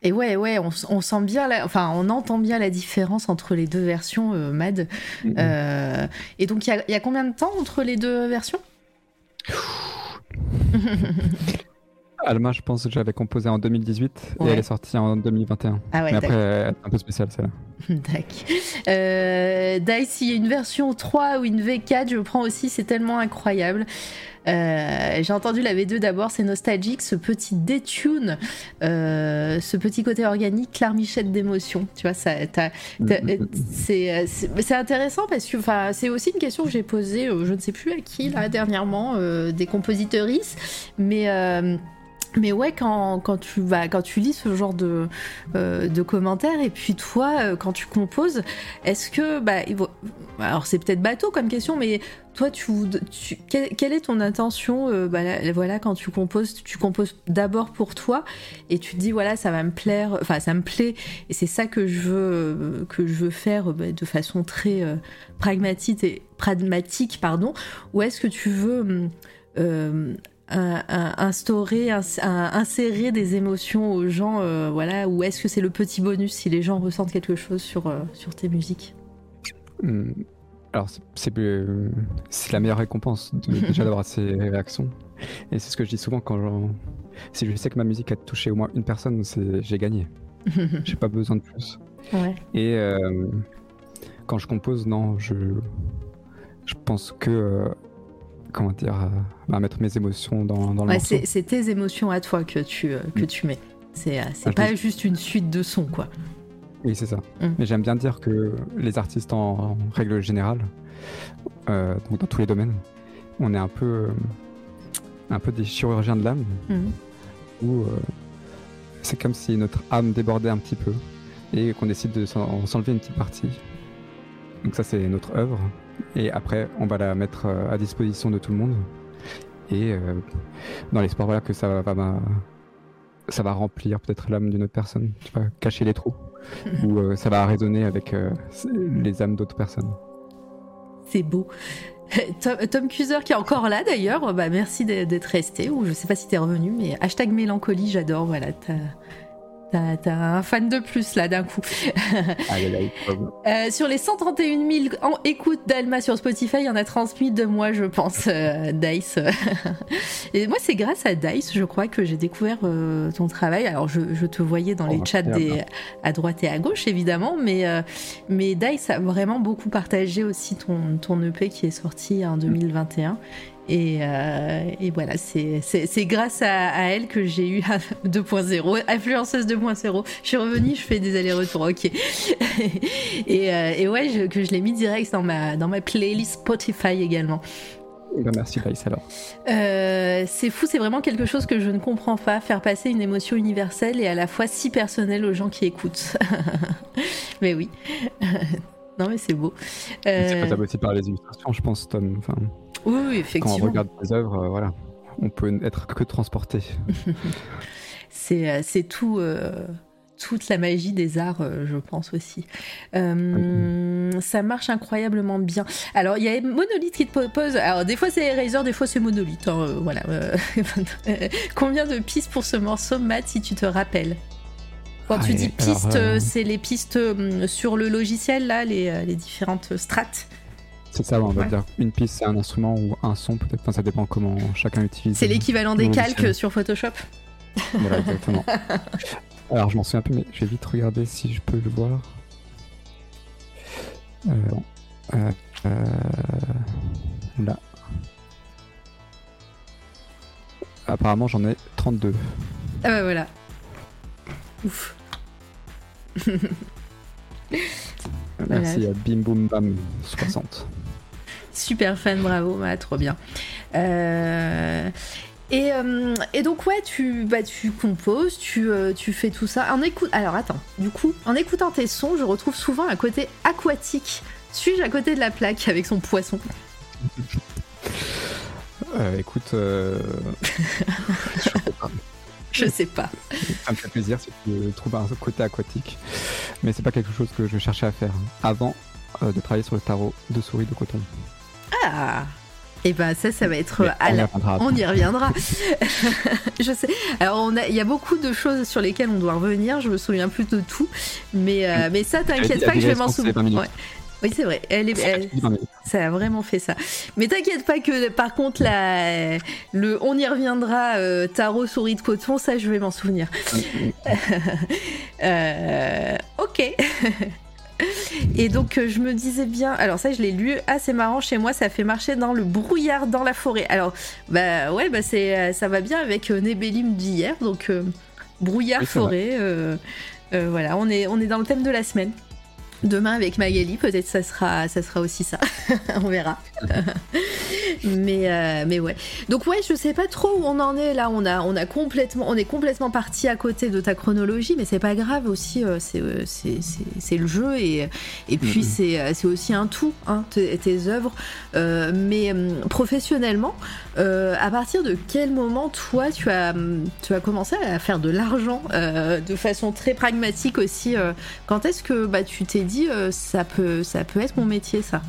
Et ouais, ouais, on, on sent bien, la, enfin, on entend bien la différence entre les deux versions, euh, Mad. Mhm. Euh, et donc, il y a, il y a combien de temps entre les deux versions? Alma, je pense que j'avais composé en 2018 Ouais. et elle est sortie en 2021. Ah ouais, Mais après, d'accord. elle est un peu spéciale celle-là. Tac. Euh, Dice, il y a une version 3 ou une V4, je prends aussi, c'est tellement incroyable. Euh, J'ai entendu la V2 d'abord, c'est nostalgique, ce petit détune, euh, ce petit côté organique, clarmichette d'émotion. Tu vois, ça, c'est intéressant parce que c'est aussi une question que j'ai posée, euh, je ne sais plus à qui là dernièrement, euh, des compositeuristes, mais mais ouais, quand, quand, tu, quand tu lis ce genre de, euh, de commentaires, et puis toi, euh, quand tu composes, est-ce que. Bah, alors, c'est peut-être bateau comme question, mais toi, tu, quelle, est ton intention euh, bah, là, Voilà, quand tu composes, tu composes d'abord pour toi, et tu te dis, voilà, ça va me plaire, enfin, ça me plaît, et c'est ça que je veux, que je veux faire bah, de façon très pragmatique, et, pragmatique, pardon, ou est-ce que tu veux. hum, instaurer, insérer des émotions aux gens, euh, voilà, ou est-ce que c'est le petit bonus si les gens ressentent quelque chose sur, euh, sur tes musiques? Hmm. Alors, c'est- euh, c'est la meilleure récompense de- déjà d'avoir ces réactions. Et c'est ce que je dis souvent quand si je sais que ma musique a touché au moins une personne, j'ai gagné. J'ai pas besoin de plus. Ouais. Et quand je compose, non, je, je pense que comment dire, euh, bah, mettre mes émotions dans, dans le Ouais, c'est tes émotions à toi que tu, euh, que tu mets. C'est euh, Ah, pas juste une suite de sons, quoi. Oui, c'est ça. Mm. Mais j'aime bien dire que les artistes, en, en règle générale, euh, donc dans tous les domaines, on est un peu, euh, un peu des chirurgiens de l'âme, Mhm. où euh, c'est comme si notre âme débordait un petit peu et qu'on décide de s'en- s'enlever une petite partie. Donc ça, c'est notre œuvre. Et après, on va la mettre euh, à disposition de tout le monde. Et euh, dans l'espoir voilà, que ça va, va- ça va remplir peut-être l'âme d'une autre personne, tu vois, cacher les trous. ou euh, ça va résonner avec euh, les âmes d'autres personnes. C'est beau. Tom, Tom Cuser qui est encore là d'ailleurs, bah, merci d'être d'être resté, ou je sais pas si t'es revenu, mais hashtag mélancolie, j'adore, voilà, t'as un fan de plus là d'un coup. Pauvre. Euh, sur les 131 000 en écoute d'Alma sur Spotify, il y en a transmis de moi, je pense, euh, Dice. Et moi, c'est grâce à Dice, je crois, que j'ai découvert euh, ton travail. Alors, je, je te voyais dans Oh, les chats des, à droite et à gauche, évidemment, mais, mais Dice a vraiment beaucoup partagé aussi ton, ton EP qui est sorti en 2021. Et, euh, et voilà, c'est grâce à, à elle que j'ai eu 2.0, influenceuse 2.0. Je suis revenue, je fais des allers-retours, ok. et, euh, et ouais, je- que je l'ai mis direct dans ma, dans ma playlist Spotify également. Bah, merci Laïs alors. Euh, c'est fou, c'est vraiment quelque chose que je ne comprends pas, faire passer une émotion universelle et à la fois si personnelle aux gens qui écoutent. mais oui. non mais c'est beau. C'est faisable aussi par les illustrations, je pense, Tom. Enfin, oui, oui, quand on effectivement. regarde tes œuvres, euh, voilà, on peut être que transporté. C'est euh, c'est tout. euh, toute la magie des arts, je pense aussi. Euh, Ça marche incroyablement bien. Alors, il y a Monolith qui te propose. Alors, des fois c'est Eraser, des fois c'est Monolith. hein, voilà. combien de pistes pour ce morceau, Matt, si tu te rappelles? Quand tu Ah, dis pistes, euh, c'est les pistes sur le logiciel, là, les, les différentes strates. C'est ça, on va Ouais. dire une piste, c'est un instrument ou un son, peut-être. Enfin, ça dépend comment chacun utilise. C'est l'équivalent des calques sur Photoshop. Voilà, exactement. Alors, je m'en souviens plus, mais je vais vite regarder si je peux le voir. Euh, bon. Euh, euh, là. Apparemment, j'en ai 32. Ah bah voilà. Ouf. Merci à Bim Boum Bam 60. Super fan, bravo, bah, trop bien. Euh, Et, euh, et donc ouais, tu, bah, tu composes, tu, euh, tu fais tout ça. En écoute, alors attends, du coup, en écoutant tes sons, je retrouve souvent un côté aquatique. Suis-je à côté de la plaque avec son poisson? Euh, écoute, euh, Je sais pas. ça me fait plaisir si tu trouves un côté aquatique. Mais c'est pas quelque chose que je cherchais à faire avant de travailler sur le tarot de souris de coton. Ah Et ben ça, ça va être à on y la... reviendra On y reviendra. je sais. Alors, on a, il y a beaucoup de choses sur lesquelles on doit revenir. Je me souviens plus de tout, mais euh, mais ça, t'inquiète pas que je vais m'en souvenir. 20 minutes. Ouais. Oui, c'est vrai. Elle est, elle- ça a vraiment fait ça. Mais t'inquiète pas que par contre la, le on y reviendra euh, tarot souris de coton, ça je vais m'en souvenir. Euh, ok. Et donc euh, je me disais bien, alors ça je l'ai lu, ah c'est marrant chez moi ça fait marcher dans le brouillard dans la forêt. Alors bah ouais bah c'est euh, ça va bien avec euh, Nébélim d'hier donc euh, brouillard Oui, forêt. euh, euh, voilà on est on est dans le thème de la semaine. Demain avec Magali peut-être ça sera ça sera aussi ça. on verra. mais euh, mais ouais. Donc ouais, je sais pas trop où on en est là. On a on a complètement on est complètement parti à côté de ta chronologie, mais c'est pas grave aussi. euh, c'est euh, c'est le jeu et et puis c'est euh, c'est aussi un tout hein, tes, tes œuvres. Euh, mais hum, professionnellement, à partir de quel moment toi tu as hum, tu as commencé à faire de l'argent de façon très pragmatique aussi. quand est-ce que bah tu t'es dit ça peut ça peut être mon métier ça?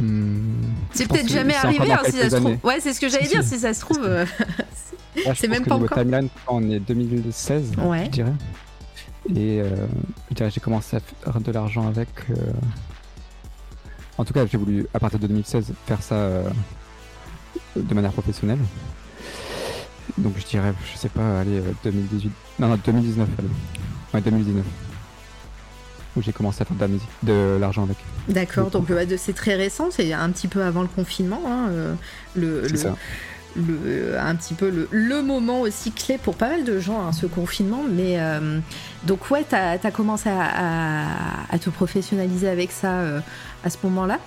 Hmm, C'est peut-être jamais arrivé, hein, si ça se trouve. années. Ouais, c'est ce que j'allais dire, si. ça se trouve. euh, C'est même pas encore. timeline, on est 2016, Ouais. je dirais. Et euh, je dirais j'ai commencé à faire de l'argent avec. euh, En tout cas, j'ai voulu, à partir de 2016, faire ça euh, de manière professionnelle. Donc je dirais, je sais pas, allez, euh, 2018. Non, non, 2019, allez. Ouais, 2019. Où j'ai commencé à faire de la musique, de l'argent avec. D'accord, donc c'est très récent, c'est un petit peu avant le confinement, hein, euh, le, ça. le- un petit peu le, le moment aussi clé pour pas mal de gens, hein, ce confinement. Mais euh, donc ouais, t'as as commencé à, à- à te professionnaliser avec ça euh, à ce moment-là.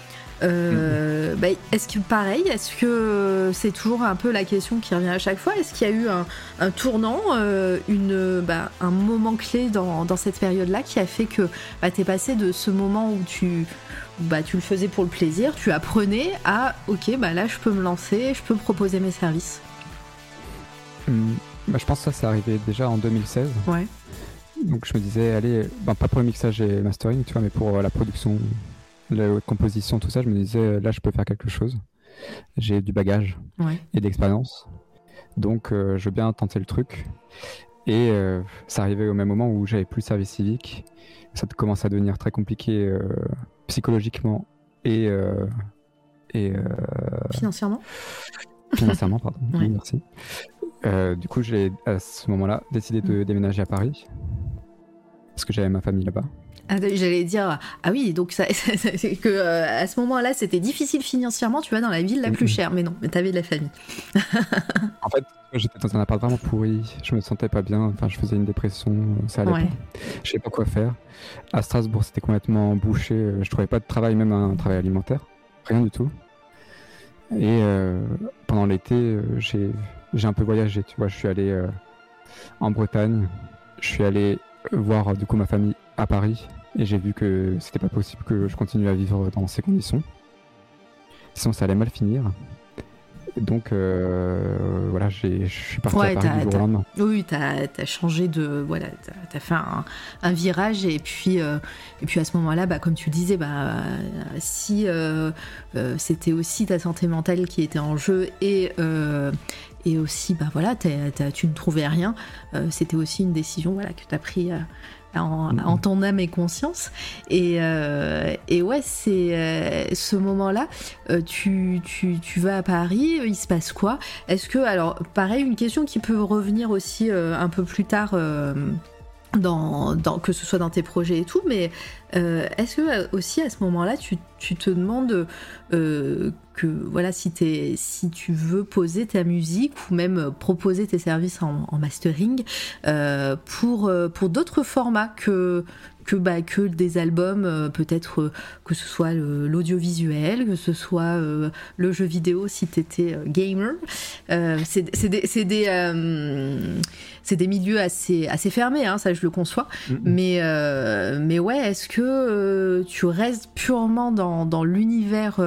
Euh, bah, est-ce que pareil, est-ce que c'est toujours un peu la question qui revient à chaque fois? Est-ce qu'il y a eu un, un tournant, euh, une, bah, un moment clé dans, dans cette période-là qui a fait que bah, t'es passé de ce moment où tu, bah, tu le faisais pour le plaisir, tu apprenais à ok, bah là je peux me lancer, je peux proposer mes services? Hmm, je pense que ça, c'est arrivé déjà en 2016. Ouais. Donc je me disais, allez, ben, pas pour le mixage et mastering, tu vois, mais pour euh, la production, la composition, tout ça, je me disais, euh, là, je peux faire quelque chose. J'ai du bagage Ouais. et d'expérience. Donc euh, je veux bien tenter le truc. Et euh, ça arrivait au même moment où j'avais plus le service civique. Ça commence à devenir très compliqué euh, psychologiquement et, et Financièrement financièrement, pardon. Ouais. Oui, merci. Du coup, j'ai à ce moment-là décidé de déménager à Paris parce que j'avais ma famille là-bas. Ah, J'allais dire, ah oui, donc ça, que euh, à ce moment-là, c'était difficile financièrement, tu vas dans la ville la plus Mhm. chère, mais non, mais t'avais de la famille. En fait, j'étais dans un appart vraiment pourri. Je me sentais pas bien. Enfin, je faisais une dépression. euh, Ça allait Ouais. pas. Je savais pas quoi faire. À Strasbourg, c'était complètement bouché. euh, Je trouvais pas de travail, même un travail alimentaire. Rien du tout. Et euh, pendant l'été, j'ai j'ai un peu voyagé. Tu vois, je suis allé euh, en Bretagne. Je suis allé voir du coup ma famille à Paris. Et j'ai vu que c'était pas possible que je continue à vivre dans ces conditions. Sinon, ça allait mal finir. Donc euh, voilà, je suis parti Ouais, à Paris t'as- du jour au t'as- lendemain. Oui, t'as as changé de. Voilà, t'as as fait un, un virage, et puis, euh, et puis à ce moment-là, bah, comme tu disais, bah, si euh, euh, c'était aussi ta santé mentale qui était en jeu, et. et aussi, bah voilà, t'as- t'as- tu ne trouvais rien. C'était aussi une décision voilà, que tu as pris en, Mhm. en ton âme et conscience. Et, euh, et ouais, c'est euh, ce moment-là, euh, tu, tu, tu vas à Paris, il se passe quoi? Est-ce que, alors, pareil, une question qui peut revenir aussi un peu plus tard. Dans, dans- que ce soit dans tes projets et tout, mais euh, est-ce que euh, aussi à ce moment-là, tu, te demandes euh, que voilà si, si tu veux poser ta musique ou même proposer tes services en, mastering pour, pour d'autres formats que, que, bah, que des albums, euh, peut-être euh, que ce soit l'audiovisuel, que ce soit euh, le jeu vidéo si tu étais gamer. C'est des, milieux assez, assez fermés, hein, ça je le conçois. Mais, mais ouais, est-ce que tu restes purement dans, dans l'univers,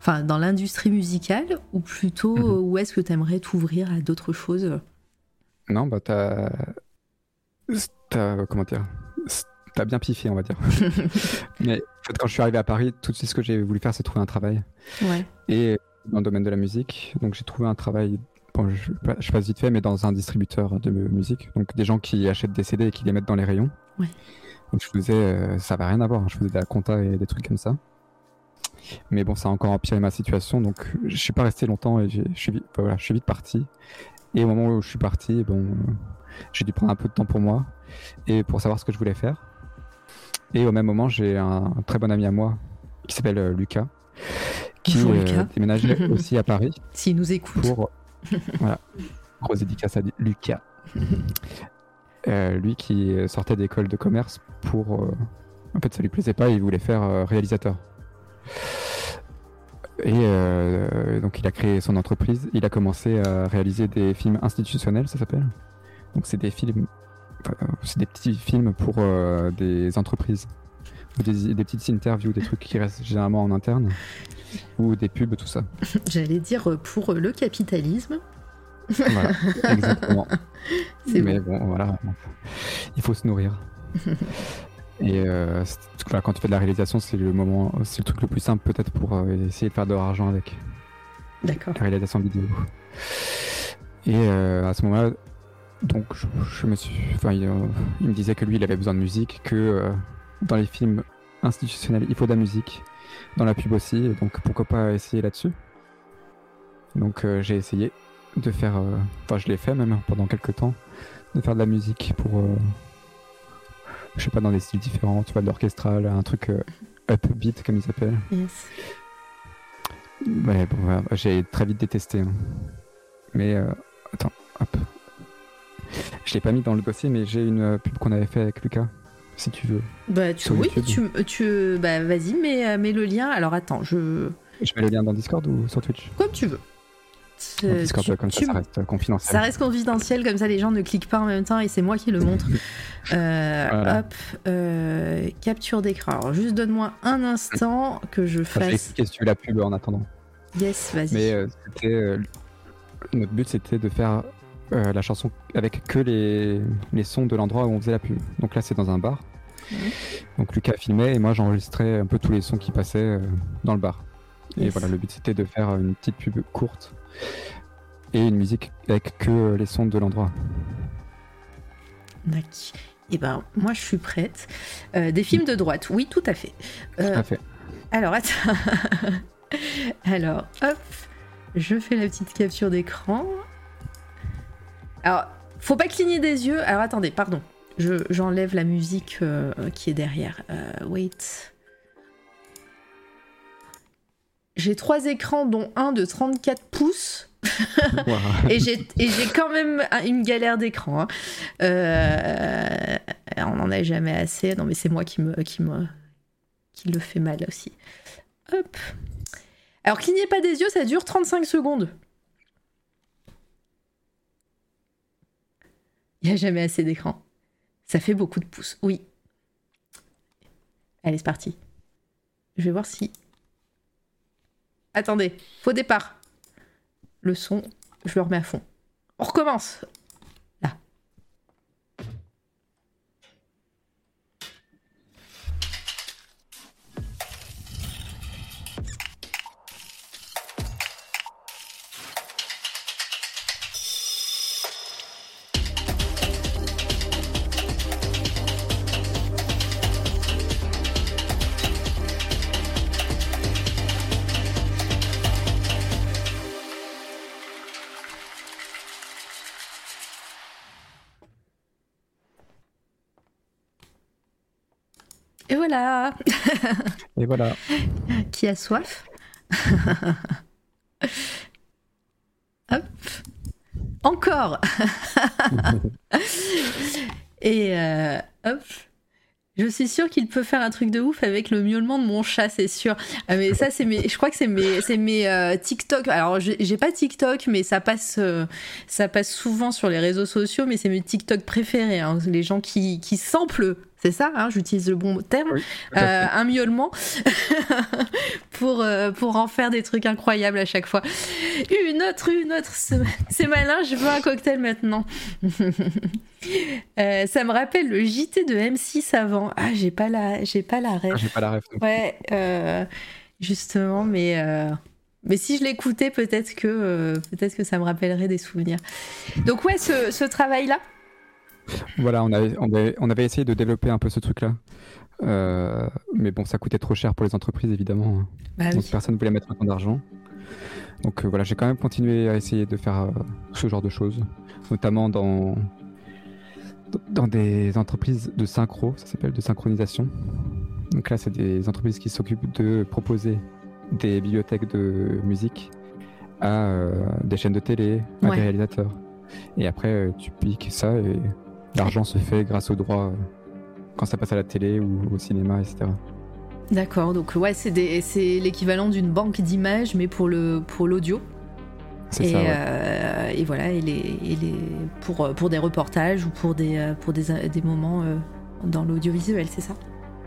enfin dans l'industrie musicale, ou plutôt, euh, où est-ce que tu aimerais t'ouvrir à d'autres choses? Non, bah. T'as. Comment dire? T'as bien piffé, on va dire. Mais fait, quand je suis arrivé à Paris, tout de suite, ce que j'ai voulu faire, c'est trouver un travail. Ouais. Et dans le domaine de la musique, donc j'ai trouvé un travail. Bon, je, je passe vite fait, mais dans un distributeur de musique. Donc des gens qui achètent des CD et qui les mettent dans les rayons. Ouais. Donc je faisais, euh, ça va rien à voir. hein. Je faisais de la compta et des trucs comme ça. Mais bon, ça a encore empiré ma situation. Donc je suis pas resté longtemps et je suis, vite- voilà, je suis vite parti. Et au moment où je suis parti, bon, euh, j'ai dû prendre un peu de temps pour moi et pour savoir ce que je voulais faire. Et au même moment, j'ai un, un très bon ami à moi qui s'appelle euh, Lucas, qui Bonjour, euh, Lucas. déménageait aussi à Paris S'il nous écoute. pour voilà grosse dédicace à Lucas Euh, lui qui sortait d'école de commerce pour euh, en fait ça lui plaisait pas il voulait faire euh, réalisateur et donc il a créé son entreprise il a commencé à réaliser des films institutionnels ça s'appelle donc c'est des films c'est des petits films pour euh, des entreprises ou des, des petites interviews des trucs qui restent généralement en interne ou des pubs tout ça J'allais dire euh, pour le capitalisme. voilà exactement C'est mais bon, voilà, il faut se nourrir. Et euh, voilà, quand tu fais de la réalisation, c'est le moment, c'est le truc le plus simple peut-être pour euh, essayer de faire de l'argent avec D'accord. la réalisation vidéo. Et euh, à ce moment-là, donc je, je me suis, enfin, il, euh, il me disait que lui, il avait besoin de musique, que euh, dans les films institutionnels, il faut de la musique, dans la pub aussi, et donc pourquoi pas essayer là-dessus. Donc euh, j'ai essayé de faire, enfin je l'ai fait même pendant quelques temps, de faire de la musique pour, je sais pas, dans des styles différents, tu vois, de l'orchestral, un truc euh, upbeat comme ils s'appellent. Yes. Ouais, bon, voilà, j'ai très vite détesté. hein. Mais euh, attends, hop. Je l'ai pas mis dans le dossier, mais j'ai une euh, pub qu'on avait fait avec Lucas, si tu veux. Bah, tu, oui, YouTube. tu, tu, bah, vas-y, mets, euh, mets le lien. Alors attends, je. Je mets le lien dans Discord ou sur Twitch Comme tu veux. Euh, Discord, tu- comme ça, tu- ça reste euh, confidentiel. Ça reste confidentiel, comme ça les gens ne cliquent pas en même temps et c'est moi qui le montre. Euh, Voilà. Hop, euh, capture d'écran. Alors juste donne-moi un instant que je fasse. tu veux la pub en attendant. Yes, vas-y. Mais euh, euh, notre but, c'était de faire euh, la chanson avec que les, les sons de l'endroit où on faisait la pub. Donc là, c'est dans un bar. Donc Lucas filmait et moi, j'enregistrais un peu tous les sons qui passaient euh, dans le bar. Et voilà, le but, c'était de faire une petite pub courte et une musique avec que les sons de l'endroit. Tac. Eh ben, moi je suis prête. Euh, des films de droite, oui, tout à fait. Euh, Tout à fait. Alors, attends. Alors, hop, je fais la petite capture d'écran. Alors, faut pas cligner des yeux. Alors, attendez, pardon. Je- J'enlève la musique euh, qui est derrière. Euh, wait. J'ai trois écrans, dont un de 34 pouces. Et j'ai quand même un- une galère d'écran. hein. Euh, on n'en a jamais assez. Non, mais c'est moi qui me, qui me qui le fait mal aussi. Hop. Alors, clignez pas des yeux, ça dure 35 secondes. Il n'y a jamais assez d'écran. Ça fait beaucoup de pouces. Oui. Allez, c'est parti. Je vais voir si. Attendez, faux départ. Le son, je le remets à fond. On recommence. Et voilà. Et voilà. Qui a soif Hop. Encore. Et euh, hop. Je suis sûre qu'il peut faire un truc de ouf avec le miaulement de mon chat, c'est sûr. Ah, mais ça, c'est mes, je crois que c'est mes, c'est mes euh, TikTok. Alors, j'ai j'ai pas TikTok, mais ça passe, euh, ça passe souvent sur les réseaux sociaux, mais c'est mes TikTok préférés. hein. Les gens qui, qui samplent c'est ça, hein, j'utilise le bon terme, euh, un miaulement pour, euh, pour en faire des trucs incroyables à chaque fois. Une autre, une autre, c'est malin, je veux un cocktail maintenant. Euh, ça me rappelle le JT de M6 avant. Ah, j'ai pas la, j'ai pas la rêve. Ah, j'ai pas la rêve. Ouais, justement, mais. Mais si je l'écoutais, peut-être que, peut-être que ça me rappellerait des souvenirs. Donc ouais, ce, ce travail-là, voilà, on avait, on, avait, essayé de développer un peu ce truc-là. Euh, mais bon, ça coûtait trop cher pour les entreprises, évidemment. Hein. Bah Donc personne ne voulait mettre autant d'argent. Donc euh, voilà, j'ai quand même continué à essayer de faire euh, ce genre de choses, notamment dans, dans des entreprises de synchro, ça s'appelle de synchronisation. Donc là, c'est des entreprises qui s'occupent de proposer des bibliothèques de musique à des chaînes de télé, à des réalisateurs. Et après, tu piques ça et L'argent se fait grâce aux droits euh, quand ça passe à la télé ou au cinéma, etc. D'accord, donc ouais, c'est l'équivalent d'une banque d'images, mais pour le pour l'audio. C'est ça. Euh, et voilà, et les, pour, pour des reportages ou pour des, euh, pour des, des moments dans l'audiovisuel, c'est ça?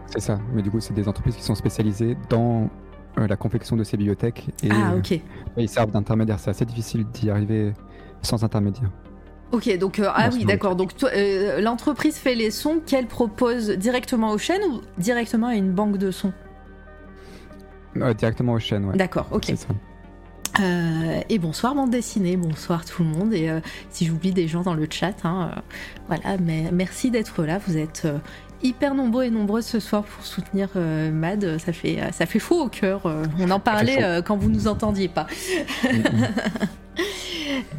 C'est ça, mais du coup, c'est des entreprises qui sont spécialisées dans la confection de ces bibliothèques. Et, ah, ok. ils servent d'intermédiaire. C'est assez difficile d'y arriver sans intermédiaire. Ok, donc euh, ah oui, d'accord. Donc euh, l'entreprise fait les sons qu'elle propose directement aux chaînes ou directement à une banque de sons? Euh, Directement aux chaînes, ouais. D'accord, ok. et bonsoir bande dessinée, bonsoir tout le monde. Et si j'oublie des gens dans le chat, hein, voilà, mais merci d'être là. Vous êtes hyper nombreux et nombreuses ce soir pour soutenir Mad. Ça fait, ça fait fou au cœur. on en parlait quand vous nous entendiez pas.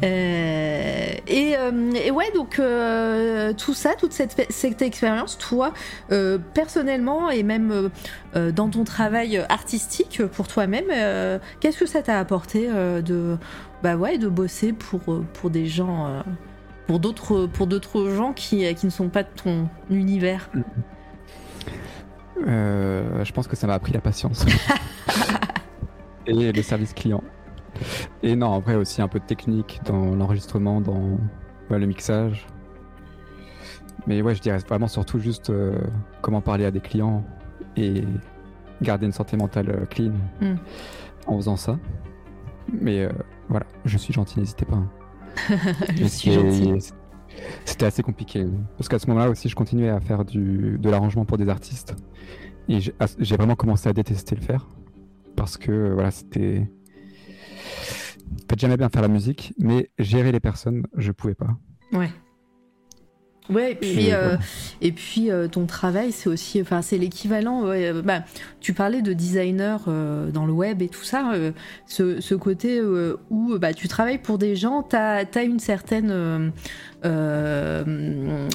Euh, euh, et, ouais, donc euh, tout ça, toute cette, cette expérience, toi, personnellement et même dans ton travail artistique pour toi-même, qu'est-ce que ça t'a apporté de, bah ouais, de bosser pour, pour des gens, pour d'autres, pour d'autres gens qui, qui ne sont pas de ton univers? Je pense que ça m'a appris la patience et le service client. Et non, après aussi un peu de technique dans l'enregistrement, dans le mixage. Mais ouais, je dirais vraiment surtout juste euh, comment parler à des clients et garder une santé mentale euh, clean hmm. en faisant ça. Mais euh, voilà, je suis gentil, n'hésitez pas. Hein. je suis gentil. C'était assez compliqué. Parce qu'à ce moment-là aussi, je continuais à faire du, de l'arrangement pour des artistes. Et j'ai vraiment commencé à détester le faire. Parce que voilà, c'était en fait, j'aimais bien faire la musique, mais gérer les personnes, je pouvais pas. Ouais. Ouais, et puis, euh, et puis euh, ton travail, c'est aussi, enfin, c'est l'équivalent. Euh, bah, tu parlais de designer dans le web et tout ça, ce, ce, côté où bah, tu travailles pour des gens, tu as, une certaine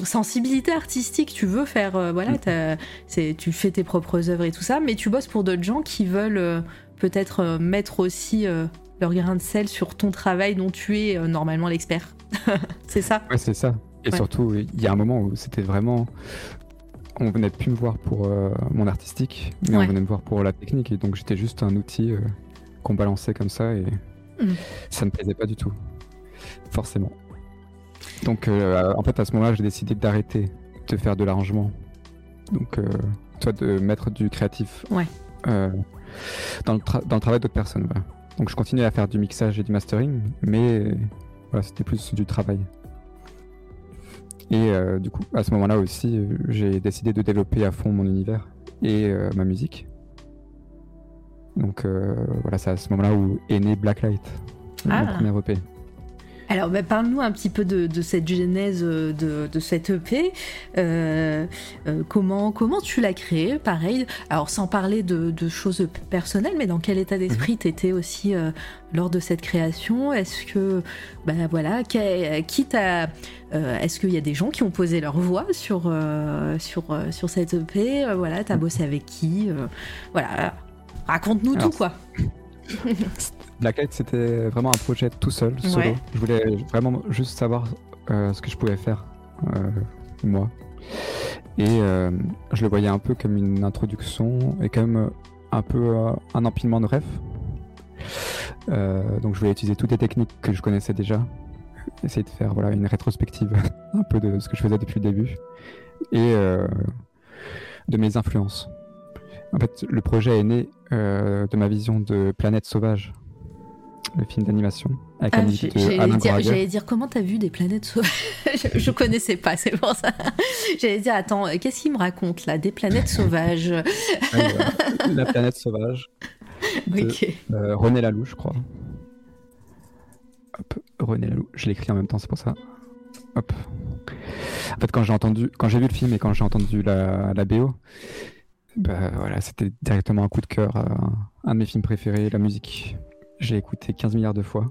sensibilité artistique, tu veux faire, voilà, tu fais tes propres œuvres et tout ça, mais tu bosses pour d'autres gens qui veulent peut-être mettre aussi leur grain de sel sur ton travail dont tu es euh, normalement l'expert. c'est ça? Ouais, c'est ça. Et surtout, il y a un moment où c'était vraiment. On venait plus me voir pour euh, mon artistique, mais on venait me voir pour la technique. Et donc j'étais juste un outil euh, qu'on balançait comme ça et mm. ça me plaisait pas du tout. Forcément. Donc en fait, à ce moment-là, j'ai décidé d'arrêter de faire de l'arrangement. Donc, toi, de mettre du créatif ouais. dans, le dans le travail d'autres personnes. Voilà. Donc je continuais à faire du mixage et du mastering, mais voilà, c'était plus du travail. Et euh, du coup, à ce moment-là aussi, euh, j'ai décidé de développer à fond mon univers et euh, ma musique. Donc voilà, c'est à ce moment-là où est né Blacklight, mon ah. premier EP. Alors, bah, parle-nous un petit peu de, cette genèse euh, de, cette EP. Euh, euh, comment, comment tu l'as créé Pareil, alors sans parler de, choses personnelles, mais dans quel état d'esprit mhm. tu étais aussi lors de cette création? Est-ce que, bah voilà, qui t'a. Est-ce qu'il y a des gens qui ont posé leur voix sur, sur, sur cette EP Voilà, t'as bossé avec qui? Voilà, raconte-nous tout quoi. Blacklight, c'était vraiment un projet tout seul, solo. Je voulais vraiment juste savoir euh, ce que je pouvais faire, euh, moi. Et euh, je le voyais un peu comme une introduction et comme un peu un empilement de rêves. donc je voulais utiliser toutes les techniques que je connaissais déjà, essayer de faire voilà, une rétrospective un peu de ce que je faisais depuis le début. Et de mes influences. En fait, le projet est né euh, de ma vision de Planète Sauvage, le film d'animation avec Ah, de J'allais dire, comment t'as vu des planètes sauvages je, je connaissais pas, c'est pour ça. J'allais dire, attends, euh, qu'est-ce qu'il me raconte là Des planètes sauvages? Voilà. La Planète Sauvage, de euh, René Laloux, je crois. Hop, René Laloux, je l'ai écrit en même temps, c'est pour ça. Hop. En fait, quand j'ai entendu, quand j'ai vu le film et quand j'ai entendu la, la BO, bah voilà, c'était directement un coup de cœur, euh, un de mes films préférés, la musique. J'ai écouté 15 milliards de fois.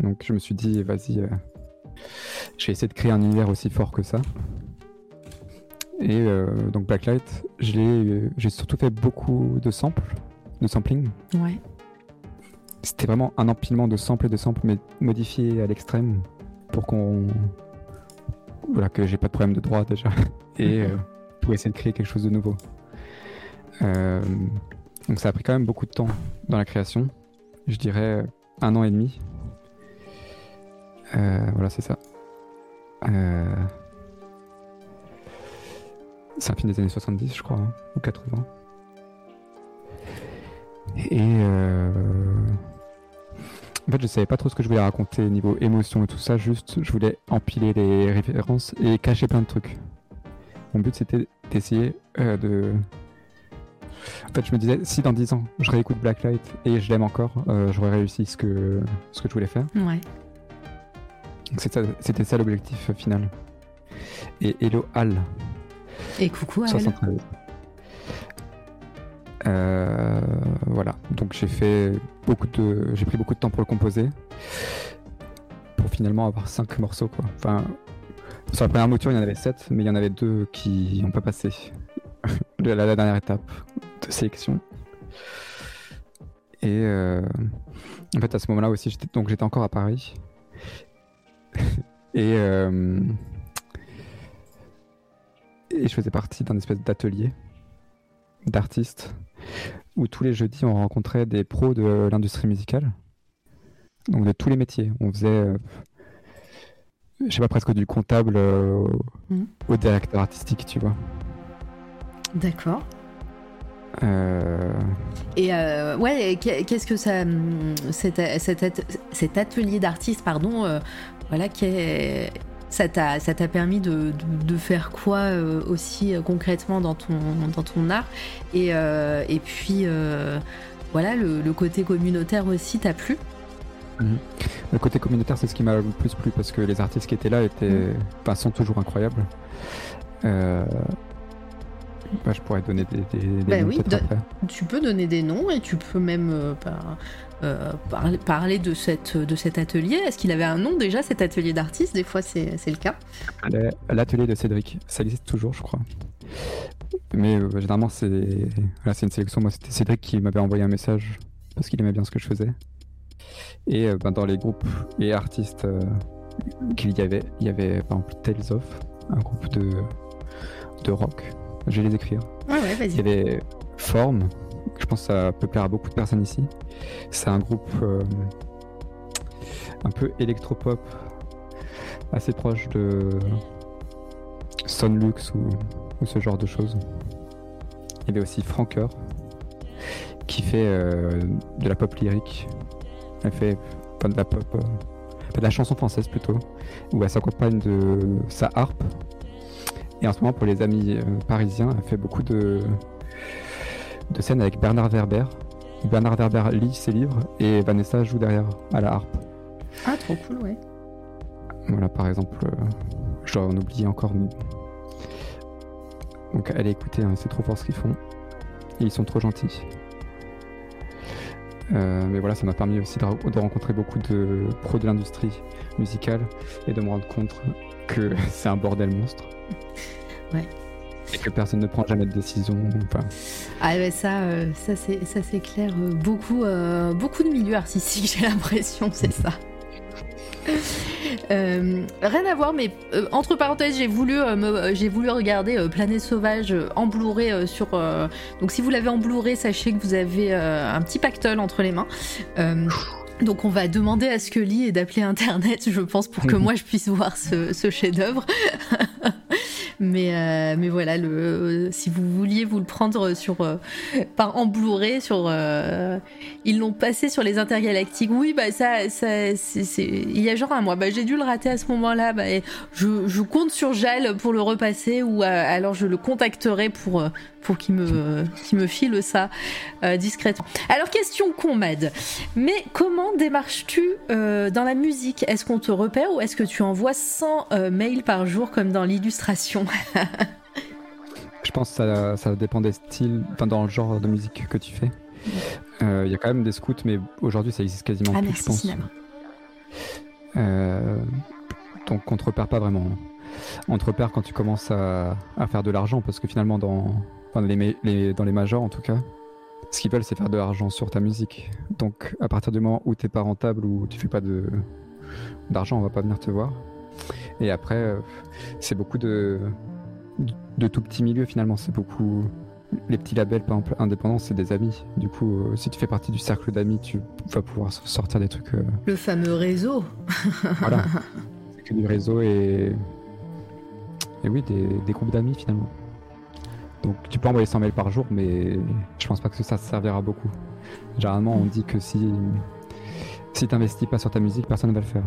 Donc je me suis dit, vas-y, euh, je vais essayer de créer un univers aussi fort que ça. Et euh, donc Blacklight, euh, j'ai surtout fait beaucoup de samples, de sampling. Ouais. C'était vraiment un empilement de samples et de samples, mais modifiés à l'extrême pour qu'on. Voilà, que j'ai pas de problème de droit déjà. Et euh, pour essayer de créer quelque chose de nouveau. Euh, donc ça a pris quand même beaucoup de temps dans la création. Je dirais un an et demi. Euh, voilà, c'est ça. Euh, C'est un film des années 70, je crois, hein, ou 80. Et euh, en fait, je savais pas trop ce que je voulais raconter niveau émotion et tout ça. Juste, je voulais empiler les références et cacher plein de trucs. Mon but, c'était d'essayer euh, de. En fait, je me disais, si dans 10 ans, je réécoute Blacklight et je l'aime encore, euh, j'aurais réussi ce que, ce que je voulais faire. Ouais. Donc, ça- C'était ça l'objectif final. Et Hello Al, Et coucou. 73. Euh, voilà, donc j'ai fait beaucoup de, j'ai pris beaucoup de temps pour le composer, pour finalement avoir 5 morceaux quoi. Enfin, sur la première mouture il y en avait 7, mais il y en avait deux qui n'ont pas passé la, la dernière étape de sélection. Et euh, en fait à ce moment-là aussi, j'étais donc j'étais encore à Paris. Et euh, et je faisais partie d'un espèce d'atelier d'artistes où tous les jeudis on rencontrait des pros de l'industrie musicale. Donc de tous les métiers. On faisait, euh, je sais pas, presque du comptable Mhm. au directeur artistique, tu vois. D'accord. Euh, Et euh, ouais, qu'est-ce que ça, hum, cet, cet at- cet atelier d'artiste, pardon, euh, voilà, qu'est- ça t'a, ça t'a permis de, de- de faire quoi euh, aussi euh, concrètement dans ton, dans ton art? Et, euh, et puis euh, voilà, le, le côté communautaire aussi t'a plu? Le côté communautaire, c'est ce qui m'a le plus plu parce que les artistes qui étaient là étaient, Mhm. enfin, sont toujours incroyables. Euh, bah, je pourrais donner des, des, des Bah noms oui. Tu peux donner des noms et tu peux même euh, par- euh, parler, parler de, cette, de cet atelier. Est-ce qu'il avait un nom déjà, cet atelier d'artiste? Des fois, c'est, le cas. L'atelier de Cédric, ça existe toujours, je crois. Mais euh, généralement, c'est voilà, une sélection. Moi, c'était Cédric qui m'avait envoyé un message parce qu'il aimait bien ce que je faisais. Et ben, dans les groupes et artistes qu'il y avait, il y avait par exemple Tales of, un groupe de, de rock. Je vais les écrire. Ouais, Il y avait Form, je pense que ça peut plaire à beaucoup de personnes ici. C'est un groupe euh, un peu électropop, assez proche de Sonlux ou, ou ce genre de choses. Il y avait aussi Franker, qui fait euh, de la pop lyrique. Elle fait enfin, de la pop, euh, de la chanson française plutôt, où elle s'accompagne de sa harpe. Et en ce moment, pour les amis euh, parisiens, elle fait beaucoup de, de scènes avec Bernard Werber. Bernard Werber lit ses livres et Vanessa joue derrière à la harpe. Ah, trop cool, ouais. Voilà, par exemple, euh, je dois en oublier encore. Mais... Donc, allez écouter, hein, c'est trop fort ce qu'ils font. Et ils sont trop gentils. Euh, mais voilà, ça m'a permis aussi de rencontrer beaucoup de pros de l'industrie musicale et de me rendre compte que c'est un bordel monstre. Ouais. Et que personne ne prend jamais de décision. Enfin, Ah ouais, ça, euh, ça c'est ça c'est clair. euh, beaucoup, euh, beaucoup de milieux artistiques, j'ai l'impression, c'est ça. Euh, rien à voir, mais entre parenthèses, j'ai voulu, me- j'ai voulu regarder Planète Sauvage en Blu-ray sur. donc, si vous l'avez en Blu-ray, sachez que vous avez un petit pactole entre les mains. Donc, on va demander à Scully et d'appeler Internet, je pense, pour que moi je puisse voir ce, ce chef-d'œuvre. mais, euh, mais voilà, si vous vouliez vous le prendre sur, euh, par en sur, euh, ils l'ont passé sur les intergalactiques. Oui, bah ça, ça c'est, il y a genre un mois. Bah, j'ai dû le rater à ce moment-là. Bah, je, je, compte sur Jal pour le repasser ou alors je le contacterai pour, pour qu'il me, me file ça discrètement. Alors, question con, Mad. Mais comment démarches-tu dans la musique? Est-ce qu'on te repère ou est-ce que tu envoies 100 mails par jour comme dans l'illustration? Je pense que ça, ça, dépend des styles, enfin dans le genre de musique que tu fais. Euh, il y a quand même des scouts, mais aujourd'hui ça existe quasiment ah, plus, je pense. Euh, donc on te repère pas vraiment. On te repère quand tu commences à, faire de l'argent, parce que finalement dans, les, les, dans les majors en tout cas, ce qu'ils veulent c'est faire de l'argent sur ta musique. Donc à partir du moment où t'es pas rentable ou tu fais pas de d'argent, on va pas venir te voir. Et après, euh, c'est beaucoup de, de tout petits milieux finalement. C'est beaucoup. Les petits labels, par exemple, indépendants, c'est des amis. Du coup, euh, si tu fais partie du cercle d'amis, tu vas pouvoir sortir des trucs. Euh, Le fameux réseau. voilà. C'est que du réseau et. Et oui, des, des groupes d'amis finalement. Donc tu peux envoyer 100 mails par jour, mais je pense pas que ça servira beaucoup. Généralement, on dit que si, si t'investis pas sur ta musique, personne ne va le faire.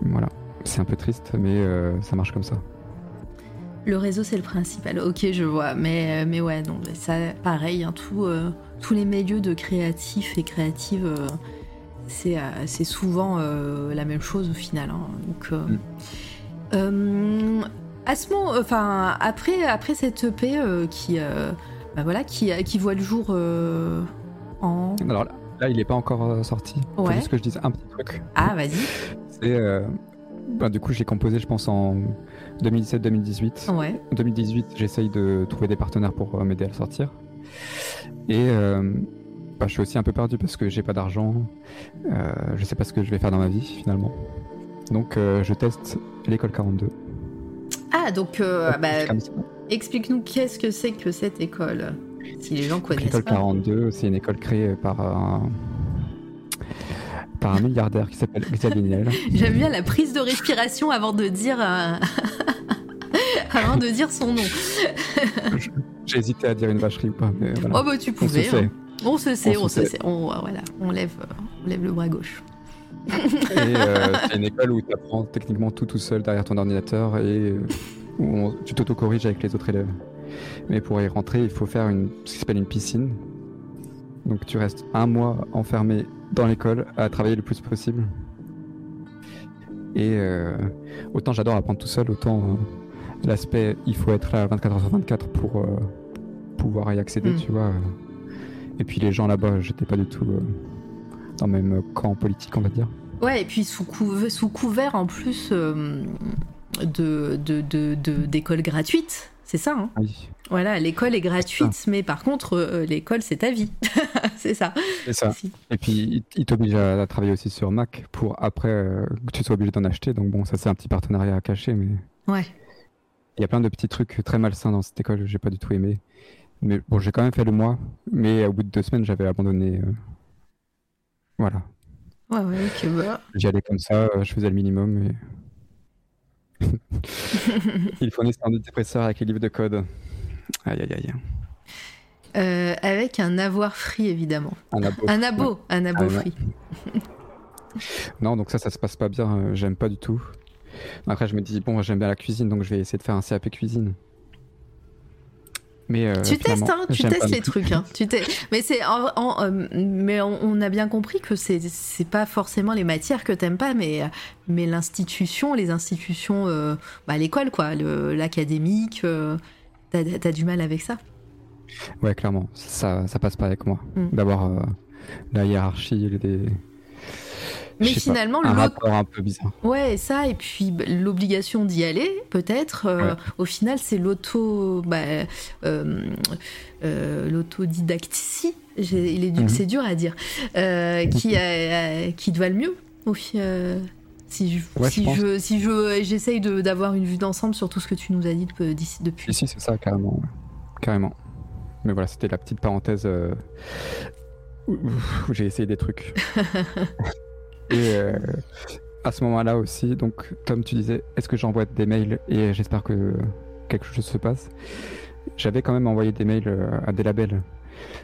Voilà, c'est un peu triste, mais euh, ça marche comme ça. Le réseau, c'est le principal. Ok, je vois. Mais, euh, mais ouais, non, ça, pareil, hein, tout, euh, tous les milieux de créatifs et créatives, c'est, c'est souvent la même chose au final. Hein. Donc, mm. à ce moment, enfin, après, après cette EP qui, bah voilà, qui, qui voit le jour en. Alors là, il n'est pas encore sorti. Ouais. juste que je dise un petit truc. Ah, vas-y. Euh, bah, du coup, j'ai composé, je pense, en 2017-2018. Ouais. En 2018, j'essaye de trouver des partenaires pour euh, m'aider à le sortir. Et euh, bah, je suis aussi un peu perdu parce que j'ai pas d'argent. je sais pas ce que je vais faire dans ma vie finalement. Donc, je teste l'école 42. Ah, donc, bah, explique-nous qu'est-ce que c'est que cette école, si les gens connaissent. L'école 42, c'est une école créée par un par un milliardaire qui s'appelle Xavier Niel. J'aime bien la prise de respiration avant de dire, euh, avant de dire son nom. J'ai hésité à dire une vacherie ou pas. Mais voilà. Oh bah tu pouvais. On se sait. On se sait, on voilà, on lève, on lève le bras gauche. et euh, c'est une école où tu apprends techniquement tout tout seul derrière ton ordinateur et où tu t'auto-corriges avec les autres élèves. Mais pour y rentrer, il faut faire une, ce qui s'appelle une piscine. Donc tu restes un mois enfermé dans l'école à travailler le plus possible. Et euh, autant j'adore apprendre tout seul, autant euh, l'aspect il faut être là 24h sur 24 pour euh, pouvoir y accéder, mm. tu vois. Et puis les gens là-bas, j'étais pas du tout dans le même camp politique, on va dire. Ouais, et puis sous, sous couvert en plus de, d'écoles de, de, gratuites, c'est ça. Hein oui. Voilà, l'école est gratuite, mais par contre, euh, l'école, c'est ta vie. c'est ça. C'est ça. Et puis, il t'oblige à, travailler aussi sur Mac pour après euh, que tu sois obligé d'en acheter. Donc, bon, ça, c'est un petit partenariat à cacher, mais. Ouais. Il y a plein de petits trucs très malsains dans cette école, que j'ai pas du tout aimé. Mais bon, j'ai quand même fait le mois, mais au bout de deux semaines, j'avais abandonné. Euh, voilà. Ouais, ouais, bah. J'y allais comme ça, je faisais le minimum, et. il faut un dépresseur avec les livres de code. Aïe, aïe, aïe. Euh, avec un avoir free, évidemment. Un abo. Un abo, un abo ah, free. non, donc ça, ça se passe pas bien. Euh, j'aime pas du tout. Après, je me dis, bon, j'aime bien la cuisine, donc je vais essayer de faire un CAP cuisine. Mais euh, tu testes, hein, tu testes les trucs. Hein, tu mais c'est, mais on, a bien compris que c'est, c'est pas forcément les matières que t'aimes pas, mais, mais l'institution, les institutions, bah, l'école, quoi, l'académique. T'as as du mal avec ça? Ouais, clairement. Ça, ça passe pas avec moi. Mm. D'avoir euh, la hiérarchie des. Mais finalement, un rapport un peu bizarre. Ouais, ça, et puis bah, l'obligation d'y aller, peut-être. Euh, au final, c'est l'auto, bah, euh, euh mhm. c'est dur à dire, qui, qui te va le mieux. Au, si je, si, je, si je, j'essaye d'avoir une vue d'ensemble sur tout ce que tu nous as dit depuis. Ici, c'est ça, carrément. Carrément. Mais voilà, c'était la petite parenthèse euh, où, j'ai essayé des trucs. et, euh, à ce moment-là aussi, donc Tom, tu disais, est-ce que j'envoie des mails et j'espère que quelque chose se passe? J'avais quand même envoyé des mails euh, à des labels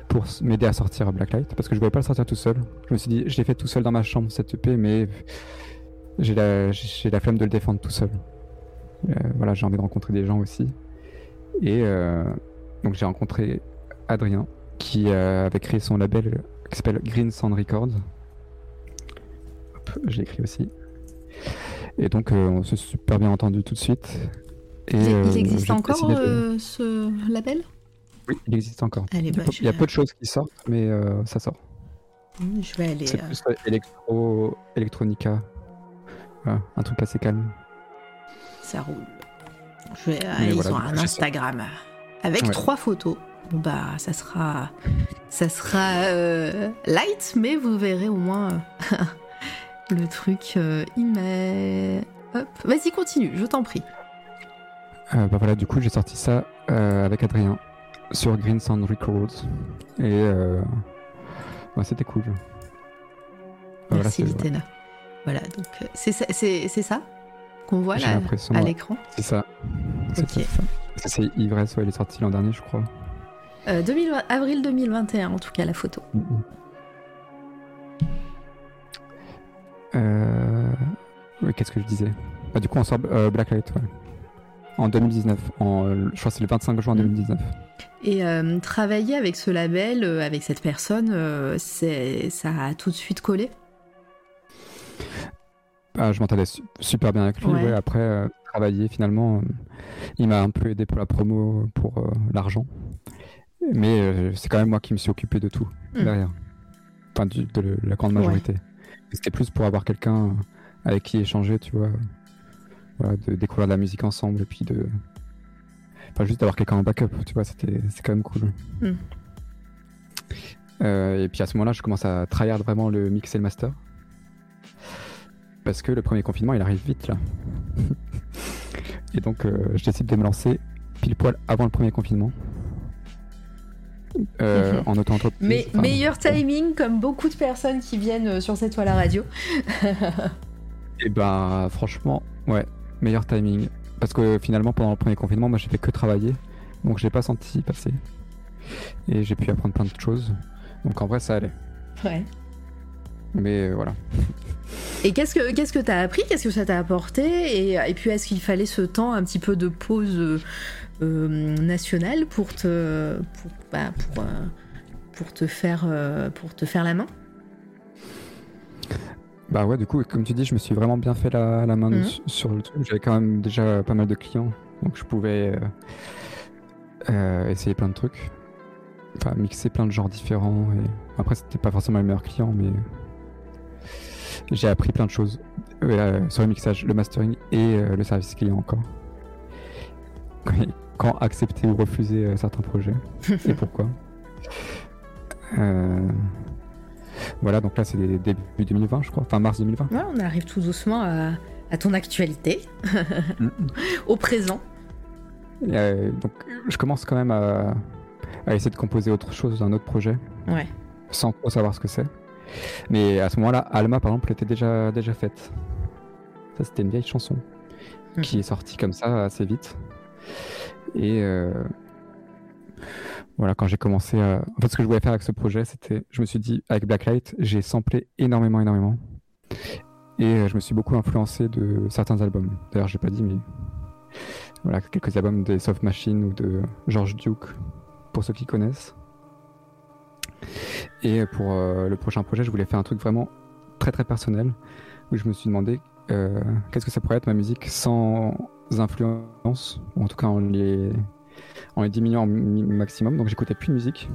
pour m'aider à sortir Blacklight parce que je voulais pas le sortir tout seul. Je me suis dit, je l'ai fait tout seul dans ma chambre cette EP, mais j'ai la, j'ai la flemme de le défendre tout seul. Euh, voilà, j'ai envie de rencontrer des gens aussi. Et donc j'ai rencontré Adrien qui avait créé son label qui s'appelle Green Sound Records. Hop, je l'ai écrit aussi. Et donc euh, on s'est super bien entendu tout de suite. Et, Il, euh, il existe encore de- euh, ce label? Oui, il existe encore. Allez, Il y a bah, peu- je il y a vais- peu de choses qui sortent, mais euh, ça sort. je vais aller. C'est euh, plus électro, electronica. Voilà, un truc assez calme. Ça roule. Je vais, ah, ils voilà, ont un. Instagram avec Ouais. trois photos. Bon bah ça sera, ça sera euh, light, mais vous verrez au moins euh, le truc. Euh, il met. Hop, vas-y continue, je t'en prie. Euh, bah voilà, du coup, j'ai sorti ça euh, avec Adrien sur Green Sound Records. Et bah, c'était cool. Bah, voilà, Merci c'est- Litena. Voilà, donc euh, c'est ça, ça qu'on voit là à l'écran. C'est ça. C'est Ok. ça, c'est ça. Ça, c'est Ivresse, ouais, il est sorti l'an dernier, je crois. Euh, 2020 avril 2021 en tout cas la photo. Euh... oui, Qu'est-ce que je disais bah, Du coup, on sort euh, Blacklight, ouais. En 2019. En, euh, je crois que c'est le 25 juin Mhm. 2019. Et euh, travailler avec ce label, euh, avec cette personne, c'est ça a tout de suite collé? Ah, je m'entendais su- super bien avec lui. Ouais. ouais. Après, travailler, finalement, il m'a un peu aidé pour la promo, pour l'argent. Mais c'est quand même moi qui me suis occupé de tout Mm. derrière. Enfin, du- de la grande Ouais. C'était plus pour avoir quelqu'un avec qui échanger, tu vois. Voilà, de découvrir de la musique ensemble et puis de. Enfin, juste d'avoir quelqu'un en backup, tu vois, c'était quand même cool. Mm. Euh, et puis à ce moment-là, je commence à tryhard vraiment le mix et le master. Parce que le premier confinement, il arrive vite là. et donc, euh, je décide de me lancer pile poil avant le premier confinement. Euh, en auto-entreprise. Mais Enfin, meilleur timing, comme beaucoup de personnes qui viennent euh, sur cette toile à radio. Et ben, franchement, ouais, meilleur timing. Parce que finalement, pendant le premier confinement, moi, j'ai fait que travailler. Donc, j'ai pas senti passer. Et j'ai pu apprendre plein de choses. Donc, en vrai, ça allait. Ouais. Mais euh, voilà. Et qu'est-ce que qu'est-ce que t'as appris? Qu'est-ce que ça t'a apporté? Et, et puis est-ce qu'il fallait ce temps un petit peu de pause euh, euh, nationale pour te pour, bah, pour, euh, pour te faire pour te faire la main? Bah ouais, du coup, comme tu dis, je me suis vraiment bien fait la, la main dessus- sur le truc. J'avais quand même déjà pas mal de clients. Donc, je pouvais euh, euh, essayer plein de trucs. Enfin, mixer plein de genres différents. Et... Après, c'était pas forcément les meilleurs clients, mais j'ai appris plein de choses euh, sur le mixage, le mastering et euh, le service client encore. Quand accepter ou refuser euh, certains projets et pourquoi. Voilà, donc là c'est début 2020, je crois, enfin mars 2020. Ouais, on arrive tout doucement à, à ton actualité, au présent. Donc je commence quand même à, à essayer de composer autre chose, un autre projet, Ouais. sans trop savoir ce que c'est. Mais à ce moment-là, Alma par exemple était déjà, déjà faite. Ça c'était une vieille chanson Mhm. qui est sortie comme ça assez vite. Et euh, voilà, quand j'ai commencé à. En fait, ce que je voulais faire avec ce projet, c'était. Je me suis dit, avec Blacklight, j'ai samplé énormément, énormément. Et euh, je me suis beaucoup influencé de certains albums. D'ailleurs, j'ai pas dit, mais. Voilà, quelques albums des Soft Machine ou de George Duke, pour ceux qui connaissent. Et pour euh, le prochain projet, je voulais faire un truc vraiment très très personnel, où je me suis demandé euh, qu'est-ce que ça pourrait être ma musique sans influence, ou en tout cas en les, en les diminuant au maximum. Donc j'écoutais plus de musique.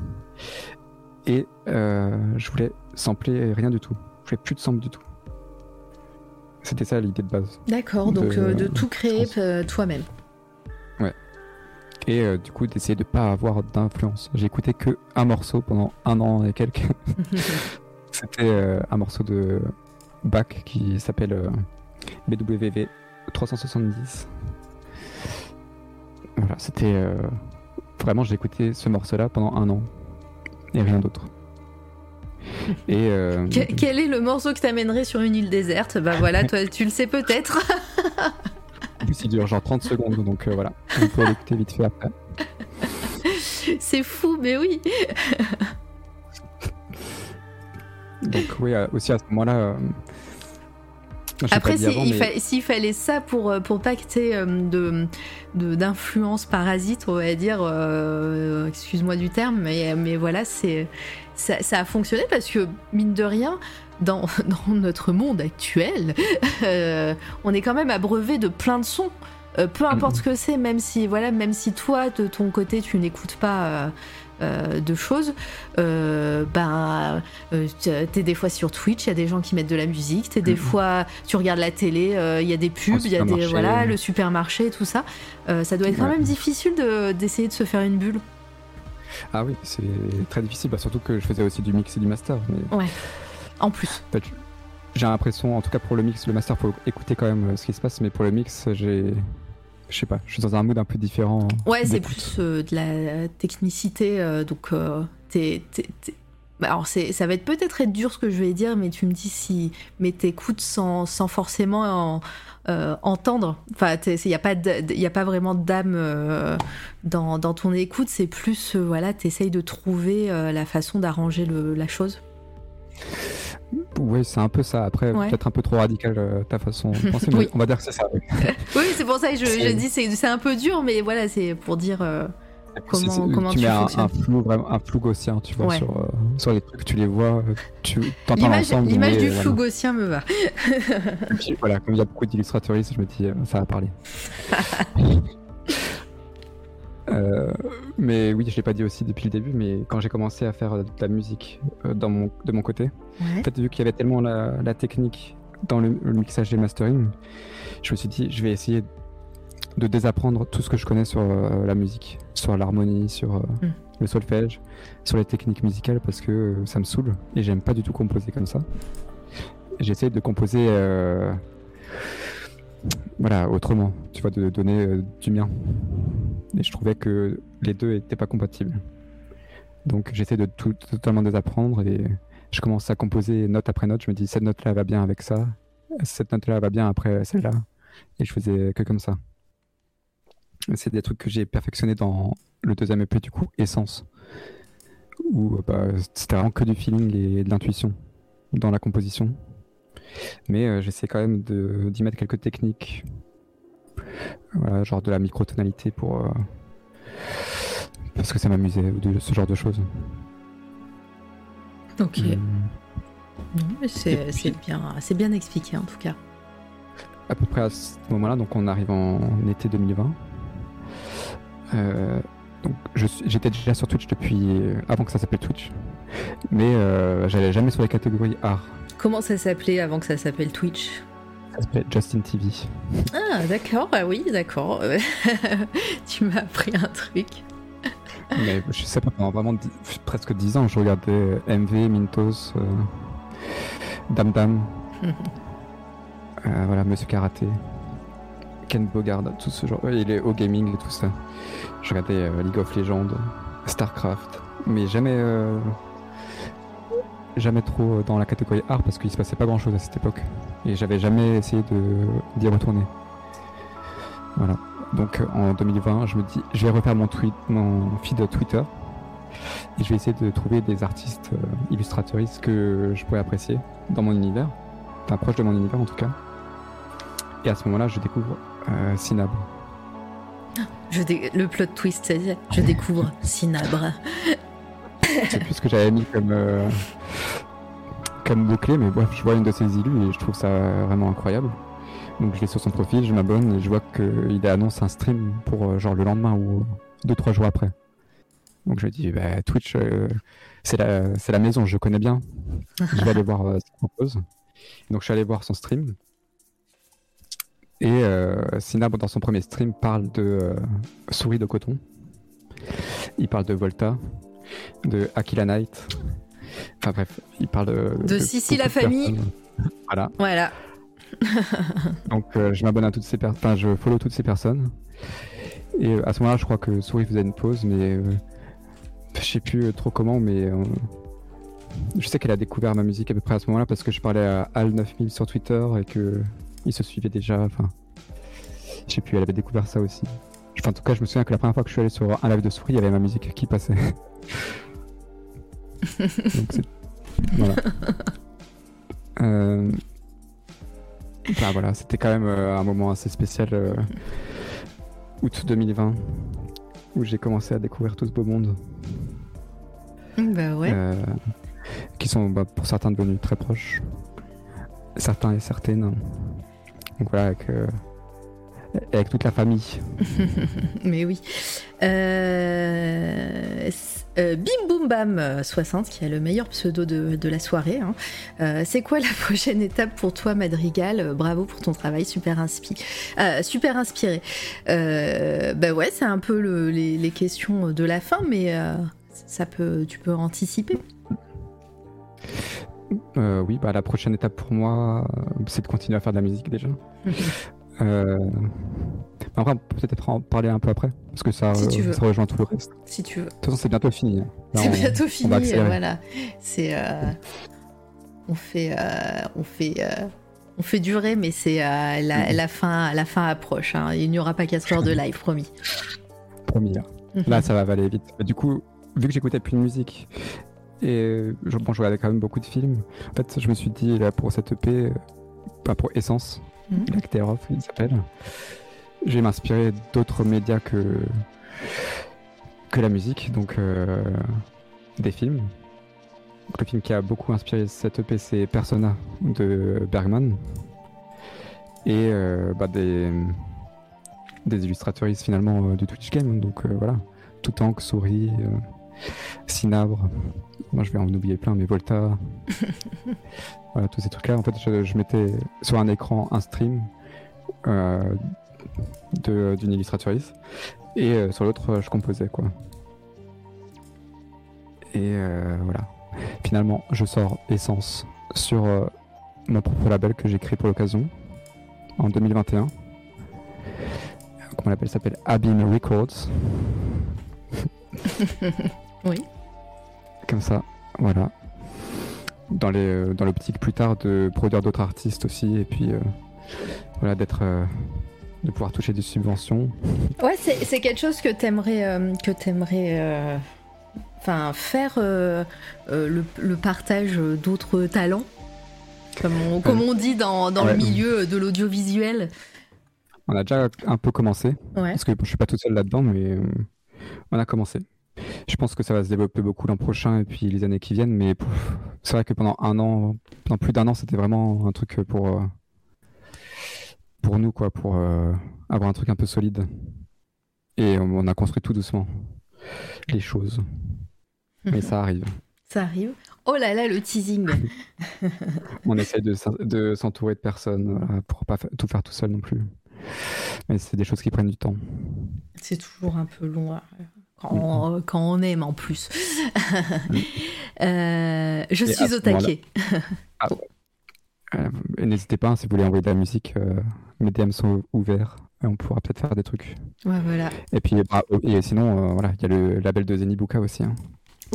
Et euh, je voulais sampler rien du tout. Je voulais plus de sample du tout. C'était ça l'idée de base. D'accord, donc De- euh, de tout créer toi-même. Et euh, du coup d'essayer de pas avoir d'influence. J'ai écouté que un morceau pendant un an et quelques. C'était euh, un morceau de Bach qui s'appelle euh, BWV 370. Voilà, c'était euh, vraiment j'ai écouté ce morceau-là pendant un an et rien d'autre. Et euh, Que- quel est le morceau que t'amènerais sur une île déserte? Bah voilà, toi tu le sais peut-être. en plus, il dure genre 30 secondes, donc euh, voilà. On peut l'écouter vite fait après. C'est fou, mais oui. Donc oui, euh, aussi à ce moment-là. euh, Après, si- mais- fa- s'il fallait ça pour, pour pas que de d'influence parasite, on va dire, excuse-moi du terme, mais, mais voilà, c'est ça, ça a fonctionné parce que, mine de rien, dans, dans notre monde actuel, euh, on est quand même abreuvé de plein de sons. Euh, peu importe ce que c'est, même si voilà, même si toi de ton côté tu n'écoutes pas euh, de choses, ben t'es des fois sur Twitch, il y a des gens qui mettent de la musique, t'es des fois tu regardes la télé, il y a des pubs, il y a des voilà le supermarché, tout ça. Ça doit être quand Ouais. même difficile de- d'essayer de se faire une bulle. Ah oui, c'est très difficile, bah, surtout que je faisais aussi du mix et du master. Mais En plus. fait, j'ai l'impression, en tout cas pour le mix, le master, faut écouter quand même euh, ce qui se passe, mais pour le mix, j'ai. Je sais pas, je suis dans un mood un peu différent. Ouais, c'est plus euh, de la technicité, euh, donc euh, t'es- bah, alors ça va être peut-être être dur ce que je vais dire, mais tu me dis si, mais t'écoutes sans, sans forcément en- euh, entendre. Enfin, il n'y a pas, a pas vraiment d'âme euh, dans, dans ton écoute. C'est plus, euh, voilà, t'essayes de trouver la façon d'arranger la chose. Oui, c'est un peu ça. Après, Ouais. peut-être un peu trop radical euh, ta façon de penser, mais Oui. on va dire que c'est ça. oui. Oui, c'est pour ça que je, je dis c'est, c'est un peu dur, mais voilà, c'est pour dire. euh, Comment- comment tu tu mets un, flou vraiment un flou gaussien tu vois Ouais. sur euh, sur les trucs tu les vois euh, tu t'entends l'image, l'ensemble l'image du flou gaussien me va. Puis, voilà comme il y a beaucoup d'illustrateuristes je me dis ça va parler Euh, mais oui je l'ai pas dit aussi depuis le début mais quand j'ai commencé à faire de la musique euh, dans mon de mon côté Ouais. en fait vu qu'il y avait tellement la, la technique dans le, le mixage et le mastering je me suis dit je vais essayer de désapprendre tout ce que je connais sur euh, la musique sur l'harmonie sur Mm. le solfège sur les techniques musicales parce que ça me saoule et j'aime pas du tout composer comme ça j'essaie de composer voilà autrement tu vois de donner euh, du mien. Et je trouvais que les deux étaient pas compatibles. Donc j'essaie de tout totalement désapprendre et je commence à composer note après note. Je me dis cette note là va bien avec ça. Cette note là va bien après celle-là. Et je faisais que comme ça. C'est des trucs que j'ai perfectionné dans le deuxième EP du coup Essence. Où bah, c'était vraiment que du feeling et de l'intuition dans la composition mais euh, j'essaie quand même d'y mettre quelques techniques voilà, genre de la microtonalité pour euh, parce que ça m'amusait ou de ce genre de choses Ok. Mais c'est, bien, c'est bien expliqué en tout cas. à peu près à ce moment-là, donc on arrive en été 2020. Euh, donc j'étais déjà sur Twitch depuis euh, avant que ça s'appelle Twitch, mais euh, j'allais jamais sur les catégories art. Comment ça s'appelait avant que ça s'appelle Twitch? Ça s'appelait Justin TV. Ah, d'accord, ah oui, d'accord. Tu m'as appris un truc. mais je sais pas, pendant vraiment dix- presque 10 ans, je regardais euh, MV, Mintos, euh, Dam Dam, euh, voilà, Monsieur Karaté, Ken Bogard, tout ce genre, et les O Gaming et tout ça. Je regardais euh, League of Legends, Starcraft, mais jamais, jamais trop dans la catégorie art parce qu'il se passait pas grand chose à cette époque. Et j'avais jamais essayé d'y retourner. Voilà. Donc euh, en 2020, je me dis, je vais refaire mon tweet, feed Twitter, et je vais essayer de trouver des artistes euh, que je pourrais apprécier dans mon univers, enfin proche de mon univers en tout cas. Et à ce moment-là, je découvre euh, Le plot twist, je découvre Cinabre. C'est plus ce que j'avais mis comme, euh, comme mot-clé, mais bref, je vois une de ses illus et je trouve ça vraiment incroyable. Donc je vais sur son profil, je m'abonne et je vois qu'il annonce un stream pour euh, genre le lendemain ou 2-3 jours après. Donc je me dis, bah, Twitch, euh, c'est la, c'est la maison, je connais bien. Je vais aller voir euh, ce qu'il propose. Donc je suis allé voir son stream. Et euh, Sinab, dans son premier stream, parle de euh, souris de coton. Il parle de Volta, de Aquila Knight. Enfin bref, il parle de. De Sissi la famille. Voilà. Voilà. Donc euh, je m'abonne à toutes ces personnes. Enfin, je follow toutes ces personnes. Et euh, à ce moment-là, je crois que Souris faisait une pause, mais euh, je sais plus trop comment, mais euh, je sais qu'elle a découvert ma musique à peu près à ce moment-là parce que je parlais à Al9000 sur Twitter et que il se suivait déjà. Enfin, je sais plus, elle avait découvert ça aussi. Enfin, en tout cas, je me souviens que la première fois que je suis allé sur un live de souris, il y avait ma musique qui passait. Donc, voilà. Euh, bah, voilà, c'était quand même euh, un moment assez spécial, euh, août 2020, où j'ai commencé à découvrir tout ce beau monde, Bah ouais. qui sont bah, pour certains devenus très proches, certains et certaines. Donc voilà, avec, avec toute la famille. Mais oui. Euh, euh, Bim Boum Bam euh, 60, qui a le meilleur pseudo de, de la soirée. hein. Euh, c'est quoi la prochaine étape pour toi, Madrigal? Bravo pour ton travail, super, inspi euh, super inspiré. Euh, bah ouais, c'est un peu le- les, les questions de la fin, mais ça peut, tu peux anticiper. Oui, bah, la prochaine étape pour moi, c'est de continuer à faire de la musique déjà. Euh, Après, on peut peut-être en parler un peu après, parce que ça, Si euh, ça rejoint tout le reste. De si tu veux. toute façon, c'est bientôt fini. hein. C'est bientôt fini, voilà. C'est euh, on fait euh, on fait on fait durer, mais c'est euh, la, Mhm. la fin la fin approche. hein. Il n'y aura pas 4 heures de live, promis. Promis. Là. Là, ça va aller vite. Du coup, vu que j'écoutais plus de musique et je, bon, je regardais quand même beaucoup de films, en fait, je me suis dit là pour cette EP, pas pour Essence, Lacterov, il s'appelle, je vais m'inspirer d'autres médias que que la musique, donc euh, des films. Donc, le film qui a beaucoup inspiré cette EP, c'est Persona de Bergman et euh, bah, des des illustratrices finalement euh, du Twitch Game. Donc euh, voilà, Toutank, Souris, Cinabre. Moi je vais en oublier plein, mais Volta. voilà, tous ces trucs-là. En fait, je, je mettais sur un écran un stream euh, d'une illustratrice et euh, sur l'autre, je composais quoi. Et euh, voilà. Finalement, je sors Essence sur mon propre label que j'ai créé pour l'occasion en 2021 comment l'appelle s'appelle Abyme Records. Oui. Comme ça, voilà. Dans les euh, dans l'optique plus tard de produire d'autres artistes aussi et puis euh, voilà d'être euh, de pouvoir toucher des subventions. Ouais, c'est quelque chose que t'aimerais euh, que t'aimerais euh, enfin faire euh, le, le partage d'autres talents. Comme on, comme on dit dans, dans le milieu de l'audiovisuel. On a déjà un peu commencé Ouais. parce que je suis pas tout seul là-dedans mais on a commencé. Je pense que ça va se développer beaucoup l'an prochain et puis les années qui viennent mais c'est vrai que pendant un an, pendant plus d'un an, c'était vraiment un truc pour euh, pour nous quoi, pour euh, avoir un truc un peu solide. Et on a construit tout doucement les choses. Mais ça arrive. Ça arrive. Oh là là, le teasing. On essaye de s'en- de s'entourer de personnes voilà, pour pas tout faire tout seul non plus. Mais c'est des choses qui prennent du temps. C'est toujours un peu long hein, quand, on, quand on aime en plus. Euh, je Et suis au taquet. Euh, et N'hésitez pas, hein, si vous voulez envoyer de la musique, euh, mes DM sont ouverts. Et on pourra peut-être faire des trucs. Ouais, voilà. Et puis, bah, oh, et sinon, euh, voilà, il y a le label de Zenibuka aussi. hein.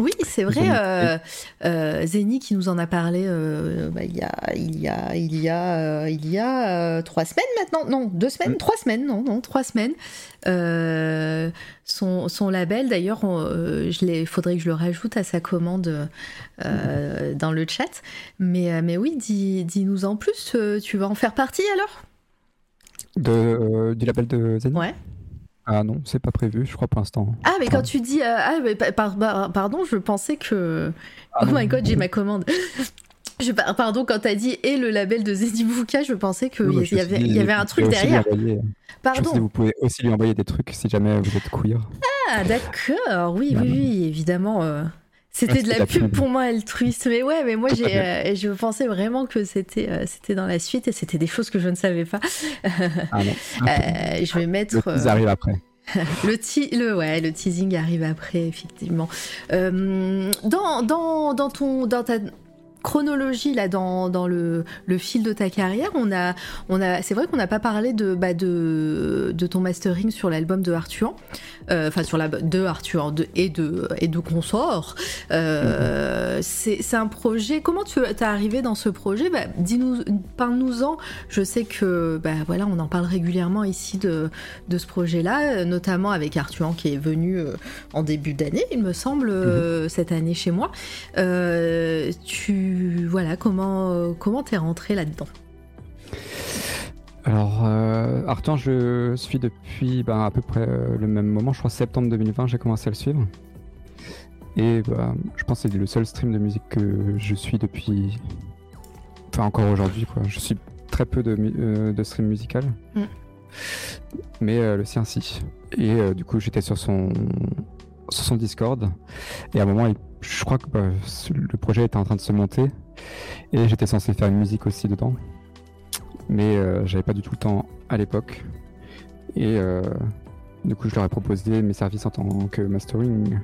Oui, c'est vrai. Euh, euh, Zeni qui nous en a parlé euh, bah, il y a, il y a, il y a, il y a trois semaines maintenant. Non, deux semaines, Mm. trois semaines, non, non, trois semaines. Euh, son, son label, d'ailleurs, l'ai- faudrait que je le rajoute à sa commande euh, dans le chat. Mais, mais oui, dis, dis-nous en plus. tu vas en faire partie alors? De, du label de Zeni Ouais. Ah non, c'est pas prévu, je crois, pour l'instant. Ah, mais quand tu dis. euh, ah, mais par- par- pardon, je pensais que. Ah oh non. my god, j'ai ma commande. Je, par- pardon, quand t'as dit et le label de Zedibuka, je pensais qu'il Non, mais y, avait- suis dit, il y avait un truc derrière. envoyer- Je Pardon. vous pouvez aussi lui envoyer des trucs si jamais vous êtes queer. Ah, d'accord. Oui, oui, oui, évidemment. euh, C'était de la pub pour moi altruiste. Mais ouais, mais moi, j'ai, euh, je pensais vraiment que c'était, euh, c'était dans la suite et c'était des choses que je ne savais pas. Ah non. Euh, je vais mettre. Le tease arrive après. Le, ti- le, ouais, le teasing arrive après, effectivement. Dans, dans, dans, ton, dans, ta, chronologie là dans, dans le, le, fil de ta carrière, on a, on a, c'est vrai qu'on n'a pas parlé de, bah, de, de ton mastering sur l'album de Arthur, euh, enfin sur la de Arthur de, et de et de consort. Euh. C'est un projet. Comment tu es arrivé dans ce projet? Bah, Dis-nous, parle-nous-en. Je sais que bah, voilà, on en parle régulièrement ici de, de ce projet-là, notamment avec Arthur qui est venu euh, en début d'année, il me semble, mm-hmm. cette année chez moi. tu voilà, comment euh, comment t'es rentré là-dedans alors, euh, Arthur, je suis depuis ben, à peu près euh, le même moment, je crois septembre 2020, j'ai commencé à le suivre. Et bah, je pense que c'est le seul stream de musique que je suis depuis. Enfin, encore aujourd'hui, quoi. Je suis très peu de, de stream musical. Mm. Mais le sien, si. Et du coup, j'étais sur son, sur son Discord. Et à un moment, il je crois que bah, le projet était en train de se monter et j'étais censé faire une musique aussi dedans, mais euh, j'avais pas du tout le temps à l'époque. Et euh, du coup, je leur ai proposé mes services en tant que mastering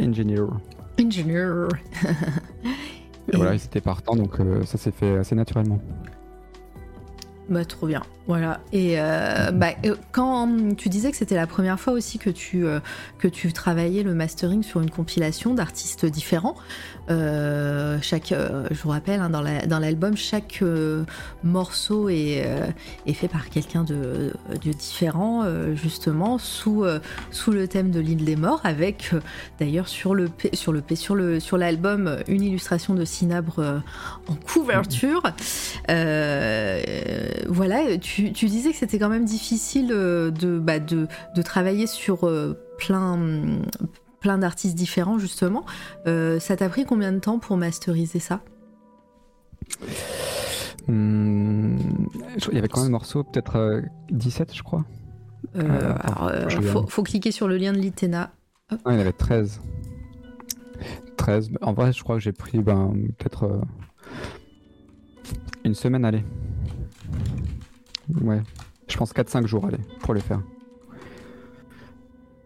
engineer. Engineer. et, voilà, ils étaient partants, donc euh, ça s'est fait assez naturellement. Bah, trop bien. Voilà. Et euh, bah, euh, quand tu disais que c'était la première fois aussi que tu, euh, que tu travaillais le mastering sur une compilation d'artistes différents, chaque, je vous rappelle, hein, dans l'album, chaque morceau est, est, fait par quelqu'un de, différent, justement, sous, sous le thème de l'île des morts, avec d'ailleurs sur le sur le sur sur l'album une illustration de Cinabre en couverture. Voilà, tu tu, disais que c'était quand même difficile euh, bah, de, de, travailler sur euh, plein, plein d'artistes différents, justement. Euh, ça t'a pris combien de temps pour masteriser ça? Hmm, Il y avait quand même un morceau, peut-être 17, je crois. alors, faut, cliquer sur le lien de l'Itena. il y en avait 13. 13. En vrai, je crois que j'ai pris ben, peut-être une semaine, allez. Ouais, je pense 4-5 jours, allez, pour le faire.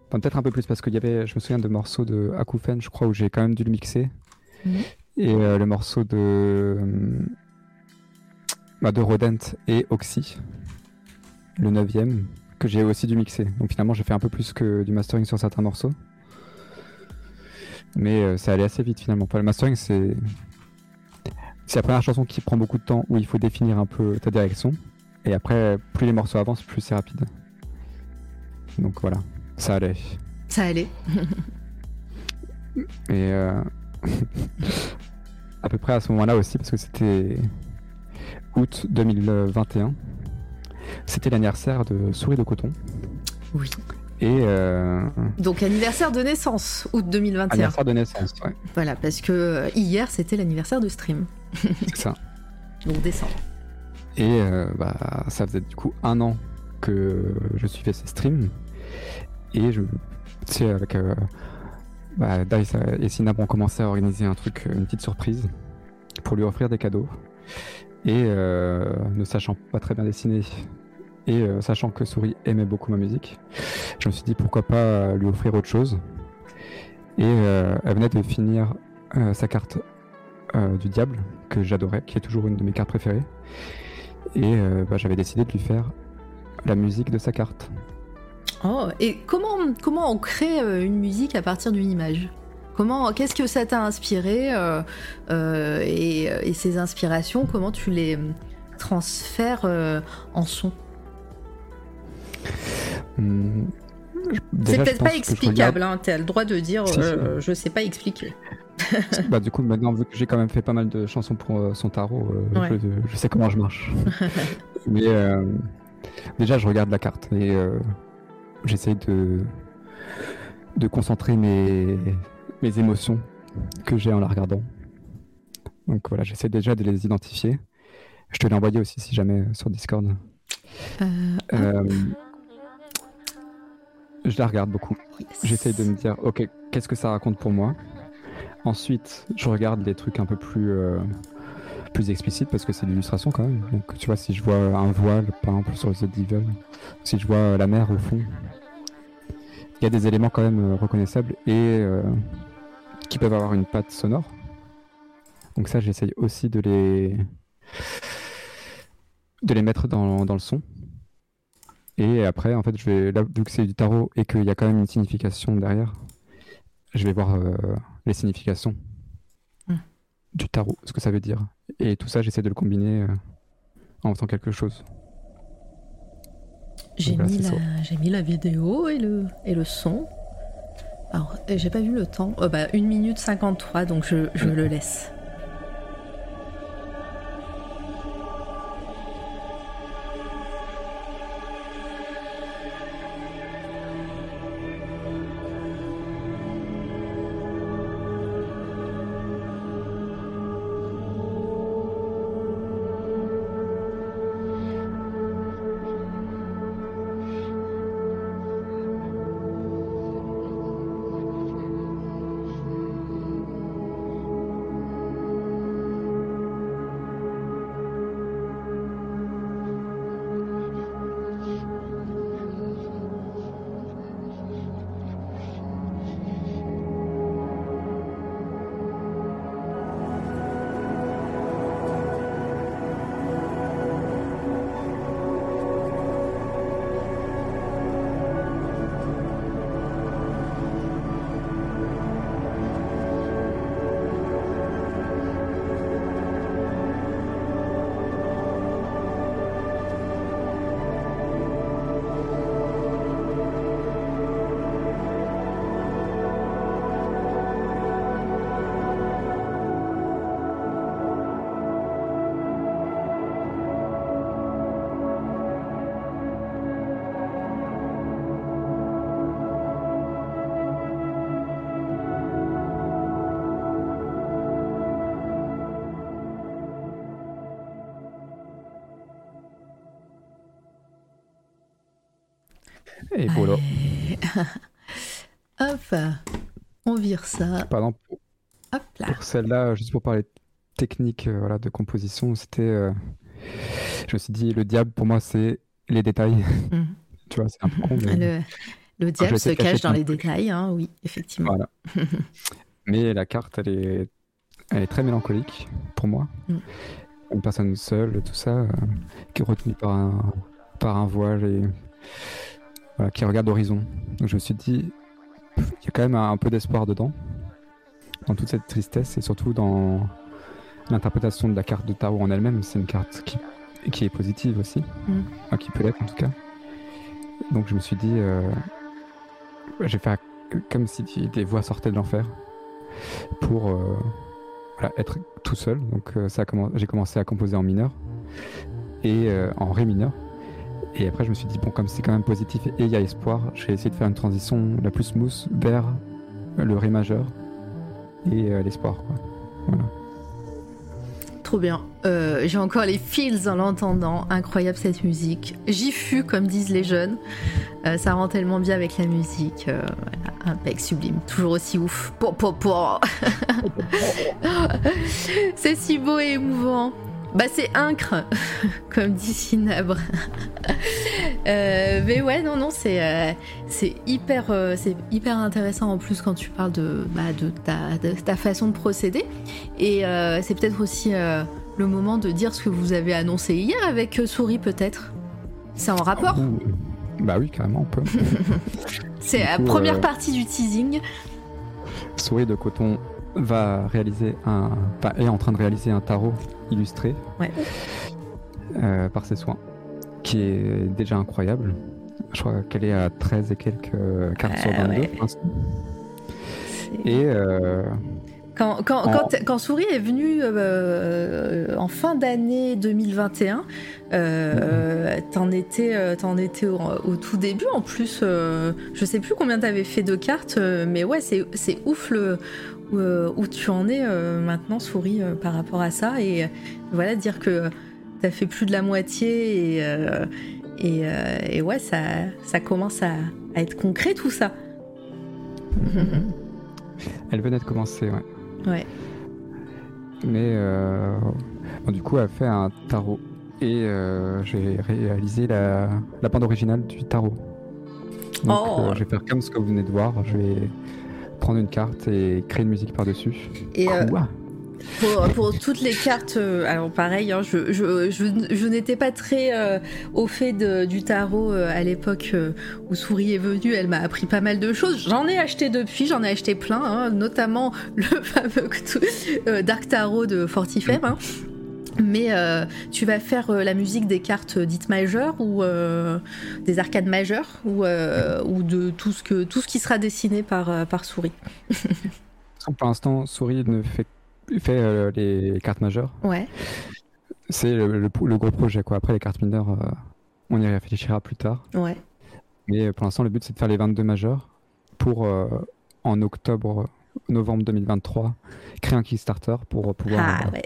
Enfin, peut-être un peu plus parce qu'il y avait, je me souviens de morceaux de Akufen, je crois, où j'ai quand même dû le mixer. Mhm. Et euh, le morceau de, bah, de Rodent et Oxy, le 9ème, que j'ai aussi dû mixer. Donc finalement, j'ai fait un peu plus que du mastering sur certains morceaux. Mais euh, ça allait assez vite finalement. le mastering, c'est. C'est la première chanson qui prend beaucoup de temps où il faut définir un peu ta direction. Et après, plus les morceaux avancent, plus c'est rapide. Donc voilà, ça allait. Ça allait. Et euh... à peu près à ce moment-là aussi, parce que c'était août 2021. C'était l'anniversaire de Souris de Coton. Oui. Et euh... Donc anniversaire de naissance, août 2021. Anniversaire de naissance, ouais. Voilà, parce que euh, hier c'était l'anniversaire de stream. C'est ça. Donc décembre. Et euh, bah, ça faisait du coup un an que je suivais ses streams. Et je, tu sais, avec euh, bah, Dice et Sinab ont commencé à organiser un truc, une petite surprise pour lui offrir des cadeaux. Et euh, ne sachant pas très bien dessiner et sachant que Souris aimait beaucoup ma musique, je me suis dit pourquoi pas lui offrir autre chose. Et elle venait de finir sa carte du diable, que j'adorais, qui est toujours une de mes cartes préférées. Et euh, bah, j'avais décidé de lui faire la musique de sa carte. Oh, et comment, comment on crée euh, une musique à partir d'une image? Comment, qu'est-ce que ça t'a inspiré euh, et, ces inspirations, comment tu les transfères en son? Hmm, C'est peut-être pas explicable, hein, tu as le droit de dire je sais pas expliquer. bah, du coup, maintenant, vu que j'ai quand même fait pas mal de chansons pour euh, son tarot, euh, je, sais comment je marche. Mais euh, déjà, je regarde la carte et j'essaye de, de concentrer mes, mes émotions que j'ai en la regardant. Donc voilà, j'essaie déjà de les identifier. Je te l'ai envoyé aussi si jamais sur Discord. Je la regarde beaucoup. J'essaie de me dire, ok, qu'est-ce que ça raconte pour moi? Ensuite, je regarde des trucs un peu plus, euh, plus explicites parce que c'est l'illustration quand même. Donc, tu vois, si je vois un voile, par exemple, sur The Devil, si je vois la mer au fond, il y a des éléments quand même euh, reconnaissables et euh, qui peuvent avoir une patte sonore. Donc ça, j'essaye aussi de les de les mettre dans, dans le son. Et après, en fait, je vais là, vu que c'est du tarot et qu'il y a quand même une signification derrière, je vais voir euh, les significations Hmm. du tarot, ce que ça veut dire. Et tout ça, j'essaie de le combiner euh, en faisant quelque chose. J'ai mis, la- j'ai mis la vidéo et le, et le son. Alors, j'ai pas vu le temps. Oh, bah, 1 minute 53, donc je, je le laisse. Et voilà. Hop, on vire ça. Hop là. pour celle-là, juste pour parler technique euh, voilà, de composition, c'était. euh, je me suis dit, le diable pour moi, c'est les détails. Mhm. tu vois, c'est un peu con. mais- Le, le diable se cache dans les détails, hein, oui, effectivement. Voilà. Mais la carte, elle est, elle est très mélancolique pour moi. Mm. Une personne seule, tout ça, euh, qui est retenue par un, par un voile et voilà, qui regarde l'horizon. Donc je me suis dit, il y a quand même un, un peu d'espoir dedans, dans toute cette tristesse et surtout dans l'interprétation de la carte de tarot en elle-même. C'est une carte qui, qui est positive aussi, Mm. Enfin, qui peut l'être en tout cas. Donc je me suis dit, euh, j'ai fait comme si des voix sortaient de l'enfer pour euh, voilà, être tout seul. Donc euh, ça j'ai commencé à composer en mineur et en ré mineur. Et après je me suis dit bon comme c'est quand même positif et il y a espoir, je vais essayer de faire une transition la plus smooth vers le ré majeur et euh, l'espoir. Trop bien. Euh, J'ai encore les feels en l'entendant. Incroyable cette musique. J'y fus, comme disent les jeunes. Euh, ça rend tellement bien avec la musique. Euh, sublime. Toujours aussi ouf. C'est si beau et émouvant. Bah c'est incre, comme dit Sinabre. Euh, mais ouais, non, non, c'est euh, c'est hyper, euh, c'est hyper intéressant en plus quand tu parles de, bah, de, ta, de ta façon de procéder. Et c'est peut-être aussi le moment de dire ce que vous avez annoncé hier avec Souris, peut-être. C'est en rapport Ouh. Bah oui carrément on peut. C'est la coup, première partie du teasing. Souris de coton va réaliser un, enfin, est en train de réaliser un tarot illustré Ouais. euh, par ses soins, qui est déjà incroyable. Je crois qu'elle est à 13 et quelques euh, cartes sur Ah 22. ouais. pour l'instant. C'est- Et euh, Quand, quand, En- quand, quand Souris est venue euh, en fin d'année 2021, euh, t'en étais, t'en étais au, au tout début en plus. euh, je sais plus combien t'avais fait de cartes, mais ouais, c'est, ouf le, où tu en es euh, maintenant, Souris, euh, par rapport à ça. Et euh, voilà, dire que t'as fait plus de la moitié et, euh, et, euh, et ouais, ça, ça commence à, à être concret tout ça. elle venait de commencer, ouais. Ouais. Mais euh, bon, du coup, elle fait un tarot. Et euh, j'ai réalisé la, la bande originale du tarot. Donc Oh. euh, je vais faire comme ce que vous venez de voir. Je vais prendre une carte et créer une musique par-dessus. Et, euh, Quoi? pour, pour toutes les cartes, euh, alors pareil, hein, je, je, je, je n'étais pas très euh, au fait de, du tarot euh, à l'époque où Souris est venue. Elle m'a appris pas mal de choses. J'en ai acheté depuis, j'en ai acheté plein, hein, notamment le fameux Dark Tarot de Fortifem. Hein. Mais euh, tu vas faire euh, la musique des cartes dites majeures ou euh, des arcades majeures ou, euh, ou de tout ce, que, tout ce qui sera dessiné par, euh, par Souris. Pour l'instant, Souris ne fait, fait euh, les cartes majeures. Ouais. C'est le, le- le gros projet, quoi. Après, les cartes mineures, euh, on y réfléchira plus tard. Ouais. Mais euh, pour l'instant, le but, c'est de faire les 22 majeures pour, euh, en octobre, novembre 2023, créer un Kickstarter pour euh, pouvoir Ah euh, ouais.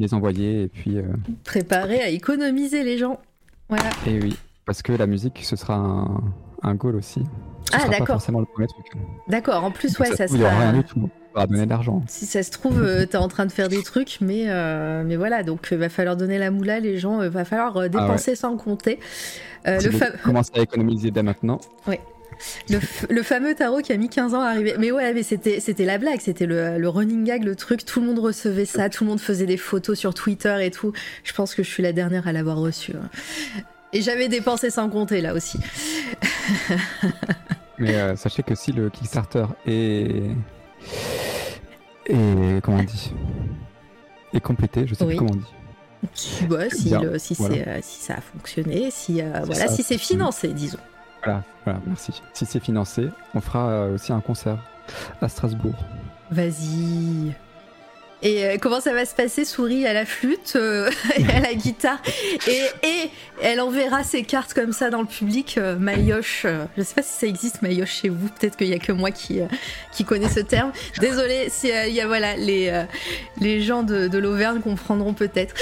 Les envoyer. Et puis, euh, Préparé à économiser les gens. Voilà. et oui, parce que la musique, ce sera un, un goal aussi. Ce Ah, sera d'accord. forcément le premier truc. D'accord, en plus, Donc, ouais, ça ça se trouve, il aura rien sera. du tout. Va donner de l'argent. Si ça se trouve, euh, t'es en train de faire des trucs, mais, euh, mais voilà, donc il va falloir donner la moula, les gens, il va falloir euh, dépenser sans compter. Euh, Si le, vous fa- commencez à économiser dès maintenant. Le, fameux tarot qui a mis 15 ans à arriver. Mais ouais, mais c'était c'était la blague, c'était le, le running gag, le truc, tout le monde recevait ça, tout le monde faisait des photos sur Twitter et tout. Je pense que je suis la dernière à l'avoir reçu. hein. Et j'avais dépensé sans compter là aussi. Mais euh, sachez que si le Kickstarter est. est. comment on dit? Est complété, je sais Oui. plus comment on dit. Si, ouais, si, le- si, voilà. euh, si ça a fonctionné, si, euh, voilà, ça si c'est financé, disons. Voilà, voilà, merci. Si c'est financé, on fera euh, aussi un concert à Strasbourg. Vas-y. Et euh, comment ça va se passer, Souris à la flûte euh, et à la guitare et, et elle enverra ses cartes comme ça dans le public, euh, Mayoche. euh, je sais pas si ça existe, Mayoche, chez vous. Peut-être qu'il y a que moi qui, qui connais ce terme. Désolée, il y a voilà, les, les gens de, de l'Auvergne comprendront peut-être.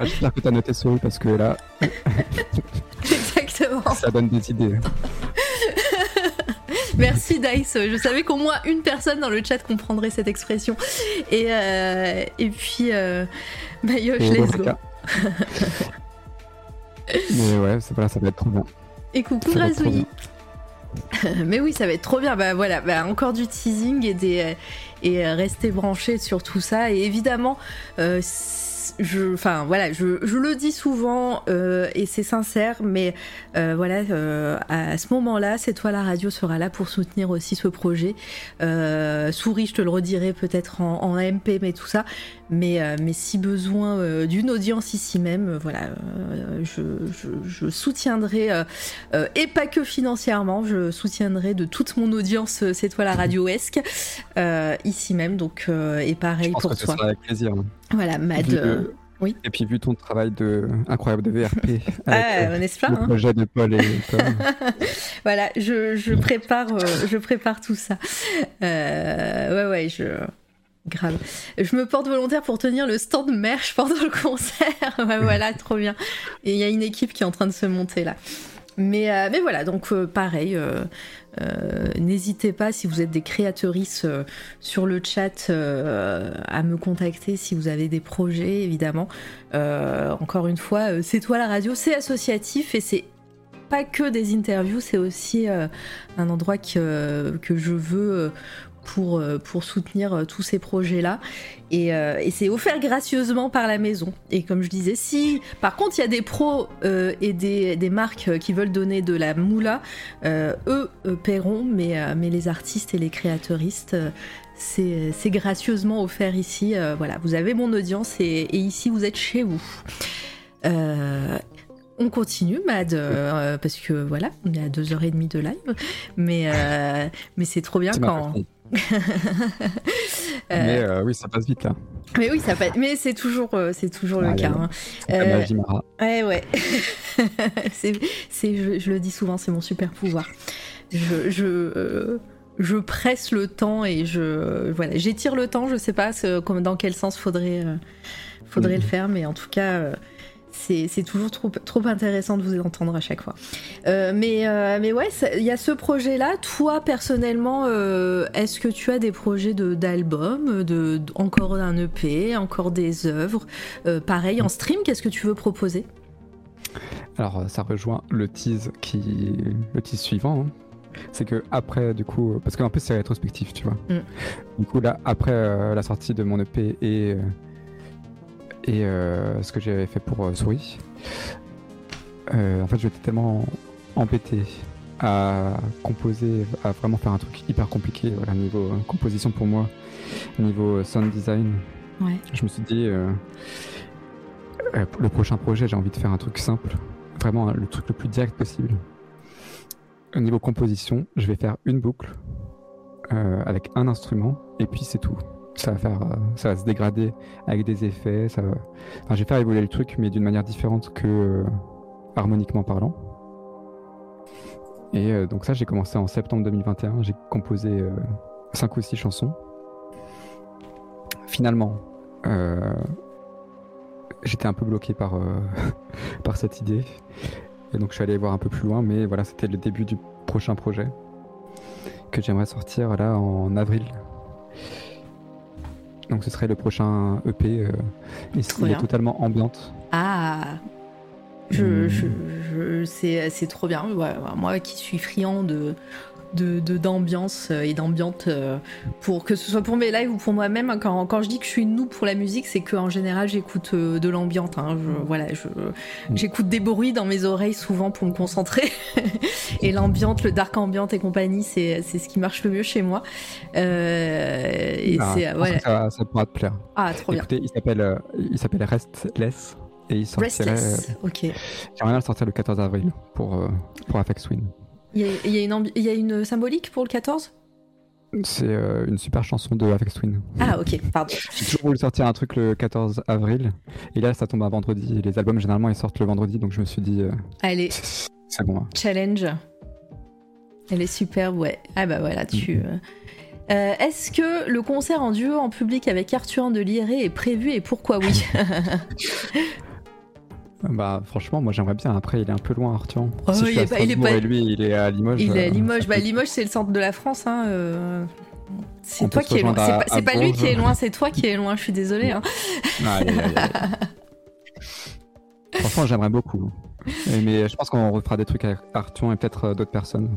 Ah, J'espère que tu as noté Souris parce que là, Exactement. ça donne des idées. Merci Dice. Je savais qu'au moins une personne dans le chat comprendrait cette expression. Et, euh, et puis, euh, Mayoche, Et let's go. Mais ouais, voilà, ça va être trop bien. Et coucou Razouilly. Mais oui, ça va être trop bien. Bah voilà, bah, encore du teasing et des et euh, restez branchés sur tout ça. Et évidemment, euh, je, enfin voilà, je, je le dis souvent euh, et c'est sincère, mais euh, voilà, euh, à ce moment-là, c'est toi la radio sera là pour soutenir aussi ce projet. Souris, je te le redirai peut-être en, en MP, mais tout ça. Mais, mais si besoin d'une audience ici même, voilà, je, je, je soutiendrai et pas que financièrement, je soutiendrai de toute mon audience C'est toi la radio-esque euh, ici même. Donc, et Je pareil pense pour que ce toi. sera avec plaisir. hein. Voilà, Mad. Euh, le- oui. Et puis vu ton travail de incroyable de VRP ah, euh, n'est-ce pas le hein projet de Paul et Tom. Voilà, je, je prépare, euh, je prépare tout ça. Euh, ouais, ouais, je. Grave. Je me porte volontaire pour tenir le stand merch pendant le concert. Ouais, voilà, trop bien. Et il y a une équipe qui est en train de se monter là. Mais, euh, mais voilà, donc euh, pareil, euh, n'hésitez pas si vous êtes des créatrices euh, sur le chat euh, à me contacter si vous avez des projets, évidemment. Encore une fois, c'est toi la radio, c'est associatif et c'est pas que des interviews, c'est aussi un endroit que, je veux pour, euh, pour soutenir euh, tous ces projets-là. Et, euh, et c'est offert gracieusement par la maison. Et comme je disais, si par contre il y a des pros euh, et des, des marques qui veulent donner de la moula, euh, eux paieront, mais, mais les artistes et les créateuristes, c'est c'est gracieusement offert ici. Voilà, vous avez mon audience et, et ici vous êtes chez vous. On continue, Mad, parce que voilà, on est à 2h30 de live, mais, mais c'est trop bien quand. façon. Euh, Mais euh, oui, ça passe vite là. mais oui, ça passe. Mais c'est toujours, euh, c'est toujours le cas. hein. Ouais, ouais. c'est, c'est, je, je le dis souvent, c'est mon super pouvoir. Je, je, je presse le temps et je, voilà, j'étire le temps. Je sais pas ce- dans quel sens faudrait, euh, faudrait Mhm. le faire, mais en tout cas. euh, c'est, toujours trop, trop intéressant de vous entendre à chaque fois. Euh, mais, euh, mais ouais, il y a ce projet-là. Toi, personnellement, euh, est-ce que tu as des projets d'albums, de, encore un EP, encore des œuvres Pareil, en stream, qu'est-ce que tu veux proposer? Alors, ça rejoint le tease qui, le tease suivant. hein. c'est que après, du coup, parce qu'en plus c'est rétrospectif, tu vois. Mm. Du coup, là, après la sortie de mon EP et, et euh, ce que j'avais fait pour euh, Souris, euh, en fait, j'étais tellement embêté à composer, à vraiment faire un truc hyper compliqué, voilà, niveau composition pour moi, niveau sound design. Ouais. Je me suis dit, le prochain projet, j'ai envie de faire un truc simple, vraiment hein, le truc le plus direct possible. Au niveau composition, je vais faire une boucle avec un instrument et puis c'est tout. Ça va faire, euh, ça va se dégrader avec des effets. Ça va... évoluer le truc, mais d'une manière différente que euh, harmoniquement parlant. Et euh, donc ça, j'ai commencé en septembre 2021. J'ai composé 5 ou 6 chansons. Finalement, j'étais un peu bloqué par, par cette idée. Et donc je suis allé voir un peu plus loin, mais voilà, c'était le début du prochain projet que j'aimerais sortir là en avril. Donc ce serait le prochain EP. euh, et il est totalement ambiante. Ah je, Hmm. je, je- c'est, c'est trop bien. Ouais, moi qui suis friand de, de, de- d'ambiance euh, et d'ambiante, euh, pour, que ce soit pour mes lives ou pour moi-même, hein, quand, quand je dis que je suis noob pour la musique, c'est qu'en général j'écoute euh, de l'ambiante. hein. Je- voilà, je, j'écoute des bruits dans mes oreilles souvent pour me concentrer. et l'ambiante, le dark ambiante et compagnie, c'est, c'est ce qui marche le mieux chez moi. Euh, et Ah, c'est, ça, ça pourra te plaire. Ah, trop bien. Écoutez, il s'appelle il s'appelle Restless et il sortirait. Restless, ok. J'aimerais bien le sortir le 14 avril pour pour Afex Twin. Il y a, y une ambi- il y a une symbolique pour le 14 C'est euh, une super chanson de Afex Twin. Ah ok, pardon. J'ai toujours voulu sortir un truc le 14 avril et là ça tombe un vendredi. Les albums généralement ils sortent le vendredi donc je me suis dit euh, Allez, c'est bon. hein. challenge. Elle est superbe, ouais. Ah bah voilà, tu... Mhm. euh, euh, Est-ce que le concert en duo en public avec Arthur de Liré est prévu et pourquoi oui? Bah franchement moi j'aimerais bien. Après il est un peu loin Arthur. Oh, si il est pas- il est Strasbourg pas- et lui il est à Limoges. Il est à euh, Limoges. Bah Limoges c'est le centre de la France. Hein. euh, C'est toi qui es loin. C'est pas, lui qui est loin, c'est toi qui es loin. Je suis désolée. Hein. Franchement j'aimerais beaucoup. Mais je pense qu'on refera des trucs avec Arthur et peut-être euh, d'autres personnes.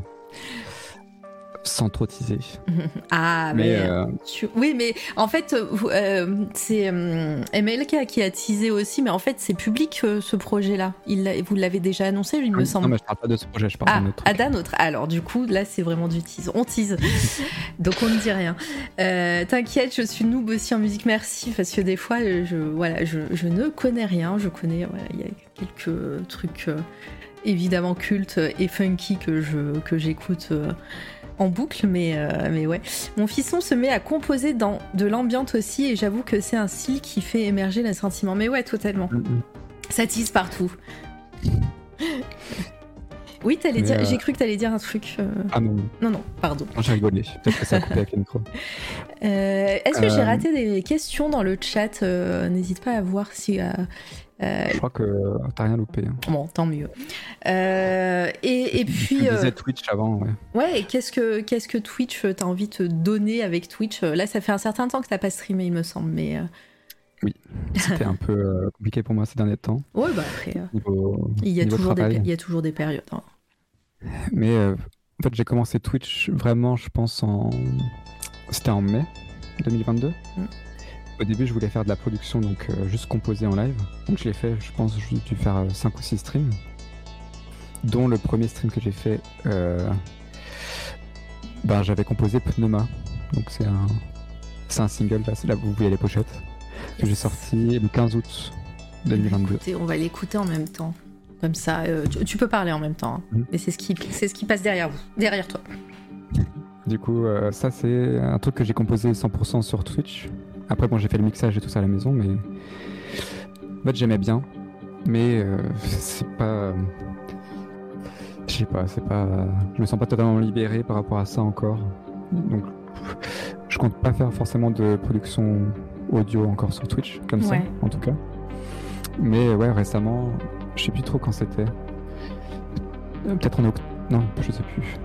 Sans trop teaser. Ah Mais mais... euh, Tu- Oui, mais en fait, euh, c'est euh, MLK qui a teasé aussi, mais en fait, c'est public euh, ce projet-là. Il vous l'avez déjà annoncé, il me non semble. mais je parle pas de ce projet, je parle Ah, d'un autre. ah, d'un autre. Alors, du coup, là, c'est vraiment du tease. On tease. Donc, on ne dit rien. T'inquiète, je suis noob aussi en musique, merci, parce que des fois, je, voilà, je, je ne connais rien. Je connais, voilà, il y a quelques trucs évidemment cultes et funky que que j'écoute. euh, en boucle, mais, euh, mais ouais. Mon fiston se met à composer dans de l'ambiance aussi, et j'avoue que c'est un style qui fait émerger les sentiments. Mais ouais, totalement. Mm, mm. Ça tease partout. Oui, t'allais dire. euh, J'ai cru que t'allais dire un truc. euh, Ah non, Non, non, pardon. j'ai rigolé. Peut-être que ça a coupé avec le micro. Euh, Est-ce que j'ai Euh, raté des questions dans le chat? Euh, N'hésite pas à voir si. Euh, euh, Je crois que t'as rien loupé. hein. Bon, tant mieux. Euh, et, et Tu puis, euh, disais Twitch avant, ouais. ouais, et qu'est-ce que qu'est-ce que Twitch euh, t'as envie de te donner avec Twitch? Là, ça fait un certain temps que t'as pas streamé, il me semble, mais euh, C'était un peu euh, compliqué pour moi ces derniers temps. ouais, bah après, euh, Niveau, il y a toujours des il y a toujours des périodes. hein. Mais euh, en fait, j'ai commencé Twitch vraiment, je pense, en. C'était en mai 2022. Mm. Au début, je voulais faire de la production, donc euh, juste composer en live. Donc je l'ai fait, je pense, j'ai dû faire 5 ou 6 streams. Dont le premier stream que j'ai fait, euh, ben, j'avais composé Pneuma. Donc c'est un, c'est un single, là, vous voyez les pochettes, que j'ai sorti le 15 août 2022. Écoutez, on va l'écouter en même temps. Comme ça, euh, tu, tu peux parler en même temps. hein. Mm. Mais c'est ce qui c'est ce qui passe derrière vous, derrière toi. Du coup, euh, ça c'est un truc que j'ai composé 100% sur Twitch. Après, bon, j'ai fait le mixage et tout ça à la maison, mais en fait, j'aimais bien, mais euh, c'est pas, je sais pas, c'est pas, je me sens pas totalement libéré par rapport à ça encore. Donc, je compte pas faire forcément de production audio encore sur Twitch, comme ça, en tout cas. Mais ouais, récemment, je sais plus trop quand c'était. Euh, Peut-être en octobre. Non, je sais plus.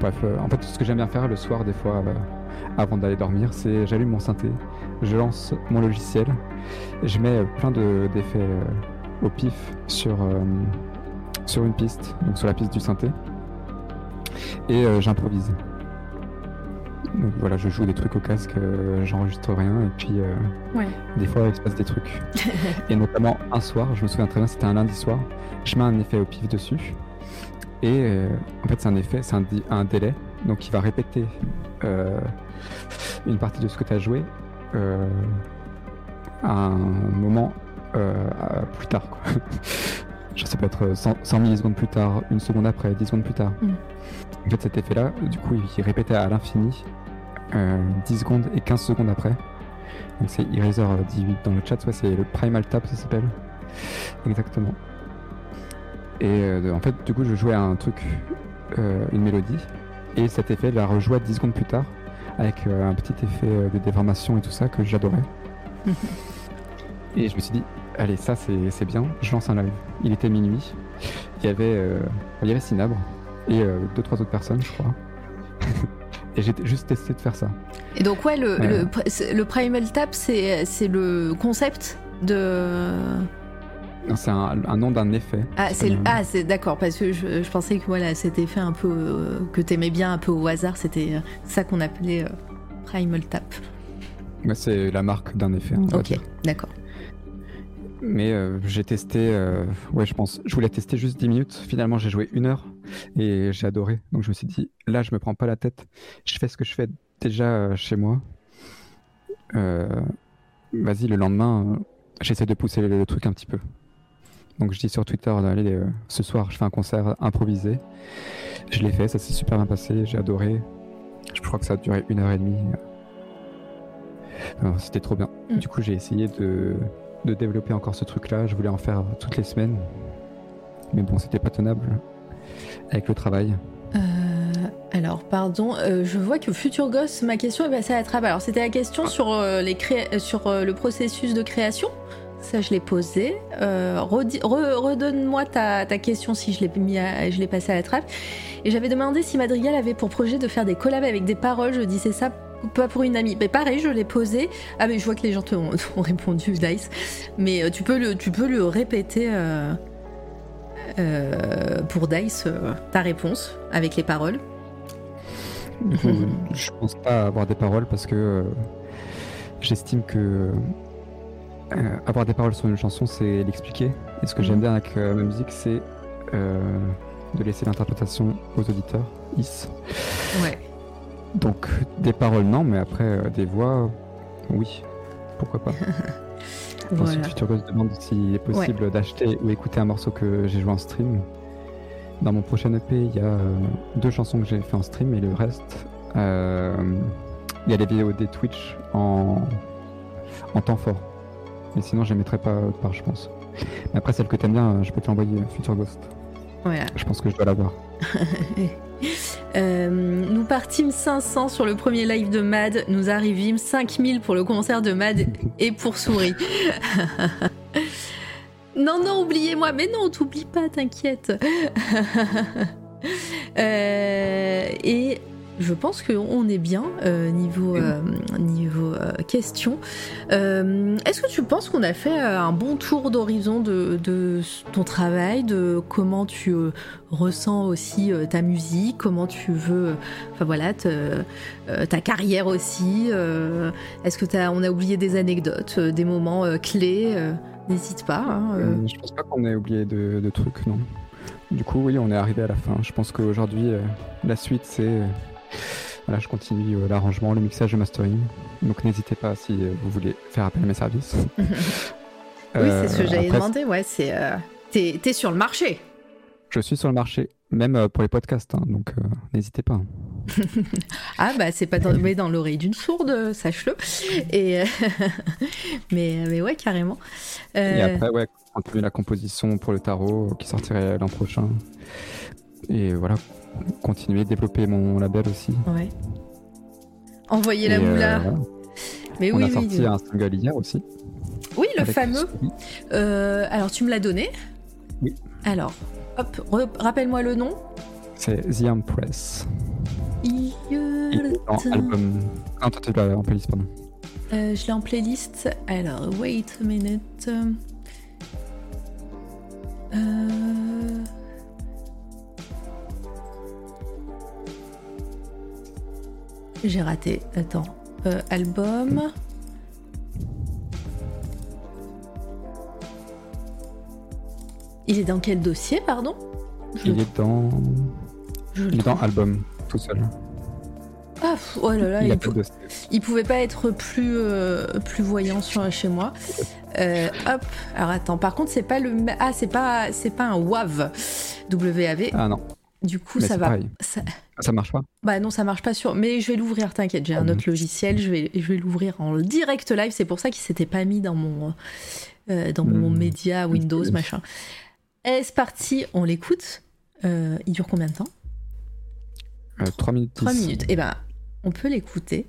Bref, euh, en fait, ce que j'aime bien faire le soir, des fois, euh, avant d'aller dormir, c'est j'allume mon synthé, je lance mon logiciel, je mets euh, plein de- d'effets euh, au pif sur, euh, sur une piste, donc sur la piste du synthé. Et j'improvise. Donc voilà, je joue des trucs au casque, euh, j'enregistre rien, et puis euh, Ouais. des fois il se passe des trucs. et notamment un soir, je me souviens très bien, c'était un lundi soir, je mets un effet au pif dessus. Et euh, en fait, c'est un effet, c'est un, délai, donc il va répéter une partie de ce que tu as joué euh, à un moment euh, plus tard. Quoi. Genre, ça peut être 100, 100 millisecondes plus tard, une seconde après, 10 secondes plus tard. Mm. En fait, cet effet-là, du coup, il répétait à l'infini euh, 10 secondes et 15 secondes après. Donc c'est Eraser euh, 18 dans le chat, soit c'est le Primal Tap, ça s'appelle. Exactement. Et euh, en fait, du coup, je jouais à un truc, euh, une mélodie, et cet effet la rejouait 10 secondes plus tard, avec euh, un petit effet euh, de déformation et tout ça que j'adorais. et je me suis dit, allez, ça c'est c'est bien, je lance un live. Il était minuit, il y avait, euh, il y avait Sinabre, et euh, deux, trois autres personnes, je crois. et j'ai juste testé de faire ça. Et donc, ouais, le, Ouais. le, le Primal Tap, c'est c'est le concept de. C'est un, un nom d'un effet. Ah, c'est ah, d'accord, parce que je, je pensais que voilà, cet effet un peu euh, que t'aimais bien, un peu au hasard, c'était euh, ça qu'on appelait euh, Primal Tap. ouais, C'est la marque d'un effet. Ok, d'accord. Mais euh, j'ai testé, ouais, je pense, je voulais tester juste 10 minutes. Finalement, j'ai joué une heure et j'ai adoré. Donc, je me suis dit, là, je me prends pas la tête. Je fais ce que je fais déjà chez moi. Vas-y, le lendemain, j'essaie de pousser le, le truc un petit peu. Donc, je dis sur Twitter, allez, euh, ce soir, je fais un concert improvisé. Je l'ai fait, ça s'est super bien passé, j'ai adoré. Je crois que ça a duré une heure et demie. Alors, C'était trop bien. Mm. Du coup, j'ai essayé de, de développer encore ce truc-là. Je voulais en faire toutes les semaines. Mais bon, c'était pas tenable avec le travail. Euh, alors, pardon, euh, je vois que Futur Gosse, ma question est passée à la trappe. Alors, c'était la question sur, euh, les cré- euh, sur euh, le processus de création. Ça, je l'ai posé. Euh, Redonne-moi ta, ta question si je l'ai mis à- je l'ai passée à la trappe. Et j'avais demandé si Madrigal avait pour projet de faire des collabs avec des paroles. Je disais ça pas pour une amie. Mais pareil, je l'ai posé. Ah, mais je vois que les gens te ont, répondu, Dice. Mais euh, tu, peux le, tu peux le répéter euh, pour Dice, ta réponse avec les paroles. Coup, je pense pas avoir des paroles parce que j'estime que euh, avoir des paroles sur une chanson, c'est l'expliquer. Et ce que Mhm. j'aime bien avec euh, ma musique, c'est euh, de laisser l'interprétation aux auditeurs. Is. Ouais. Donc des paroles non, mais après des voix, oui. Pourquoi pas Voilà. Ensuite, Future Ghost demande s'il est possible d'acheter ou écouter un morceau que j'ai joué en stream. Dans mon prochain EP, il y a deux chansons que j'ai fait en stream et le reste, euh, il y a les vidéos des Twitch en, en temps fort. Mais sinon, je les mettrai pas autre part, je pense. Mais après, celle que t'aimes bien, euh, je peux te l'envoyer, euh, Future Ghost. Voilà. Je pense que je dois l'avoir. Euh, nous partîmes 500 sur le premier live de Mad, nous arrivîmes 5000 pour le concert de Mad et pour Souris. non, non, oubliez-moi, mais non, t'oublies pas, t'inquiète. Euh, et je pense qu'on est bien euh, niveau, euh, niveau euh, question. Euh, Est-ce que tu penses qu'on a fait un bon tour d'horizon de, de ton travail, de comment tu ressens aussi ta musique, comment tu veux, enfin voilà, te- ta carrière aussi. Est-ce que t'as, on a oublié des anecdotes, des moments clés N'hésite pas. hein, Je pense pas qu'on ait oublié de, de trucs, non. Du coup, oui, on est arrivé à la fin. Je pense qu'aujourd'hui, la suite, c'est. Voilà, je continue euh, l'arrangement, le mixage, le mastering. Donc n'hésitez pas si euh, vous voulez faire appel à mes services. Oui, c'est ce que Euh, j'avais après, demandé. Ouais, c'est. T'es, sur le marché. Je suis sur le marché, même pour les podcasts, hein, donc n'hésitez pas. Ah bah c'est pas dans, mais dans l'oreille d'une sourde, sache-le. Et euh, mais mais ouais carrément. Et après, ouais, continuer la composition pour le tarot qui sortirait l'an prochain. Et voilà, continuer, développer mon label aussi. ouais. Envoyer la euh, moula. Mais On oui a oui. sorti un single hier aussi. Oui le fameux. Euh, alors tu me l'as donné. Oui. Alors hop rappelle-moi le nom. C'est The Empress. Est en album. Non, toi, tu l'as en playlist, pardon. Euh, je l'ai en playlist. Alors, wait a minute. Euh... J'ai raté. Attends. Euh, album. Il est dans quel dossier, pardon? Il est dans. Je Il est dans album, tout seul. Ah, oh là là, il il, pou- il pouvait pas être plus, euh, plus voyant sur, chez moi. Euh, hop. Alors attends. Par contre, c'est pas le. Ah, c'est pas, c'est pas un WAV. WAV. Ah non, Du coup, mais ça va. ça- Ça marche pas Bah non, ça marche pas sur. Mais je vais l'ouvrir, t'inquiète, j'ai un Ah autre logiciel, je vais, je vais l'ouvrir en direct live. C'est pour ça qu'il s'était pas mis dans mon, euh, dans mon Hmm. média Windows, Oui. machin. Et c'est parti, on l'écoute. Euh, il dure combien de temps? Euh, 3 minutes 3 10. minutes. Eh ben, on peut l'écouter.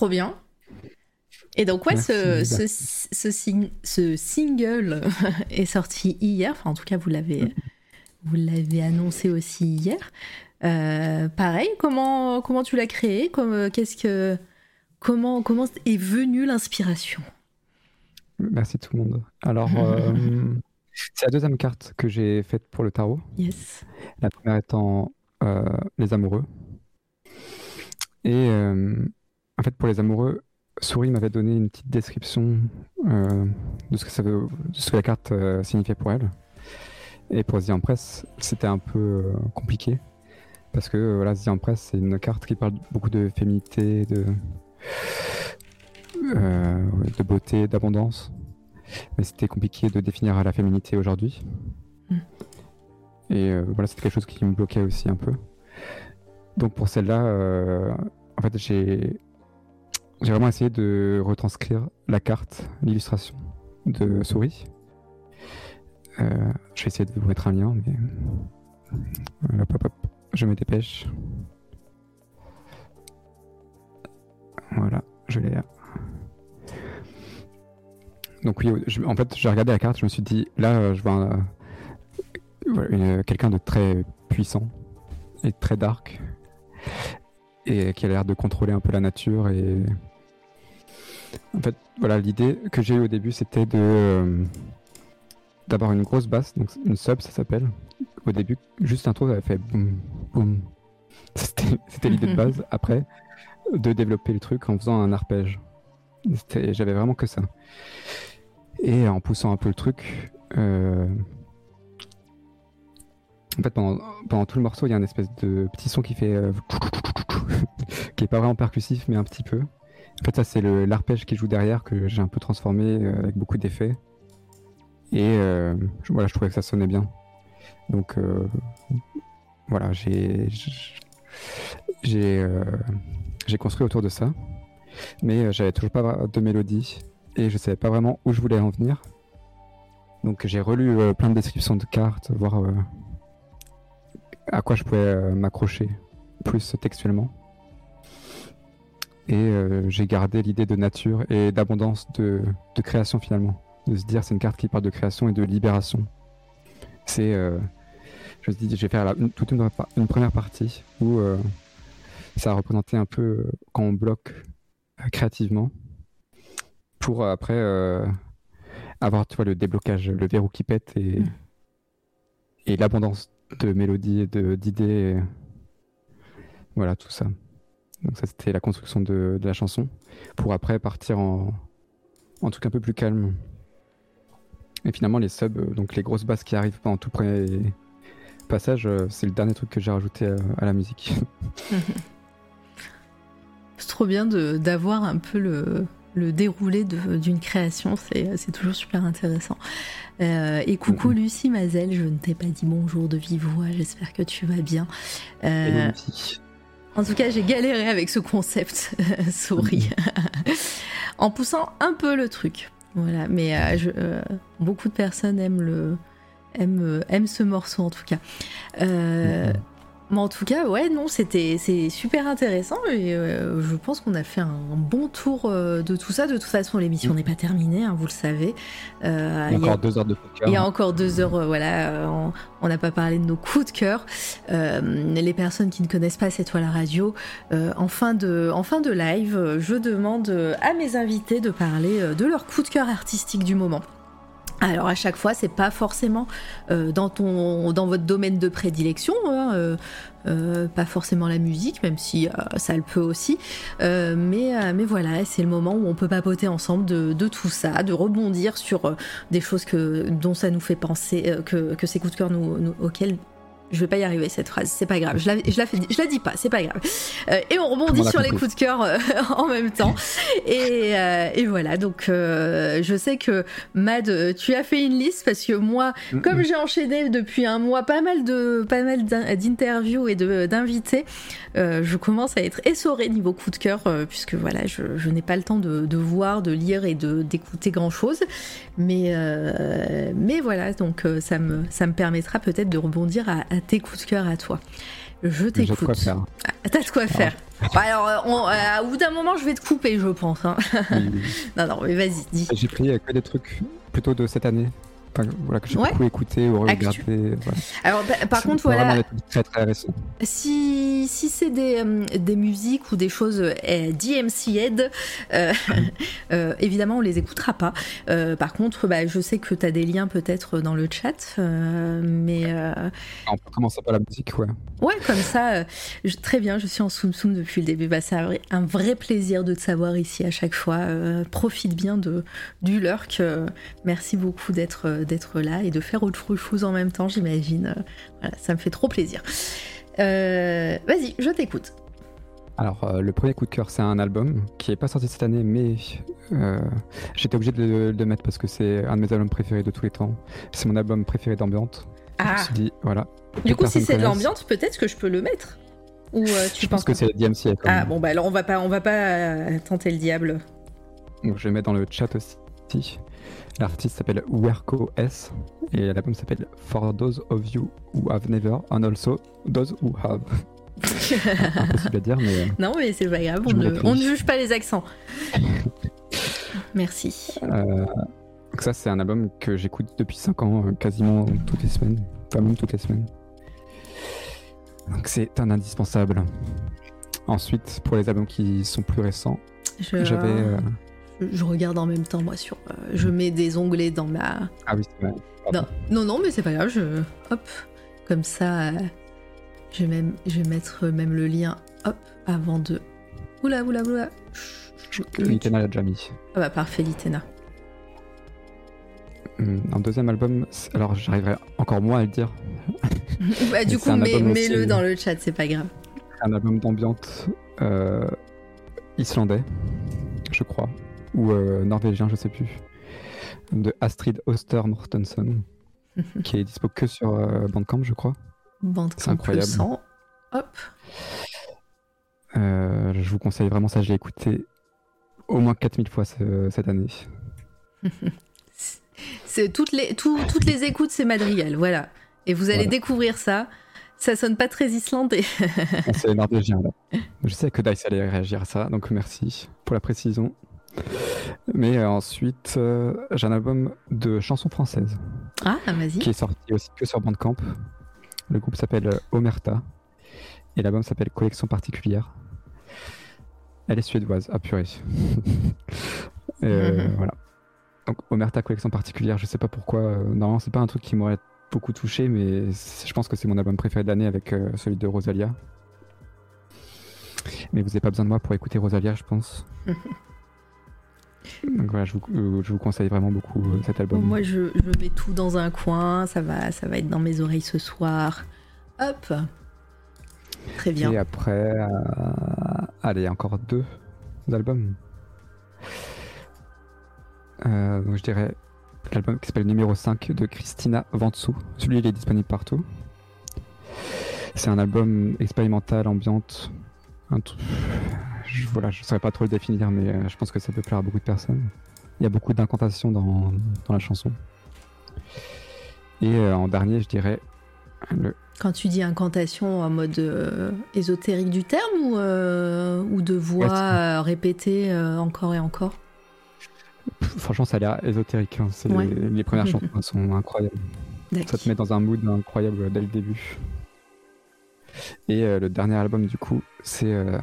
Trop bien. Et donc ouais, ce, Merci, ce, ce, sing- ce single est sorti hier, enfin en tout cas vous l'avez vous l'avez annoncé aussi hier. Euh, pareil, comment comment tu l'as créé? Comme euh, qu'est-ce que comment comment est venue l'inspiration? Merci tout le monde. Alors, euh, c'est la deuxième carte que j'ai faite pour le tarot. Yes. La première étant euh, les amoureux. Et en fait, pour les amoureux, Souris m'avait donné une petite description euh, de, ce que ça veut, de ce que la carte euh, signifiait pour elle. Et pour The Empress, c'était un peu euh, compliqué. Parce que voilà, The Empress, c'est une carte qui parle beaucoup de féminité, de, de beauté, d'abondance. Mais c'était compliqué de définir la féminité aujourd'hui. Mm. Et euh, voilà, c'était quelque chose qui me bloquait aussi un peu. Donc pour celle-là, euh, en fait, j'ai j'ai vraiment essayé de retranscrire la carte, l'illustration de souris. Euh, je vais essayer de vous mettre un lien, mais hop, hop, hop. je me dépêche. Voilà, je l'ai là. donc oui, en fait, j'ai regardé la carte, je me suis dit, là, euh, je vois une- quelqu'un de très puissant et très dark, et qui a l'air de contrôler un peu la nature. Et en fait, voilà, l'idée que j'ai eue au début, c'était de euh, d'avoir une grosse basse, donc une sub, ça s'appelle. Au début, juste l'intro, ça avait fait boum, boum. C'était l'idée de base. Après, de développer le truc en faisant un arpège. J'avais vraiment que ça. Et en poussant un peu le truc, euh, en fait, pendant, pendant tout le morceau, il y a un espèce de petit son qui fait. euh, qui est pas vraiment percussif, mais un petit peu. En fait, ça, c'est l'arpège qui joue derrière que j'ai un peu transformé euh, avec beaucoup d'effets. Et euh, voilà, je trouvais que ça sonnait bien. Donc, euh, voilà, j'ai. Construit autour de ça. Mais j'avais toujours pas de mélodie. Et je savais pas vraiment où je voulais en venir. Donc j'ai relu plein de descriptions de cartes, voir à quoi je pouvais m'accrocher plus textuellement. Et euh, j'ai gardé l'idée de nature et d'abondance de, de création finalement. De se dire c'est une carte qui parle de création et de libération. C'est, euh, je me suis dit, je vais faire la- une- toute une, première partie où euh, ça a représenté un peu euh, quand on bloque créativement pour après avoir tu vois, le déblocage, le verrou qui pète et, Mm. et l'abondance de mélodies et d'idées. Voilà, tout ça. Donc ça c'était la construction de, de la chanson pour après partir en, en truc un peu plus calme. Et finalement les subs, euh, donc les grosses basses qui arrivent pendant tout premier passage, euh, c'est le dernier truc que j'ai rajouté à, à la musique. C'est trop bien de- d'avoir un peu le, le déroulé d'une création, c'est toujours super intéressant. Euh, et coucou. Lucie Mazel, je ne t'ai pas dit bonjour de vive voix, j'espère que tu vas bien. Euh, Et. En tout cas, j'ai galéré avec ce concept souris, en poussant un peu le truc. Voilà, mais euh, euh, beaucoup de personnes aiment le aiment, euh, ce morceau en tout cas. Mais en tout cas, ouais, non, c'était c'est super intéressant et euh, je pense qu'on a fait un bon tour euh, de tout ça. De toute façon, l'émission n'est pas terminée, hein, vous le savez. Euh, Il y a encore deux heures de poker. il y a encore deux heures, voilà, on- n'a pas parlé de nos coups de cœur. Les personnes qui ne connaissent pas cette toile radio, en, fin de, en fin de live, je demande à mes invités de parler de leur coup de cœur artistique du moment. Alors à chaque fois, c'est pas forcément euh, dans ton, dans votre domaine de prédilection, hein, euh, euh, pas forcément la musique, même si ça le peut aussi. Mais, mais voilà, c'est le moment où on peut papoter ensemble de, tout ça, de rebondir sur des choses que, dont ça nous fait penser, que, que ces coups de cœur nous, nous- auxquels je vais pas y arriver cette phrase, c'est pas grave, je la, je la, fais- je la dis pas, c'est pas grave. Euh, et on rebondit sur les coups de cœur euh, en même temps. Et, euh, et voilà, donc euh, je sais que Mad, tu as fait une liste parce que moi, Mm, comme mm. j'ai enchaîné depuis un mois pas mal de pas mal d'in- d'interviews et d'invités, euh, je commence à être essorée niveau coup de cœur euh, puisque voilà, je, je n'ai pas le temps de, de voir, de lire et de d'écouter grand chose. Mais euh, mais voilà, donc ça me ça me permettra peut-être de rebondir à, à tes coups de cœur à toi. Je t'écoute. Ah, T'as de quoi faire. Bah alors, on- euh, au bout d'un moment, je vais te couper, je pense. hein. Oui, oui. non, non, mais vas-y, dis. J'ai pris que des trucs plutôt de cette année. Enfin, voilà, que j'ai Ouais. beaucoup écouté ou regardé. Voilà. Alors, bah, par contre, voilà, très si, si c'est des, euh, des musiques ou des choses euh, DMC-ed, euh, euh, évidemment, on les écoutera pas. Euh, par contre, bah, je sais que tu as des liens peut-être dans le chat, mais On peut commencer par la musique, ouais. Ouais, comme ça, euh, je- très bien, je suis en soum soum depuis le début. Bah, c'est un vrai, un vrai plaisir de te savoir ici à chaque fois. Euh, profite bien de, du lurk. Euh, merci beaucoup d'être d'être là et de faire autre chose en même temps, j'imagine. Voilà, ça me fait trop plaisir. Vas-y, je t'écoute. Alors, le premier coup de cœur, c'est un album qui est pas sorti cette année, mais j'étais obligé de le, de le mettre parce que c'est un de mes albums préférés de tous les temps. C'est mon album préféré d'ambiance. Je me Ah, suis dit, voilà. Du coup, si c'est de l'ambiance, peut-être que je peux le mettre. Ou euh, tu Je pense penses que c'est le DMC. quand Ah même. bon, bah alors on va pas, on va pas euh, tenter le diable. Donc, je vais mettre dans le chat aussi. L'artiste s'appelle Werko S et l'album s'appelle For Those of You Who Have Never and Also Those Who Have. Impossible à dire, mais euh, non, mais c'est pas grave, on ne, on juge pas les accents. Merci. Euh, Donc ça, c'est un album que j'écoute depuis 5 ans, quasiment toutes les semaines. Enfin, même toutes les semaines. Donc c'est un indispensable. Ensuite, pour les albums qui sont plus récents, Je, j'avais... euh, je regarde en même temps, moi, sur. euh, je mets des onglets dans ma. Ah oui, c'est vrai. Non, non, non, mais c'est pas grave, je. Hop, comme ça. euh, je, vais même, je vais mettre même le lien, hop, avant de. Oula, oula, oula. Litena l'a déjà mis. Ah bah parfait, Litena. Hum, Un deuxième album, alors j'arriverai encore moins à le dire. bah, du coup, mets- mets-le dans le chat, c'est pas grave. Un album d'ambiance euh, islandais, je crois, ou euh, norvégien, je sais plus, de Astrid Oster Mortensen, qui est dispo que sur euh, Bandcamp, je crois. Bande C'est incroyable. Hop. Je vous conseille vraiment ça, je l'ai écouté au moins 4000 fois ce- cette année. C'est toutes les, tout- toutes les écoutes, c'est Madrigal, voilà. Et vous allez Voilà. découvrir ça. Ça sonne pas très islandais. C'est norvégien là. Je sais que Dice allait réagir à ça, donc merci pour la précision. Mais euh, ensuite, euh, j'ai un album de chansons françaises Ah, vas-y. qui est sorti aussi que sur Bandcamp. Le groupe s'appelle euh, Omerta et l'album s'appelle Collection particulière. Elle est suédoise, ah purée. Euh, Mhm. Voilà. Donc Omerta Collection particulière, je sais pas pourquoi. euh, non, c'est pas un truc qui m'aurait beaucoup touché, mais je pense que c'est mon album préféré de l'année avec euh, celui de Rosalia. Mais vous n'avez pas besoin de moi pour écouter Rosalia, je pense. Donc voilà, je vous, euh, je vous conseille vraiment beaucoup euh, cet album. Moi, je, je mets tout dans un coin. Ça va, ça va être dans mes oreilles ce soir. Hop. Très bien. Et après, euh, allez, encore deux albums. Euh, donc je dirais l'album qui s'appelle numéro 5 de Christina Vantsou. Celui il est disponible partout. C'est un album expérimental, ambiante. Un je, voilà, je ne saurais pas trop le définir, mais euh, je pense que ça peut plaire à beaucoup de personnes. Il y a beaucoup d'incantations dans, dans la chanson. Et euh, en dernier, je dirais le Quand tu dis incantation en mode euh, ésotérique du terme ou, euh, ou de voix Ouais, répétée encore et encore? Franchement, ça a l'air ésotérique. hein. Ouais. Les premières chansons sont incroyables. Ça te met dans un mood incroyable dès le début. Et euh, le dernier album, du coup, c'est. euh,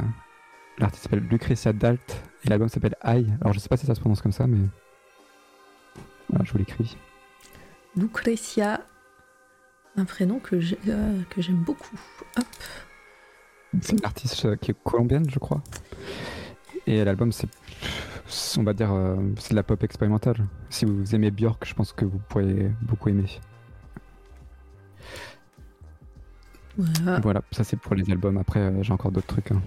L'artiste s'appelle Lucretia Dalt et l'album s'appelle I. Alors, je sais pas si ça se prononce comme ça, mais. Voilà, je vous l'écris. Lucretia, un prénom que euh, j'aime beaucoup. Hop. C'est une artiste qui est colombienne, je crois. Et l'album, c'est. On va dire. euh, c'est de la pop expérimentale. Si vous aimez Björk, je pense que vous pourrez beaucoup aimer. Voilà. Voilà, ça c'est pour les albums. Après, euh, j'ai encore d'autres trucs. hein.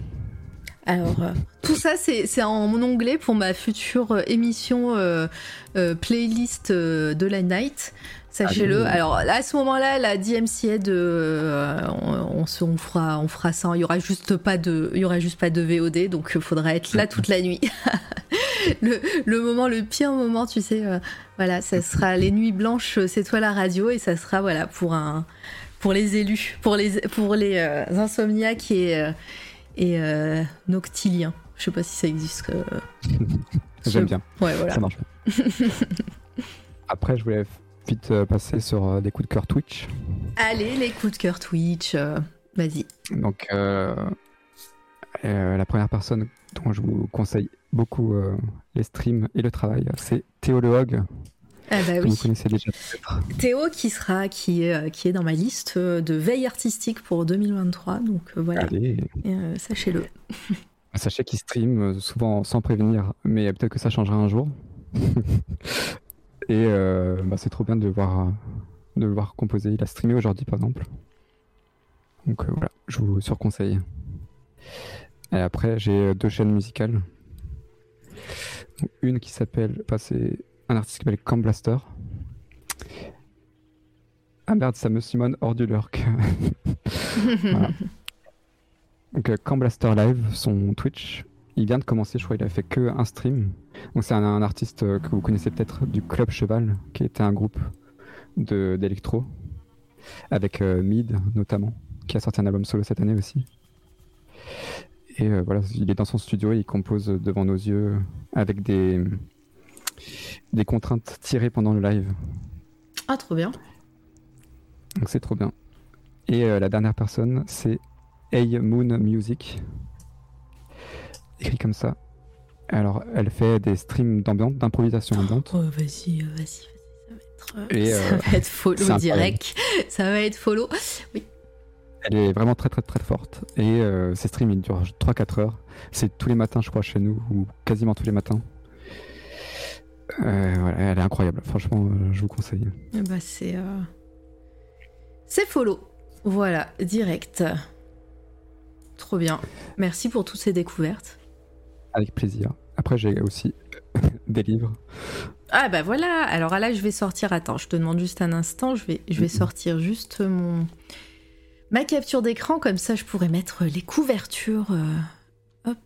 Alors, euh, tout ça, c'est en mon onglet pour ma future euh, émission euh, playlist de la night. Sachez-le. Allez. Alors, à ce moment-là, la DMCA de, on, on, se- on fera, on fera ça. Il y aura juste pas de, il y aura juste pas de VOD, donc il faudra être là toute la nuit. le, le moment, le pire moment, tu sais. voilà, ça sera les nuits blanches. C'est toi la radio et ça sera voilà pour un, pour les élus, pour les, pour les insomniaques et et euh, noctilien. Je sais pas si ça existe. euh, J'aime bien. Ouais, voilà. Ça marche. Après, je voulais vite euh, passer sur des coups de cœur Twitch. Allez, les coups de cœur Twitch. euh, Vas-y. Donc, euh, euh, la première personne dont je vous conseille beaucoup les streams et le travail, c'est Théo Le Hog, Ah bah que oui. vous connaissez déjà. Théo qui sera, qui est, euh, qui est dans ma liste euh, de veille artistique pour 2023. Donc euh, voilà. Euh, sachez-le. Sachez qu'il stream souvent sans prévenir, mais peut-être que ça changera un jour. et euh, bah, c'est trop bien de le voir, de le voir composer. Il a streamé aujourd'hui, par exemple. Donc euh, voilà, je vous surconseille. Et après, j'ai deux chaînes musicales. Une qui s'appelle, enfin, c'est un artiste qui s'appelle Camp Blaster. Ah merde, ça me Simone hors du lurk. Donc euh, Camp Blaster Live, son Twitch, il vient de commencer, je crois qu'il a fait que un stream. Donc c'est un, artiste euh, que vous connaissez peut-être du Club Cheval, qui était un groupe d'électro, avec euh, Mid notamment, qui a sorti un album solo cette année aussi. Et euh, voilà, il est dans son studio et il compose devant nos yeux avec des des contraintes tirées pendant le live. Ah, trop bien. Donc c'est trop bien. Et euh, la dernière personne, c'est Hey Moon Music. Écrit comme ça. Alors, elle fait des streams d'ambiance, d'improvisation ambiante. Oh, vas-y, vas-y, vas-y. Ça va être, euh, ça euh, va être follow direct. Ça va être follow. Oui. Elle est vraiment très très très forte. Et euh, ces streams, ils durent 3-4 heures. C'est tous les matins, je crois, chez nous, ou quasiment tous les matins. Euh, voilà, elle est incroyable. Franchement, euh, je vous conseille. Bah, c'est. euh, C'est follow. Voilà, direct. Trop bien. Merci pour toutes ces découvertes. Avec plaisir. Après, j'ai aussi des livres. Ah bah voilà, alors là je vais sortir, attends, je te demande juste un instant, je vais, je vais Mhm. sortir juste mon ma capture d'écran, comme ça je pourrais mettre les couvertures. euh, hop.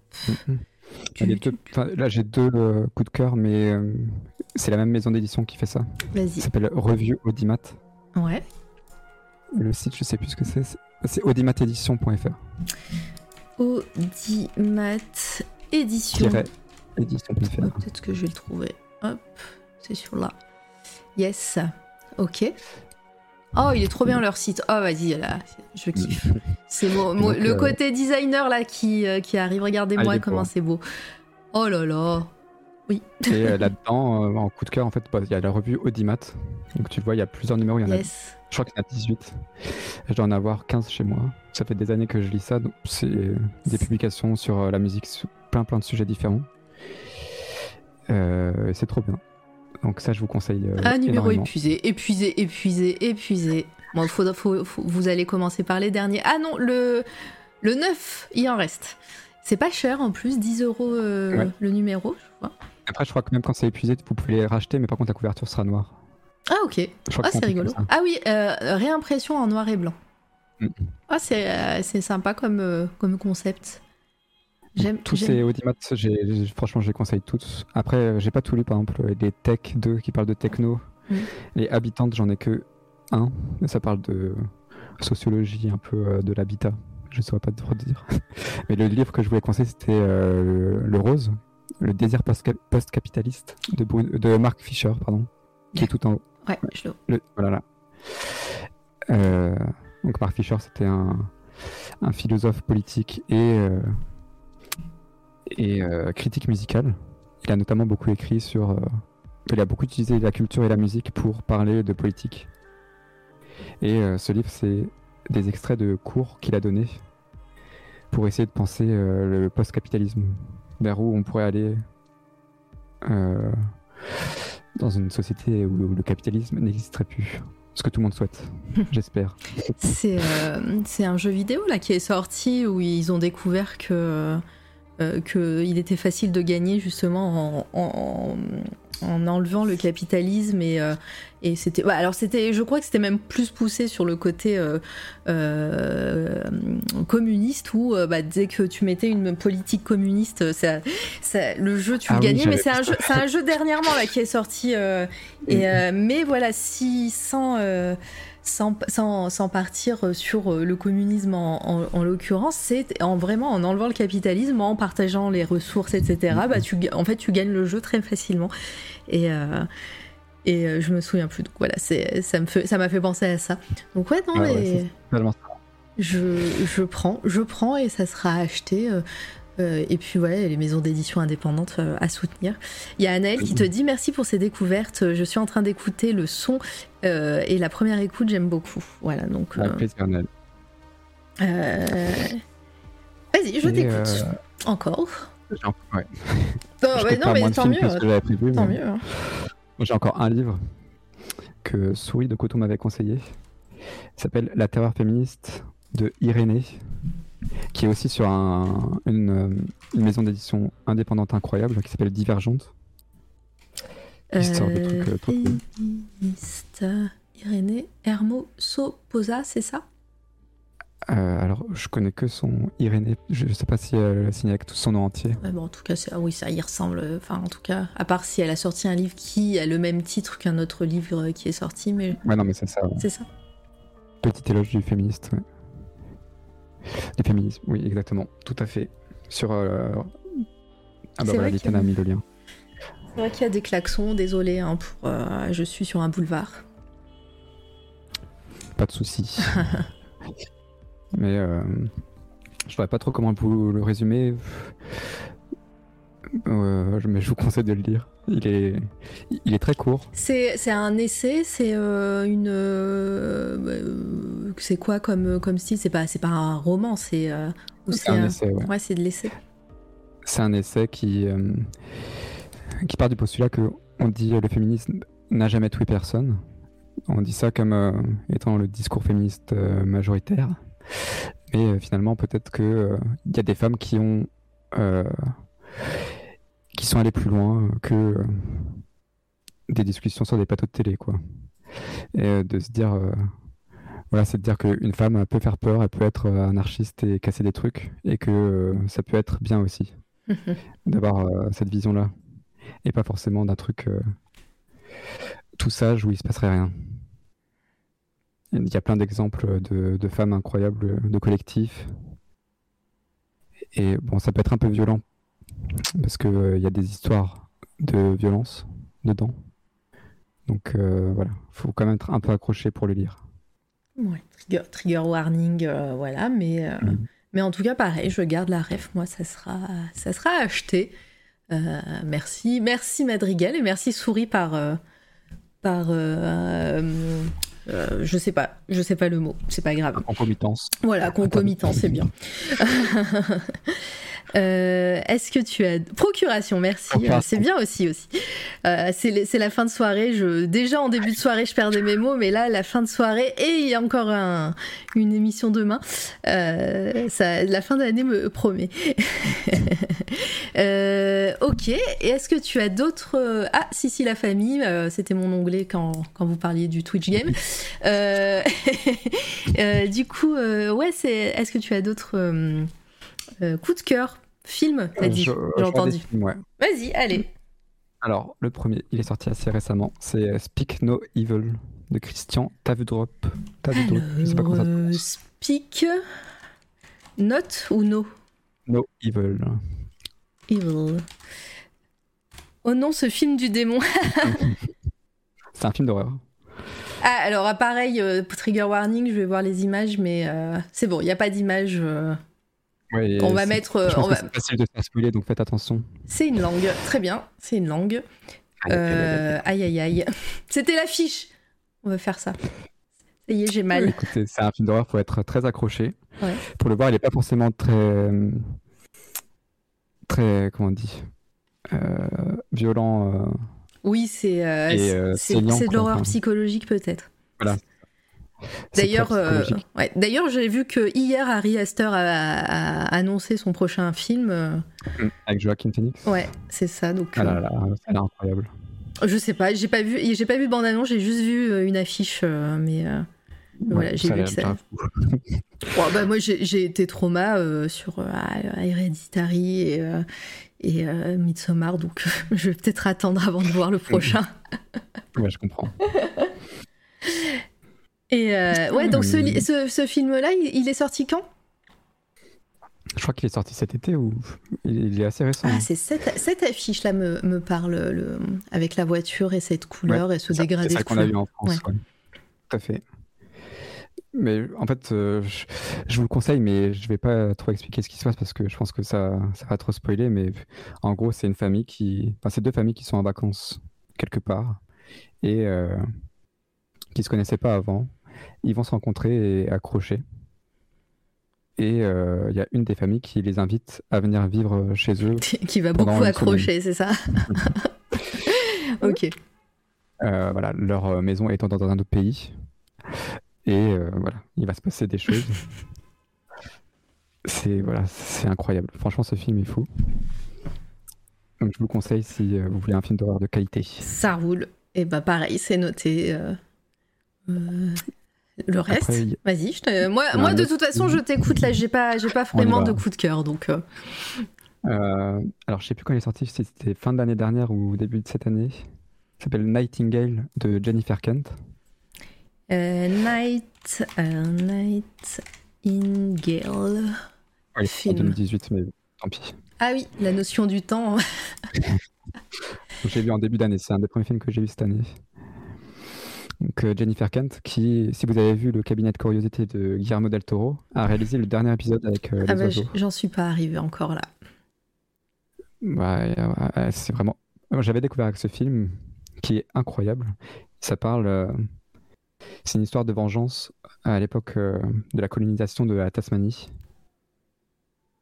Mhm. du- Deux- là, j'ai deux euh, coups de cœur, mais euh, c'est la même maison d'édition qui fait ça. Ça Vas-y. s'appelle Revue Audimat. Ouais. Le site, je sais plus ce que c'est. c'est- audimatedition.fr. Audimat édition. Édition.fr. Oh, Peut-être que je vais le trouver. Hop, c'est sur là. Yes. Ok. Oh, il est trop bien leur site. Oh, vas-y, là, je kiffe. C'est mo- mo- Donc, le euh, côté designer là qui, euh, qui arrive. Regardez-moi comment beau. c'est beau. Oh là là. Oui. Et euh, là-dedans, en coup de cœur, en fait, bah, il y a la revue Audimat. Donc tu vois, il y a plusieurs numéros. Il y en a, Yes. je crois qu'il y en a 18. Je dois en avoir 15 chez moi. Ça fait des années que je lis ça. donc C'est des publications sur la musique, sur plein plein de sujets différents. C'est trop bien. Donc ça, je vous conseille. euh, Un numéro énormément. épuisé, épuisé, épuisé, épuisé. Bon, faut, faut- faut- vous allez commencer par les derniers. Ah non, le, le 9, il en reste. C'est pas cher en plus, 10 euros euh, Ouais. le numéro, je crois. Après, je crois que même quand c'est épuisé, vous pouvez les racheter, mais par contre, la couverture sera noire. Ah ok. Ah c'est rigolo. Ah oui, euh, réimpression en noir et blanc. Mm. Ah c'est sympa comme, comme concept. J'aime. Tous ces Audimat, j'ai- j'ai- franchement, je les conseille tous. Après, euh, j'ai pas tout lu, par exemple, euh, les Tech 2 qui parlent de techno. Mhm. Les Habitantes, j'en ai que un. mais Ça parle de sociologie, un peu euh, de l'habitat. Je saurais pas trop dire. Mais le livre que je voulais conseiller, c'était euh, Le Rose, Le désir post- post-capitaliste de, Brun- de Mark Fisher, pardon, qui est tout en haut. Ouais, je le- voilà là. Euh, donc Mark Fisher, c'était un, un philosophe politique et, et euh, critique musical. Il a notamment beaucoup écrit sur... euh, il a beaucoup utilisé la culture et la musique pour parler de politique. Et euh, ce livre, c'est des extraits de cours qu'il a donnés pour essayer de penser le post-capitalisme, vers où on pourrait aller dans une société où le capitalisme n'existerait plus. Ce que tout le monde souhaite, j'espère. C'est euh, un jeu vidéo là qui est sorti où ils ont découvert que euh, que il était facile de gagner justement en, en- en enlevant le capitalisme et euh, et c'était bah, alors c'était je crois que c'était même plus poussé sur le côté euh, euh, communiste où bah, dès que tu mettais une politique communiste ça, ça- le jeu tu Ah le oui, gagnais mais c'est un jeu c'est un jeu dernièrement là qui est sorti euh, et euh, mais voilà si sans euh, sans, sans, sans partir sur euh, le communisme en, en, en l'occurrence, c'est en vraiment en enlevant le capitalisme, en partageant les ressources, etc. Bah, tu, ga- en fait, tu gagnes le jeu très facilement. Et, euh, et euh, je me souviens plus. Donc voilà, c'est, ça, me fait, ça m'a fait penser à ça. Donc ouais, non, Ah mais je, je prends, je prends et ça sera acheté. euh, euh, et puis voilà, les maisons d'édition indépendantes euh, à soutenir. Il y a Anaël qui te dit merci pour ces découvertes. Je suis en train d'écouter le son euh, et la première écoute, j'aime beaucoup. Voilà, donc. Vas-y, je t'écoute. Encore. ouais. Non, ouais, mais tant mieux. prévu, Tant mais mieux. hein. J'ai encore un livre que Souris de Coton m'avait conseillé. Il s'appelle La terreur féministe de Irénée, qui est aussi sur un- une, euh, une maison d'édition indépendante incroyable qui s'appelle Divergente. Qui sort des trucs, euh, trop cool. féministe. Irénée Hermoso-Posa, c'est ça? Euh, alors, je connais que son Irénée. Je ne sais pas si elle l'a signé avec tout son nom entier. Ouais, bon, en tout cas, ah oui, ça y ressemble. Enfin, en tout cas, à part si elle a sorti un livre qui a le même titre qu'un autre livre qui est sorti, mais Ouais, non, mais c'est ça. ouais. c'est ça? Petit éloge du féministe. ouais. Du féminisme, oui, exactement. Tout à fait. Sur. euh, Ah bah voilà, Litana a mis le lien. C'est vrai qu'il y a des klaxons, désolé, hein, pour, euh, je suis sur un boulevard. Pas de souci. mais euh, je ne pas trop comment vous le résumer. Euh, mais je vous conseille de le lire. Il est, il est très court. C'est un essai, c'est euh, une. Euh, c'est quoi comme, comme style? C'est pas, pas un roman, c'est. c'est un, essai, ouais. ouais c'est de l'essai. C'est un essai qui, qui part du postulat que on dit le féminisme n'a jamais tué personne. On dit ça comme étant le discours féministe majoritaire. Mais finalement, peut-être qu'il il y a des femmes qui ont qui sont allés plus loin que euh, des discussions sur des plateaux de télé, quoi. Et euh, de se dire, euh, voilà, c'est de dire qu'une femme peut faire peur, elle peut être anarchiste et casser des trucs, et que ça peut être bien aussi d'avoir cette vision-là, et pas forcément d'un truc tout sage où il se passerait rien. Il y a plein d'exemples de, de, femmes incroyables, de collectifs. Et bon, ça peut être un peu violent parce qu'il il y a des histoires de violence dedans. Donc euh, voilà, faut quand même être un peu accroché pour le lire. Ouais, trigger, warning, euh, voilà, mais, euh, mm. mais en tout cas, pareil, je garde la ref, moi, ça sera, ça sera acheté. merci, merci Madrigal et merci Souris par, par je sais pas, je sais pas le mot, c'est pas grave. Concomitance. Voilà, concomitance, c'est bien. Euh, est-ce que tu as procuration Merci, c'est bien aussi aussi. Euh, c'est la fin de soirée. Je déjà en début de soirée, je perdais mes mots, mais là, la fin de soirée et il y a encore une émission demain. Euh, ça, la fin d'année me promet. ok. Et est-ce que tu as d'autres Ah, si si, la famille. C'était mon onglet quand, quand vous parliez du Twitch game. du coup, ouais, c'est. Est-ce que tu as d'autres euh, coup de cœur, film, t'as dit, j'ai entendu. Vas-y, allez. Alors, le premier, il est sorti assez récemment, c'est euh, Speak No Evil de Christian Tavudrop. Tavudrop, je sais pas comment ça se euh, Speak Not ou No? No Evil. Evil. Oh non, ce film du démon. c'est un film d'horreur. Ah, alors, pareil, trigger warning, je vais voir les images, mais c'est bon, il n'y a pas d'image on va mettre. C'est facile de se spoiler, donc faites attention. C'est une langue, très bien, c'est une langue. Euh, aïe aïe aïe. C'était l'affiche. On va faire ça. Ça y est, j'ai mal. écoutez, c'est un film d'horreur, faut être très accroché. Pour le voir, il n'est pas forcément très. Très. Comment on dit euh, Violent. Euh, oui, c'est. c'est de l'horreur psychologique, peut-être. Voilà. D'ailleurs, euh, D'ailleurs, j'ai vu que hier Harry Astor a, annoncé son prochain film. Euh. Mm, avec Joaquin Phoenix. Ouais, c'est ça. Donc. Ah là là, ça a l'air incroyable. Je sais pas, j'ai pas vu, j'ai pas vu bande annonce, j'ai juste vu euh, une affiche, mais voilà, j'ai vu que ça. bah, moi, j'ai été trauma sur Hereditary et, et Midsommar, donc je vais peut-être attendre avant de voir le prochain. ouais, je comprends. Et euh, ouais, donc ce, ce, film-là, il, est sorti quand? Je crois qu'il est sorti cet été ou il est assez récent. Ah, c'est cette, cette affiche-là me, me, parle le, avec la voiture et cette couleur et ce dégradé. C'est ça qu'on a vu en France, ouais. Tout à fait. Mais en fait, euh, je, vous le conseille, mais je vais pas trop expliquer ce qui se passe parce que je pense que ça, ça va trop spoiler. Mais en gros, c'est une famille qui, enfin, c'est deux familles qui sont en vacances quelque part et euh, qui se connaissaient pas avant ils vont se rencontrer et accrocher. Et euh, il y a une des familles qui les invite à venir vivre chez eux. qui va beaucoup accrocher, c'est ça Ok. Euh, voilà, leur euh, maison étant dans un autre pays. Et voilà, il va se passer des choses. c'est voilà, c'est incroyable. Franchement, ce film est fou. Donc je vous conseille si vous voulez un film d'horreur de qualité. Ça roule. Et bah pareil, c'est noté. Le reste, vas-y. Moi, moi de toute façon, je t'écoute. Là, j'ai pas, j'ai pas vraiment de coup de cœur, donc. Euh. Euh, alors, je sais plus quand il est sorti. C'était fin de l'année dernière ou début de cette année. Il s'appelle Nightingale de Jennifer Kent. Euh, Night, Nightingale. Oui, en 2018, mais tant pis. Ah oui, la notion du temps. J'ai vu en début d'année, c'est un des premiers films que j'ai vu cette année. Donc, euh, Jennifer Kent, qui, si vous avez vu le cabinet de curiosité de Guillermo del Toro, a réalisé le dernier épisode avec euh, Ah bah, j'en suis pas arrivée encore là. Ouais, ouais, ouais, c'est vraiment. J'avais découvert avec ce film qui est incroyable. Ça parle. euh, C'est une histoire de vengeance à l'époque euh, de la colonisation de la Tasmanie.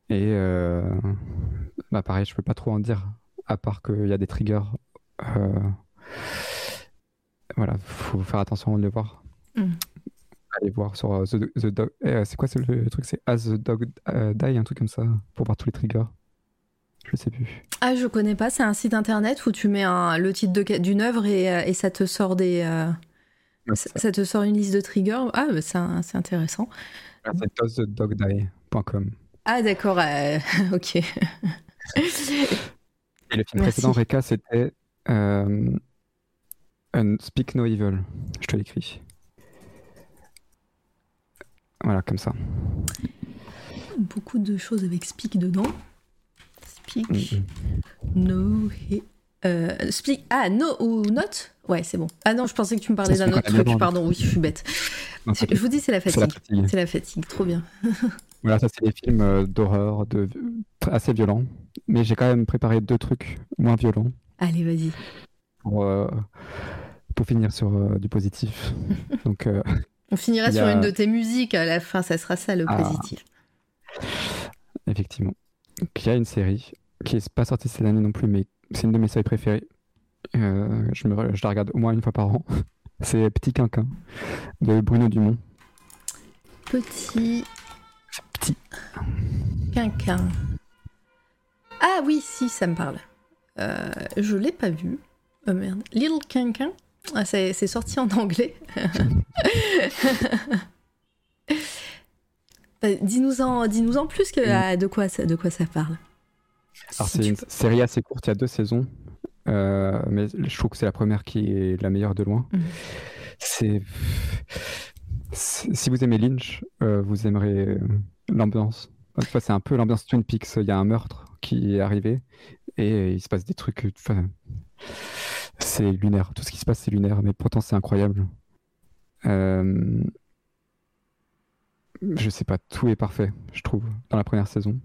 Et euh, bah pareil, je peux pas trop en dire, à part qu'il y a des triggers. Voilà, faut faire attention de les voir. Mm. Allez voir sur euh, The, The Dog. eh, c'est quoi c'est le, le truc C'est As the Dog euh, Die, un truc comme ça, pour voir tous les triggers. Je sais plus. Ah, je connais pas, c'est un site internet où tu mets un- le titre d'une œuvre et, euh, et ça te sort des. euh, Ouais, ça, ça te sort une liste de triggers. Ah, bah, c'est intéressant. Ah, C'est doesthedogdie.com. Ah, d'accord, euh, ok. Et le film Merci. précédent, Reka, c'était euh, Un Speak No Evil. Je te l'écris. Voilà, comme ça. Beaucoup de choses avec speak dedans. Speak, Mm, no, euh, speak, ah, no ou not? Ouais, c'est bon. Ah non, je pensais que tu me parlais d'un autre truc, pardon, oui, je suis bête. Non, Je vous dis, c'est la fatigue. C'est la fatigue, trop bien. Voilà, ça, c'est des films euh, d'horreur, de... assez violents. Mais j'ai quand même préparé deux trucs moins violents Allez, vas-y. pour, euh, pour finir sur euh, du positif. Donc, euh, On finira sur une de tes musiques à la fin, ça sera ça le Ah. positif. effectivement. Il y a une série qui n'est pas sortie cette année non plus, mais c'est une de mes séries préférées. Euh, je, me, re- je la regarde au moins une fois par an. C'est Petit Quinquin de Bruno Dumont. Petit Petit. quinquin. Ah oui, si, ça me parle. Je l'ai pas vu. Oh merde. Little quinquin? Ah, c'est c'est sorti en anglais. Bah, Dis-nous en, dis en plus que, de, quoi ça, de quoi ça parle. Alors, Si c'est une peux- série assez courte, il y a deux saisons. Euh, mais je trouve que c'est la première qui est la meilleure de loin. Mhm. C'est. Si vous aimez Lynch, euh, vous aimerez euh, l'ambiance. Enfin, c'est un peu l'ambiance Twin Peaks. Il y a un meurtre qui est arrivé et il se passe des trucs. enfin, c'est lunaire. Tout ce qui se passe, c'est lunaire, mais pourtant, c'est incroyable. Euh, Je sais pas, tout est parfait, je trouve, dans la première saison.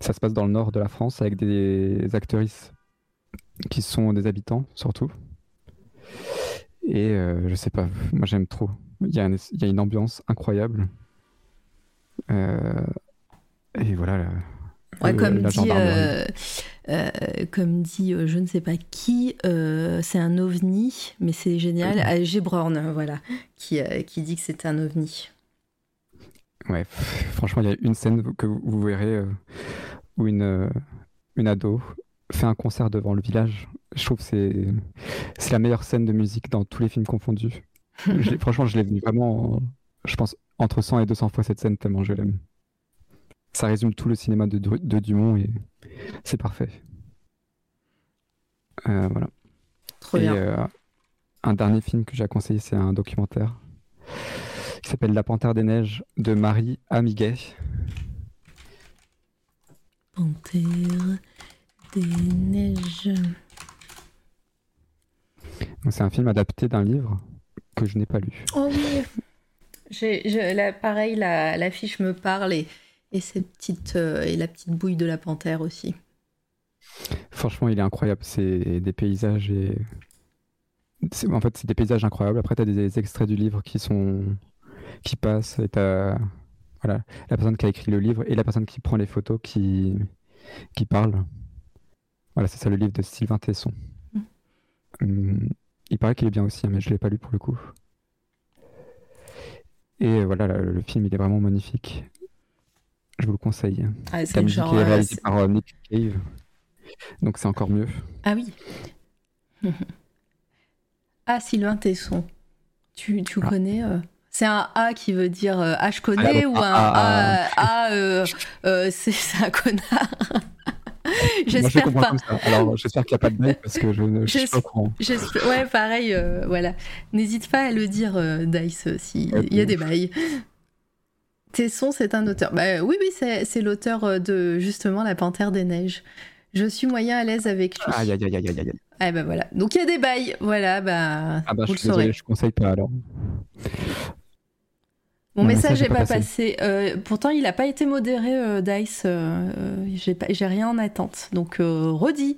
Ça se passe dans le nord de la France avec des actrices qui sont des habitants, surtout. Et euh, je sais pas, moi j'aime trop. Il y, a une ambiance incroyable. Euh, et voilà. Ouais, comme, dit, euh, euh, comme dit euh, je ne sais pas qui, euh, c'est un ovni, mais c'est génial. Mhm. Ah, euh, voilà, qui, qui dit que c'est un ovni. Ouais, franchement, il y a une scène que vous verrez où une, une ado fait un concert devant le village. Je trouve que c'est c'est la meilleure scène de musique dans tous les films confondus. Je franchement, je l'ai vu vraiment, je pense, entre 100 et 200 fois cette scène tellement je l'aime. Ça résume tout le cinéma de, Du- de Dumont et c'est parfait. Euh, voilà. Trop Et bien. euh, un dernier film que j'ai à conseiller, c'est un documentaire qui s'appelle La Panthère des Neiges de Marie Amiguet. Panthère des neiges. C'est un film adapté d'un livre que je n'ai pas lu. Oh oui. Là, pareil, la, l'affiche me parle et, et cette petite euh, et la petite bouille de la panthère aussi. Franchement, il est incroyable. C'est des paysages et. En fait, c'est des paysages incroyables. Après, tu as des extraits du livre qui sont qui passent et t'as voilà la personne qui a écrit le livre et la personne qui prend les photos qui qui parle. Voilà, c'est ça le livre de Sylvain Tesson. Mm. Hum, il paraît qu'il est bien aussi, hein, mais je l'ai pas lu pour le coup. Et voilà, le, le film, il est vraiment magnifique. Je vous le conseille. Ah, c'est genre, est c'est- par Nick Cave, donc c'est encore mieux. Ah oui. ah, Sylvain Tesson. Tu, tu Ah. connais euh, C'est un A qui veut dire euh, Ah, je connais Ah, ou donc, un ah, A, euh, euh, c'est un connard J'espère pas. Alors, j'espère qu'il n'y a pas de bail parce que je ne suis pas au courant. Ouais, pareil, euh, voilà. N'hésite pas à le dire, euh, Dice, s'il y a des bails. Tesson, c'est un auteur. Bah, oui, oui, c'est l'auteur euh, de justement La Panthère des Neiges. Je suis moyen à l'aise avec lui. Aïe, aïe, aïe, aïe, aïe. Ah bah voilà. Donc il y a des bails. Voilà, bah. Ah bah, vous je suis le désolé, je conseille pas alors. Mon message n'est est pas pas passé. Euh, pourtant, il n'a pas été modéré, euh, Dice. Euh, J'ai rien en attente. Donc, redis,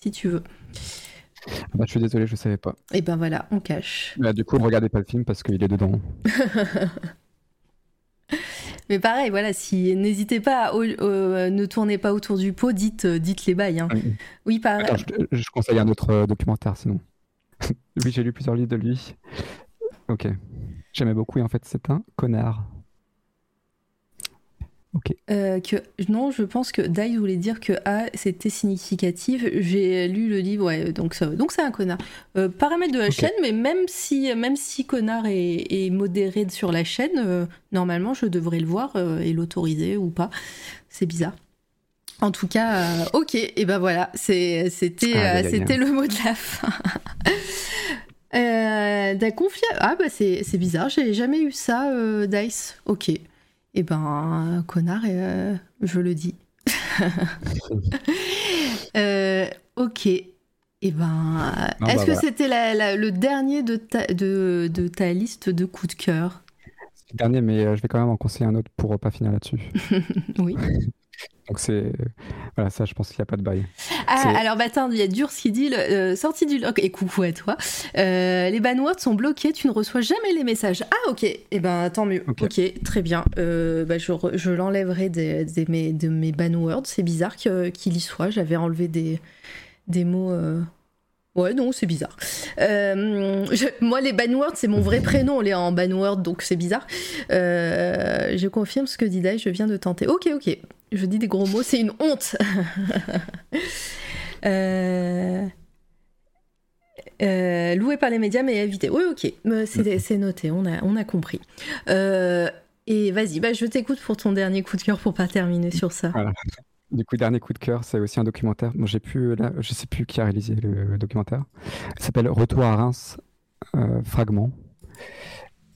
si tu veux. Ah bah, je suis désolé, je savais pas. Et ben voilà, on cache. Bah, du coup, ne regardez pas le film parce qu'il est dedans. Mais pareil, voilà, si n'hésitez pas, à- au- euh, ne tournez pas autour du pot, dites, euh, dites les bails. hein. Oui, pareil. Attends, je, je conseille un autre euh, documentaire sinon. oui, j'ai lu plusieurs livres de lui. Ok. J'aimais beaucoup et en fait, c'est un connard. Euh, que non, je pense que Dai voulait dire que A c'était significatif. J'ai lu le livre, ouais, donc ça, donc c'est un connard. Euh, paramètre de la chaîne, mais même si même si connard est, est modéré sur la chaîne, euh, normalement je devrais le voir et l'autoriser ou pas. C'est bizarre. En tout cas, ok, et ben voilà, c'était le mot de la fin. Euh, T'as confié Ah bah c'est bizarre, j'ai jamais eu ça, Dice. Ok. Et ben, connard, euh, je le dis. Euh, ok. Et ben, est-ce bah que voilà. c'était le dernier de ta, de, de ta liste de coups de cœur? C'est le dernier, mais euh, je vais quand même en conseiller un autre pour pas finir là-dessus. Oui. Donc c'est. Voilà, ça, je pense qu'il n'y a pas de bail. Ah, alors bah attends, il y a Durs qui dit, euh, sortie du log, et coucou à toi, Euh, les banwords sont bloqués, tu ne reçois jamais les messages. Ah ok, et eh ben tant mieux, ok, très bien. Euh, bah, je l'enlèverai des, des- mes, de mes banwords, c'est bizarre qu'il y soit, j'avais enlevé des, des mots... Ouais, non, c'est bizarre. Euh, je- moi, les banwords, c'est mon vrai prénom, on est en banword, donc c'est bizarre. Euh, je confirme ce que dit Dai, je viens de tenter. Ok, ok. Je dis des gros mots, c'est une honte. Euh, loué par les médias mais évité. Oui, ok, c'est noté, on a, on a compris. Et vas-y, bah, je t'écoute pour ton dernier coup de cœur pour pas terminer sur ça. Du coup, dernier coup de cœur, c'est aussi un documentaire. Bon, j'ai plus, là, je sais plus qui a réalisé le, le documentaire. Il s'appelle Retour à Reims, euh, fragment.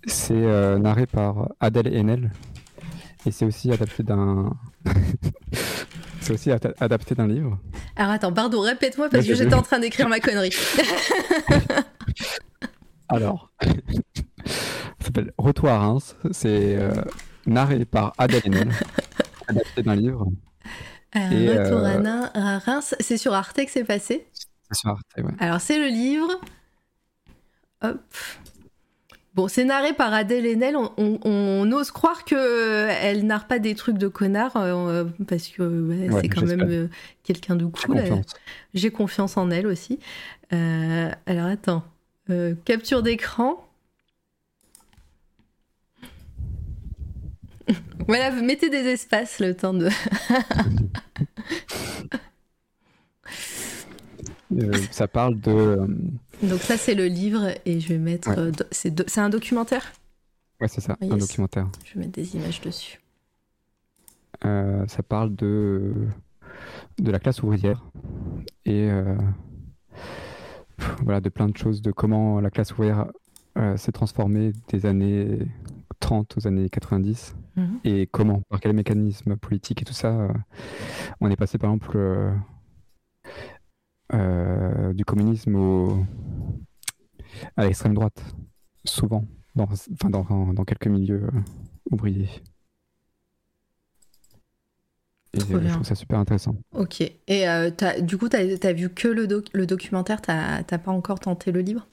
C'est euh, narré par Adèle Haenel et c'est aussi adapté d'un. c'est aussi ada- adapté d'un livre. Alors attends, pardon, répète-moi parce que j'étais en train d'écrire ma connerie. Alors, ça s'appelle Retour à Reims. C'est euh, narré par Adèle Haenel, adapté d'un livre. Euh, Et, Retour à, euh, à Reims, c'est sur Arte que c'est passé. C'est sur Arte, ouais. Alors c'est le livre. Hop. Bon, c'est narré par Adèle Haenel. On, on- on ose croire que euh, elle narre pas des trucs de connard euh, parce que ouais, Ouais, c'est quand même euh, quelqu'un de J'ai cool. Elle- confiance. J'ai confiance en elle aussi. Euh, alors attends, Euh, capture d'écran. voilà, vous mettez des espaces le temps de. Euh, ça parle de. euh, Donc ça c'est le livre et je vais mettre. Ouais. euh, do- c'est do- un documentaire? Ouais, c'est ça, Yes. un documentaire. Je vais mettre des images dessus. Euh, ça parle de, de la classe ouvrière et euh, voilà, de plein de choses, de comment la classe ouvrière euh, s'est transformée des années 30 aux années 90 Mhm. et comment, par quel mécanisme politique et tout ça, euh, on est passé par exemple euh, euh, du communisme au, à l'extrême droite, souvent, dans, enfin, dans, dans quelques milieux ouvriers. Et Trop bien. je trouve ça super intéressant. Ok. Et euh, du coup, t'as as vu que le, doc- le documentaire, t'as t'as pas encore tenté le livre?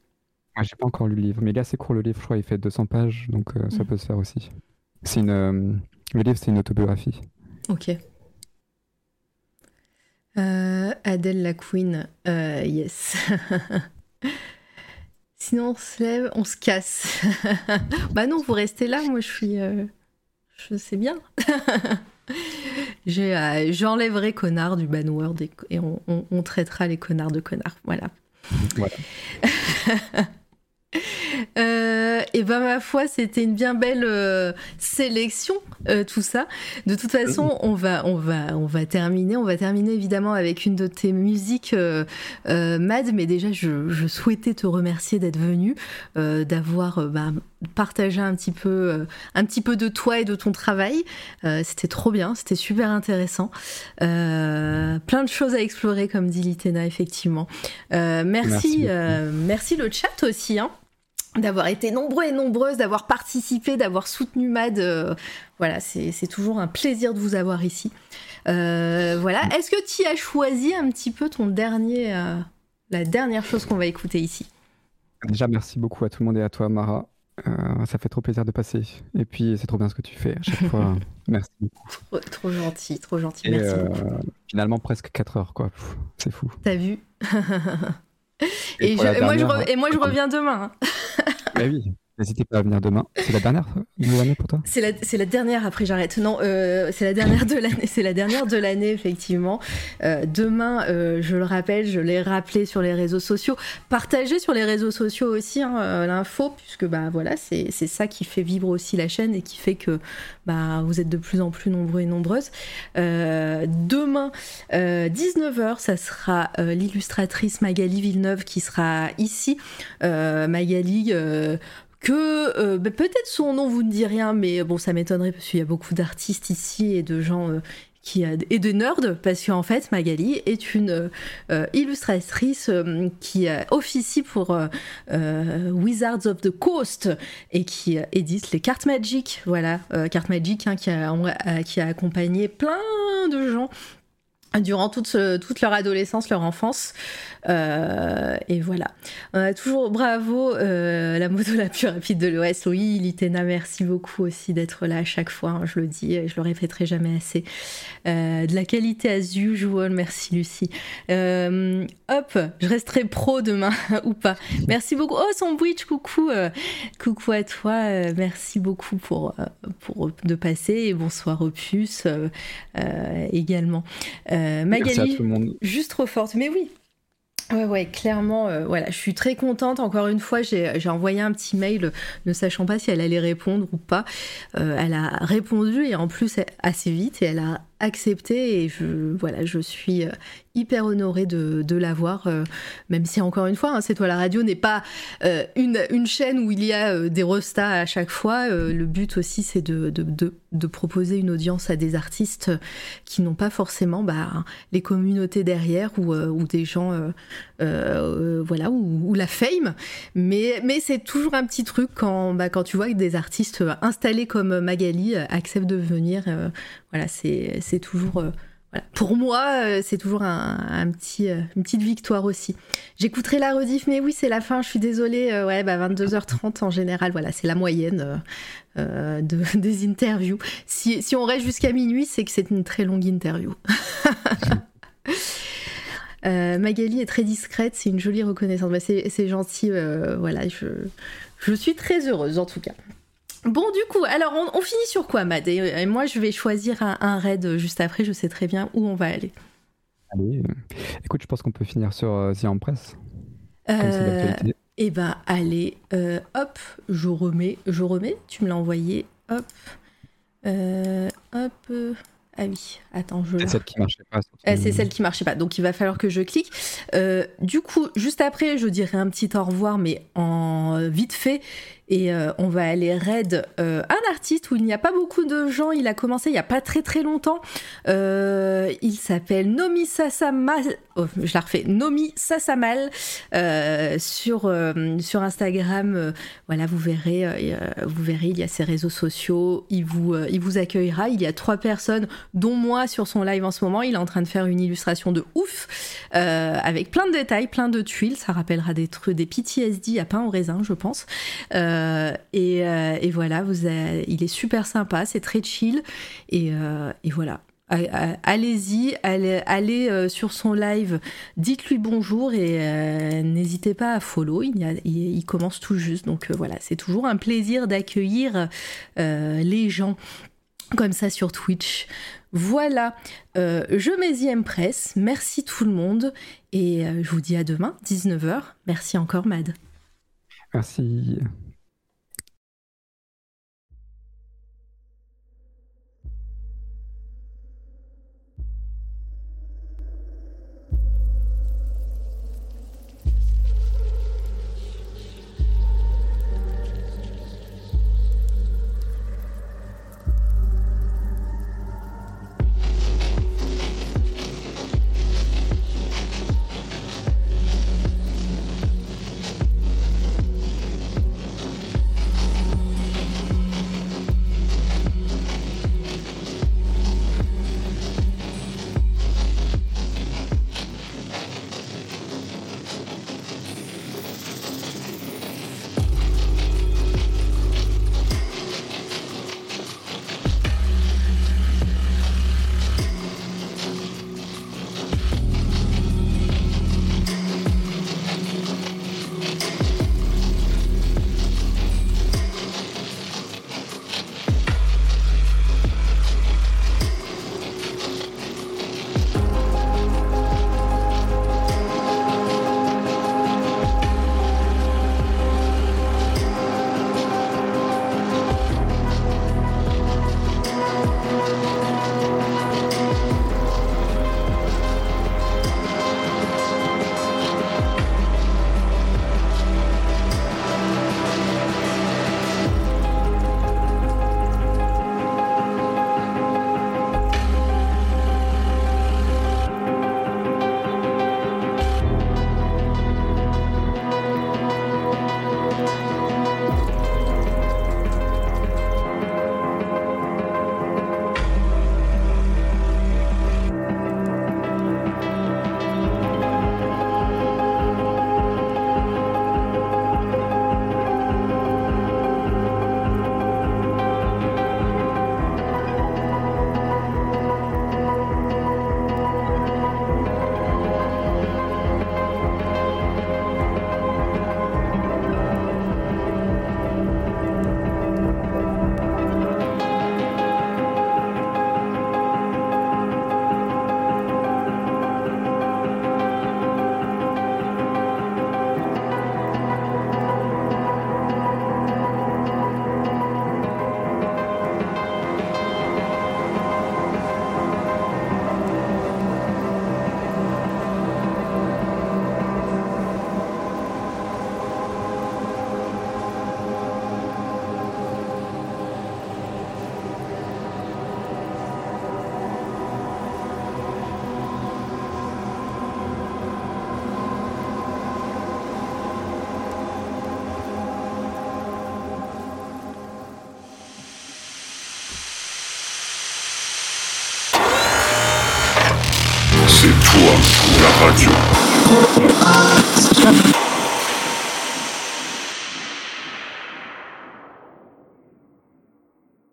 Ah, j'ai pas encore lu le livre, mais il est assez court le livre, je crois, il fait 200 pages, donc euh, ça Mhm. peut se faire aussi. C'est une, euh, le livre, c'est une autobiographie. Ok. Euh, Adèle la Queen, euh, yes. Sinon, on se lève, on se casse. bah non, vous restez là, moi je suis. euh, je sais bien. J'enlèverai connard du banword et, et on, on- on traitera les connards de connards. Voilà. Voilà. Euh, et ben ma foi, c'était une bien belle euh, sélection, euh, tout ça. De toute façon, on va, on va, on va terminer. On va terminer évidemment avec une de tes musiques, Mad. Mais déjà, je, souhaitais te remercier d'être venu, d'avoir bah, partagé un petit peu, un petit peu de toi et de ton travail. c'était trop bien, c'était super intéressant. plein de choses à explorer, comme dit Litena, effectivement. merci, merci, le chat aussi. Hein d'avoir été nombreux et nombreuses, d'avoir participé, d'avoir soutenu MAD. Euh, voilà, c'est toujours un plaisir de vous avoir ici. Euh, voilà, est-ce que tu as choisi un petit peu ton dernier, euh, la dernière chose qu'on va écouter ici? Déjà, merci beaucoup à tout le monde et à toi, Mara. ça fait trop plaisir de passer. Et puis, c'est trop bien ce que tu fais à chaque fois. merci beaucoup. Trop, gentil, trop gentil. merci beaucoup. Finalement, presque 4 heures, quoi. C'est fou. T'as vu? et, moi, je et, moi, je reviens demain. Hein. bah oui. N'hésitez pas à venir demain. C'est la dernière de l'année pour toi? C'est la, dernière, après j'arrête. Non, euh, c'est la dernière de l'année. C'est la dernière de l'année, effectivement. Euh, demain, euh, je le rappelle, je l'ai rappelé sur les réseaux sociaux. Partagez sur les réseaux sociaux aussi hein, l'info, puisque bah, voilà, c'est ça qui fait vivre aussi la chaîne et qui fait que bah, vous êtes de plus en plus nombreux et nombreuses. demain, 19h, ça sera l'illustratrice Magali Villeneuve qui sera ici. Magali que euh, bah, peut-être son nom vous ne dit rien, mais bon, ça m'étonnerait parce qu'il y a beaucoup d'artistes ici et de gens euh, qui et de nerds parce qu'en fait Magali est une euh, illustratrice qui officie pour Wizards of the Coast et qui édite les cartes Magic. Voilà, cartes Magic hein, a, qui a accompagné plein de gens durant toute, toute, leur adolescence, leur enfance. Euh, et voilà. On a toujours bravo, euh, la moto la plus rapide de l'Ouest. Oui, Litena, merci beaucoup aussi d'être là à chaque fois. Hein, je le dis, je le répéterai jamais assez. Euh, de la qualité as usual. Merci Lucie. hop, je resterai pro demain ou pas. Merci beaucoup. Oh, Sandwich, coucou. coucou à toi. merci beaucoup pour, pour de passer et bonsoir Opus également. Magali, juste trop forte. Mais oui, Ouais, ouais, clairement, euh, voilà, je suis très contente. Encore une fois, j'ai envoyé un petit mail ne sachant pas si elle allait répondre ou pas. Euh, elle a répondu et en plus assez vite et elle a accepté et je, voilà, je suis euh, hyper honorée de, l'avoir, euh, même si encore une fois, hein, C'est toi la radio n'est pas euh, une, une, chaîne où il y a des restats à chaque fois. le but aussi, c'est de, de, proposer une audience à des artistes qui n'ont pas forcément bah, les communautés derrière ou, ou des gens, voilà, ou, la fame. Mais, mais c'est toujours un petit truc quand, bah, quand tu vois que des artistes installés comme Magali acceptent de venir. Voilà, c'est toujours. Euh, Pour moi, euh, c'est toujours un, petit, euh, une petite victoire aussi. J'écouterai la rediff, mais oui, c'est la fin, je suis désolée. ouais, bah 22h30 en général, voilà, c'est la moyenne de, des interviews. Si, si on reste jusqu'à minuit, c'est que c'est une très longue interview. Magali est très discrète, c'est une jolie reconnaissance. Bah, c'est gentil, voilà, je, je suis très heureuse en tout cas. Bon, du coup, alors on, finit sur quoi, Mad? Et, moi, je vais choisir un, raid juste après. Je sais très bien où on va aller. Allez, euh, écoute, je pense qu'on peut finir sur euh, The Empress. Euh, eh ben, allez, euh, hop, je remets, je remets. Tu me l'as envoyé, hop, hop. Ah oui, attends, je. C'est celle qui marchait pas. C'est celle qui marchait pas, donc il va falloir que je clique. du coup, juste après, je dirai un petit au revoir, mais en vite fait. Et euh, on va aller raid euh, un artiste où il n'y a pas beaucoup de gens. Il a commencé il n'y a pas très très longtemps. Euh, il s'appelle Nomi Sasamal. Oh, je la refais. Nomi Sasamal sur sur Instagram. voilà, vous verrez, vous verrez. Il y a ses réseaux sociaux. Il vous il vous accueillera. Il y a trois personnes, dont moi sur son live en ce moment. Il est en train de faire une illustration de ouf avec plein de détails, plein de tuiles. Ça rappellera des trucs, des PTSD à pain au raisin, je pense. Euh, euh, et, voilà, il est super sympa, c'est très chill. Et, euh, voilà. Allez-y, allez, sur son live, dites-lui bonjour et n'hésitez pas à follow. Il, il, commence tout juste, donc voilà, c'est toujours un plaisir d'accueillir les gens comme ça sur Twitch. Voilà, je mets Press. Merci tout le monde et je vous dis à demain, 19h. Merci encore, Mad. Merci.